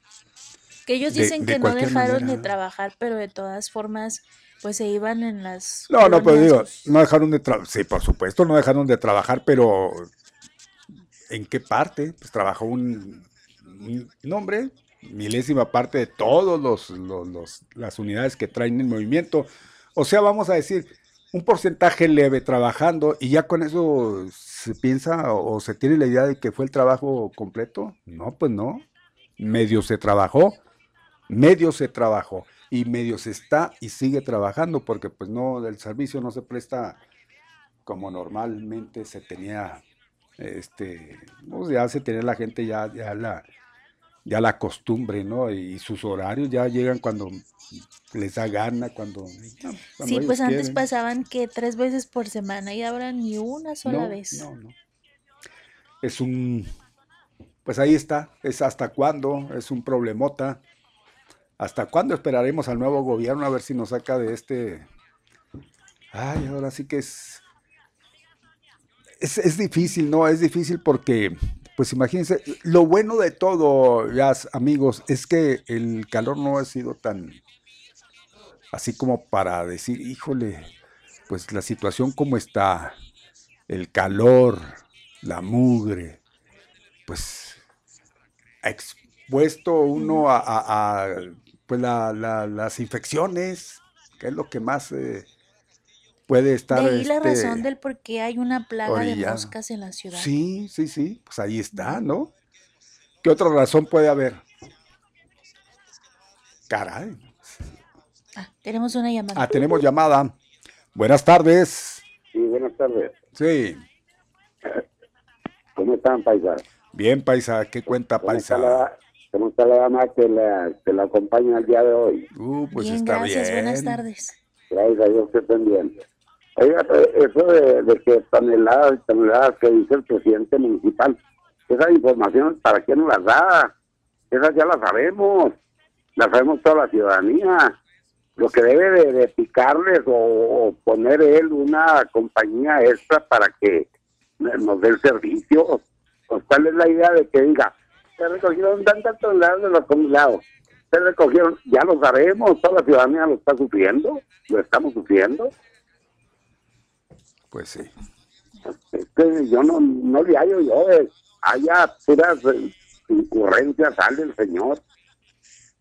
Que ellos dicen que no dejaron de trabajar, pero de todas formas, pues se iban en las... No, no, pero digo, no dejaron de trabajar, sí, por supuesto, no dejaron de trabajar, pero ¿en qué parte? Pues trabajó un, nombre, milésima parte de todos los, los, las unidades que traen en movimiento. O sea, vamos a decir, un porcentaje leve trabajando y ya con eso se piensa o se tiene la idea de que fue el trabajo completo. No, pues no. Medio se trabajó medio se trabajó y medio se está y sigue trabajando porque pues no, el servicio no se presta como normalmente se tenía, este, ya se tenía la gente ya, ya la, ya la costumbre, ¿no? Y sus horarios ya llegan cuando les da gana, cuando... sí, pues antes pasaban que tres veces por semana y ahora ni una sola vez. No, no. Es un... Pues ahí está, es hasta cuándo, es un problemota. ¿Hasta cuándo esperaremos al nuevo gobierno a ver si nos saca de este... Ay, ahora sí que es... Es, difícil, ¿no? Es difícil porque, pues imagínense, lo bueno de todo, ya amigos, es que el calor no ha sido tan así como para decir, híjole, pues la situación como está, el calor, la mugre, pues ha expuesto uno a pues la, las infecciones, que es lo que más eh, puede estar. De ahí la este, razón del por qué hay una plaga de moscas en la ciudad. Sí, sí, sí, pues ahí está, ¿no? ¿Qué otra razón puede haber? Caray. Ah, tenemos una llamada. Ah, tenemos llamada. Buenas tardes. Sí, buenas tardes. Sí. ¿Cómo están, paisa? Bien, paisa. ¿Qué cuenta, paisa? ¿Cómo está la dama que la, que la acompaña el día de hoy? Uh, pues está gracias, buenas tardes. Gracias a Dios que estén bien. Eso de, que toneladas y toneladas que dice el presidente municipal, esa información, ¿para quién nos las da? Esas ya las sabemos, las sabemos toda la ciudadanía. Lo que debe de, picarles o, poner él una compañía extra para que nos dé el servicio. Pues, ¿Cuál es la idea de que diga, se recogieron tantas toneladas de los acumulados. Se recogieron, ya lo sabemos, toda la ciudadanía lo está sufriendo, lo estamos sufriendo. Pues sí. Es que yo no, no le hallo yo, eh, haya puras eh, incurrencias, sale el señor.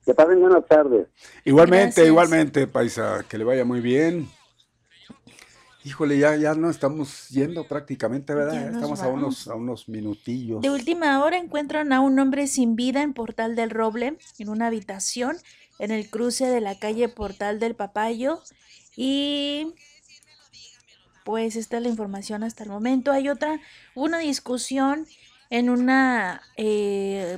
Que pasen buenas tardes. Igualmente, igualmente, Paisa, que le vaya muy bien. Híjole, ya, ya no estamos yendo prácticamente, ¿verdad? Estamos a unos, a unos minutillos. De última hora encuentran a un hombre sin vida en Portal del Roble, en una habitación, en el cruce de la calle Portal del Papayo. Y pues esta es la información hasta el momento. Hay otra, una discusión en una eh,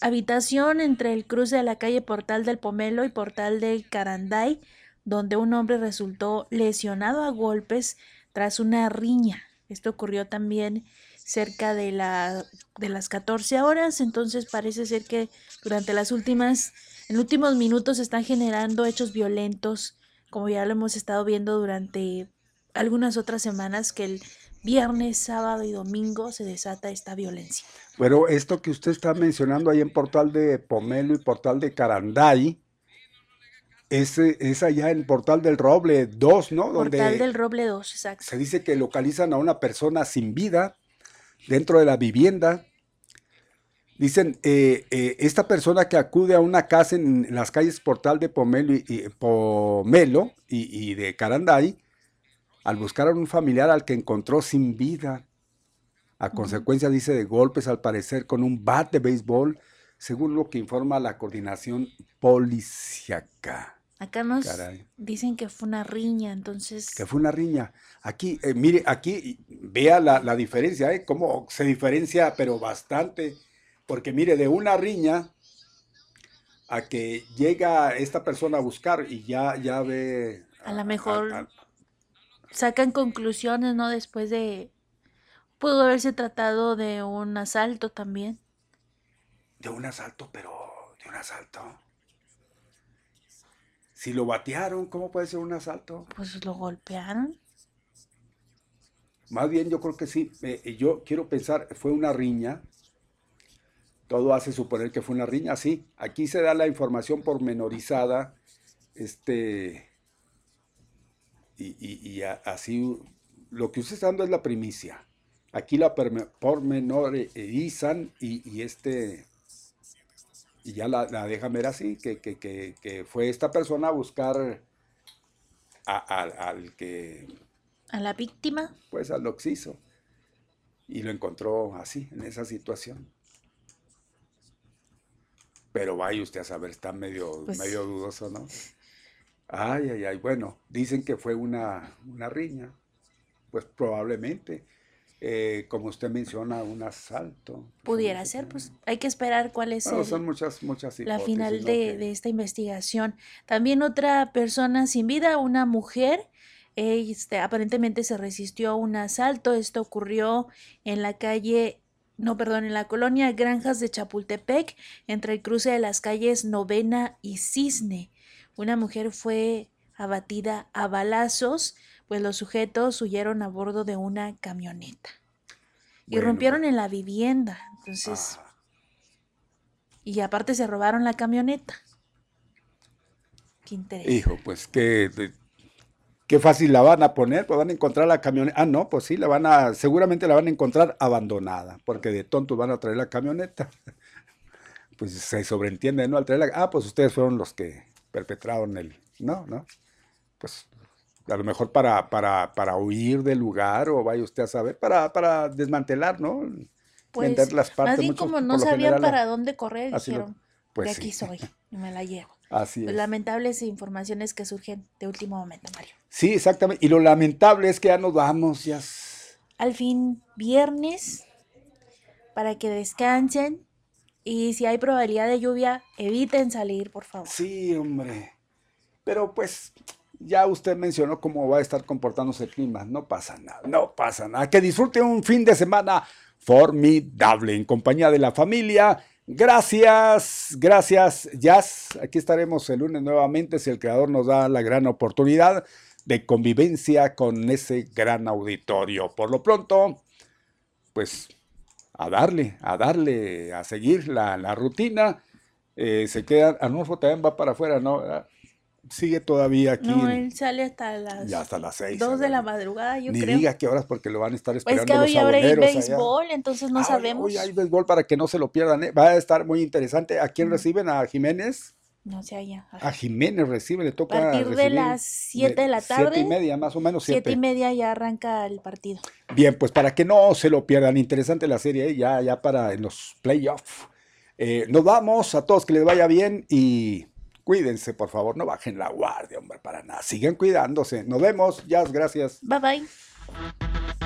habitación entre el cruce de la calle Portal del Pomelo y Portal del Caranday donde un hombre resultó lesionado a golpes tras una riña. Esto ocurrió también cerca de, la, de las 14 horas, entonces parece ser que durante las últimas, en últimos minutos están generando hechos violentos, como ya lo hemos estado viendo durante algunas otras semanas, que el viernes, sábado y domingo se desata esta violencia. Pero esto que usted está mencionando ahí en Portal de Pomelo y Portal de Caranday, es, es allá en Portal del Roble 2, ¿no? Portal del Roble 2, exacto. Se dice que localizan a una persona sin vida dentro de la vivienda. Dicen, eh, eh, esta persona que acude a una casa en las calles Portal de Pomelo y, Pomelo y, y de Caranday, al buscar a un familiar al que encontró sin vida, a consecuencia, dice, de golpes al parecer con un bat de béisbol, según lo que informa la coordinación policiaca. Acá nos dicen que fue una riña, entonces... Que fue una riña. Aquí, eh, mire, aquí vea la, la diferencia, ¿eh? Cómo se diferencia, pero bastante. Porque mire, de una riña a que llega esta persona a buscar y ya, ya ve... A lo mejor sacan conclusiones, ¿no? Después de... Pudo haberse tratado de un asalto también. De un asalto, pero de un asalto. Si lo batearon, ¿cómo puede ser un asalto? Pues lo golpearon. Más bien yo creo que sí. Eh, yo quiero pensar, fue una riña. Todo hace suponer que fue una riña, sí. Aquí se da la información pormenorizada. Este, y, así, lo que usted está dando es la primicia. Aquí la pormenorizan y, y este, y ya la, la dejan ver así, que, que, que, fue esta persona a buscar al que... A la víctima. Pues al oxiso. Y lo encontró así, en esa situación. Pero vaya usted a saber, está medio, pues medio dudoso, ¿no? Ay, ay, ay. Bueno, dicen que fue una, una riña. Pues probablemente. Eh, como usted menciona, un asalto. Pudiera ser, pues hay que esperar cuál es son muchas, muchas la final de, de, esta investigación. También otra persona sin vida, una mujer, este, aparentemente se resistió a un asalto. Esto ocurrió en la calle no, perdón, en la colonia Granjas de Chapultepec, entre el cruce de las calles Novena y Cisne. Una mujer fue abatida a balazos, pues los sujetos huyeron a bordo de una camioneta. Y rompieron en la vivienda. Entonces. Ah. Y aparte se robaron la camioneta. Qué interesante. Hijo, pues qué, qué fácil la van a poner, pues van a encontrar la camioneta. Ah, no, pues sí, la van a, seguramente la van a encontrar abandonada, porque de tontos van a traer la camioneta. Pues se sobreentiende, ¿no? Al traerla, ah, pues ustedes fueron los que perpetraron el... No, no. Pues a lo mejor para, para, para huir del lugar o vaya usted a saber, para, para desmantelar, ¿no? Pues, Vender las partes. Más bien como no sabían para dónde correr, dijeron, pues de aquí soy y me la llevo. Así pues Lamentables informaciones que surgen de último momento, Mario. Sí, exactamente. Y lo lamentable es que ya nos vamos, ya. Al fin, viernes, para que descansen, y si hay probabilidad de lluvia, eviten salir, por favor. Sí, hombre. Pero pues ya usted mencionó cómo va a estar comportándose el clima. No pasa nada, no pasa nada. Que disfrute un fin de semana formidable en compañía de la familia. Gracias, gracias, Jazz. Aquí estaremos el lunes nuevamente si el creador nos da la gran oportunidad de convivencia con ese gran auditorio. Por lo pronto, pues a darle, a darle, a seguir la, la rutina. Eh, se queda, Arnulfo también va para afuera, ¿no? Ah, sigue todavía aquí. No, él sale hasta las, ya hasta las seis. Dos de la madrugada, yo Ni creo. diga qué horas porque lo van a estar esperando. Pues que hoy habrá béisbol, entonces no sabemos. Hoy hay béisbol para que no se lo pierdan. ¿eh? Va a estar muy interesante. ¿A quién reciben? ¿A Jiménez? No sé allá. A Jiménez recibe, le toca. A partir de las 7 de la tarde. Siete y media, más o menos. Siete y media ya arranca el partido. Bien, pues para que no se lo pierdan, interesante la serie, ¿eh? ya, ya para los playoffs. Eh, nos vamos, a todos que les vaya bien y cuídense, por favor, no bajen la guardia, hombre, para nada. Sigan cuidándose. Nos vemos, ya, gracias. Bye bye.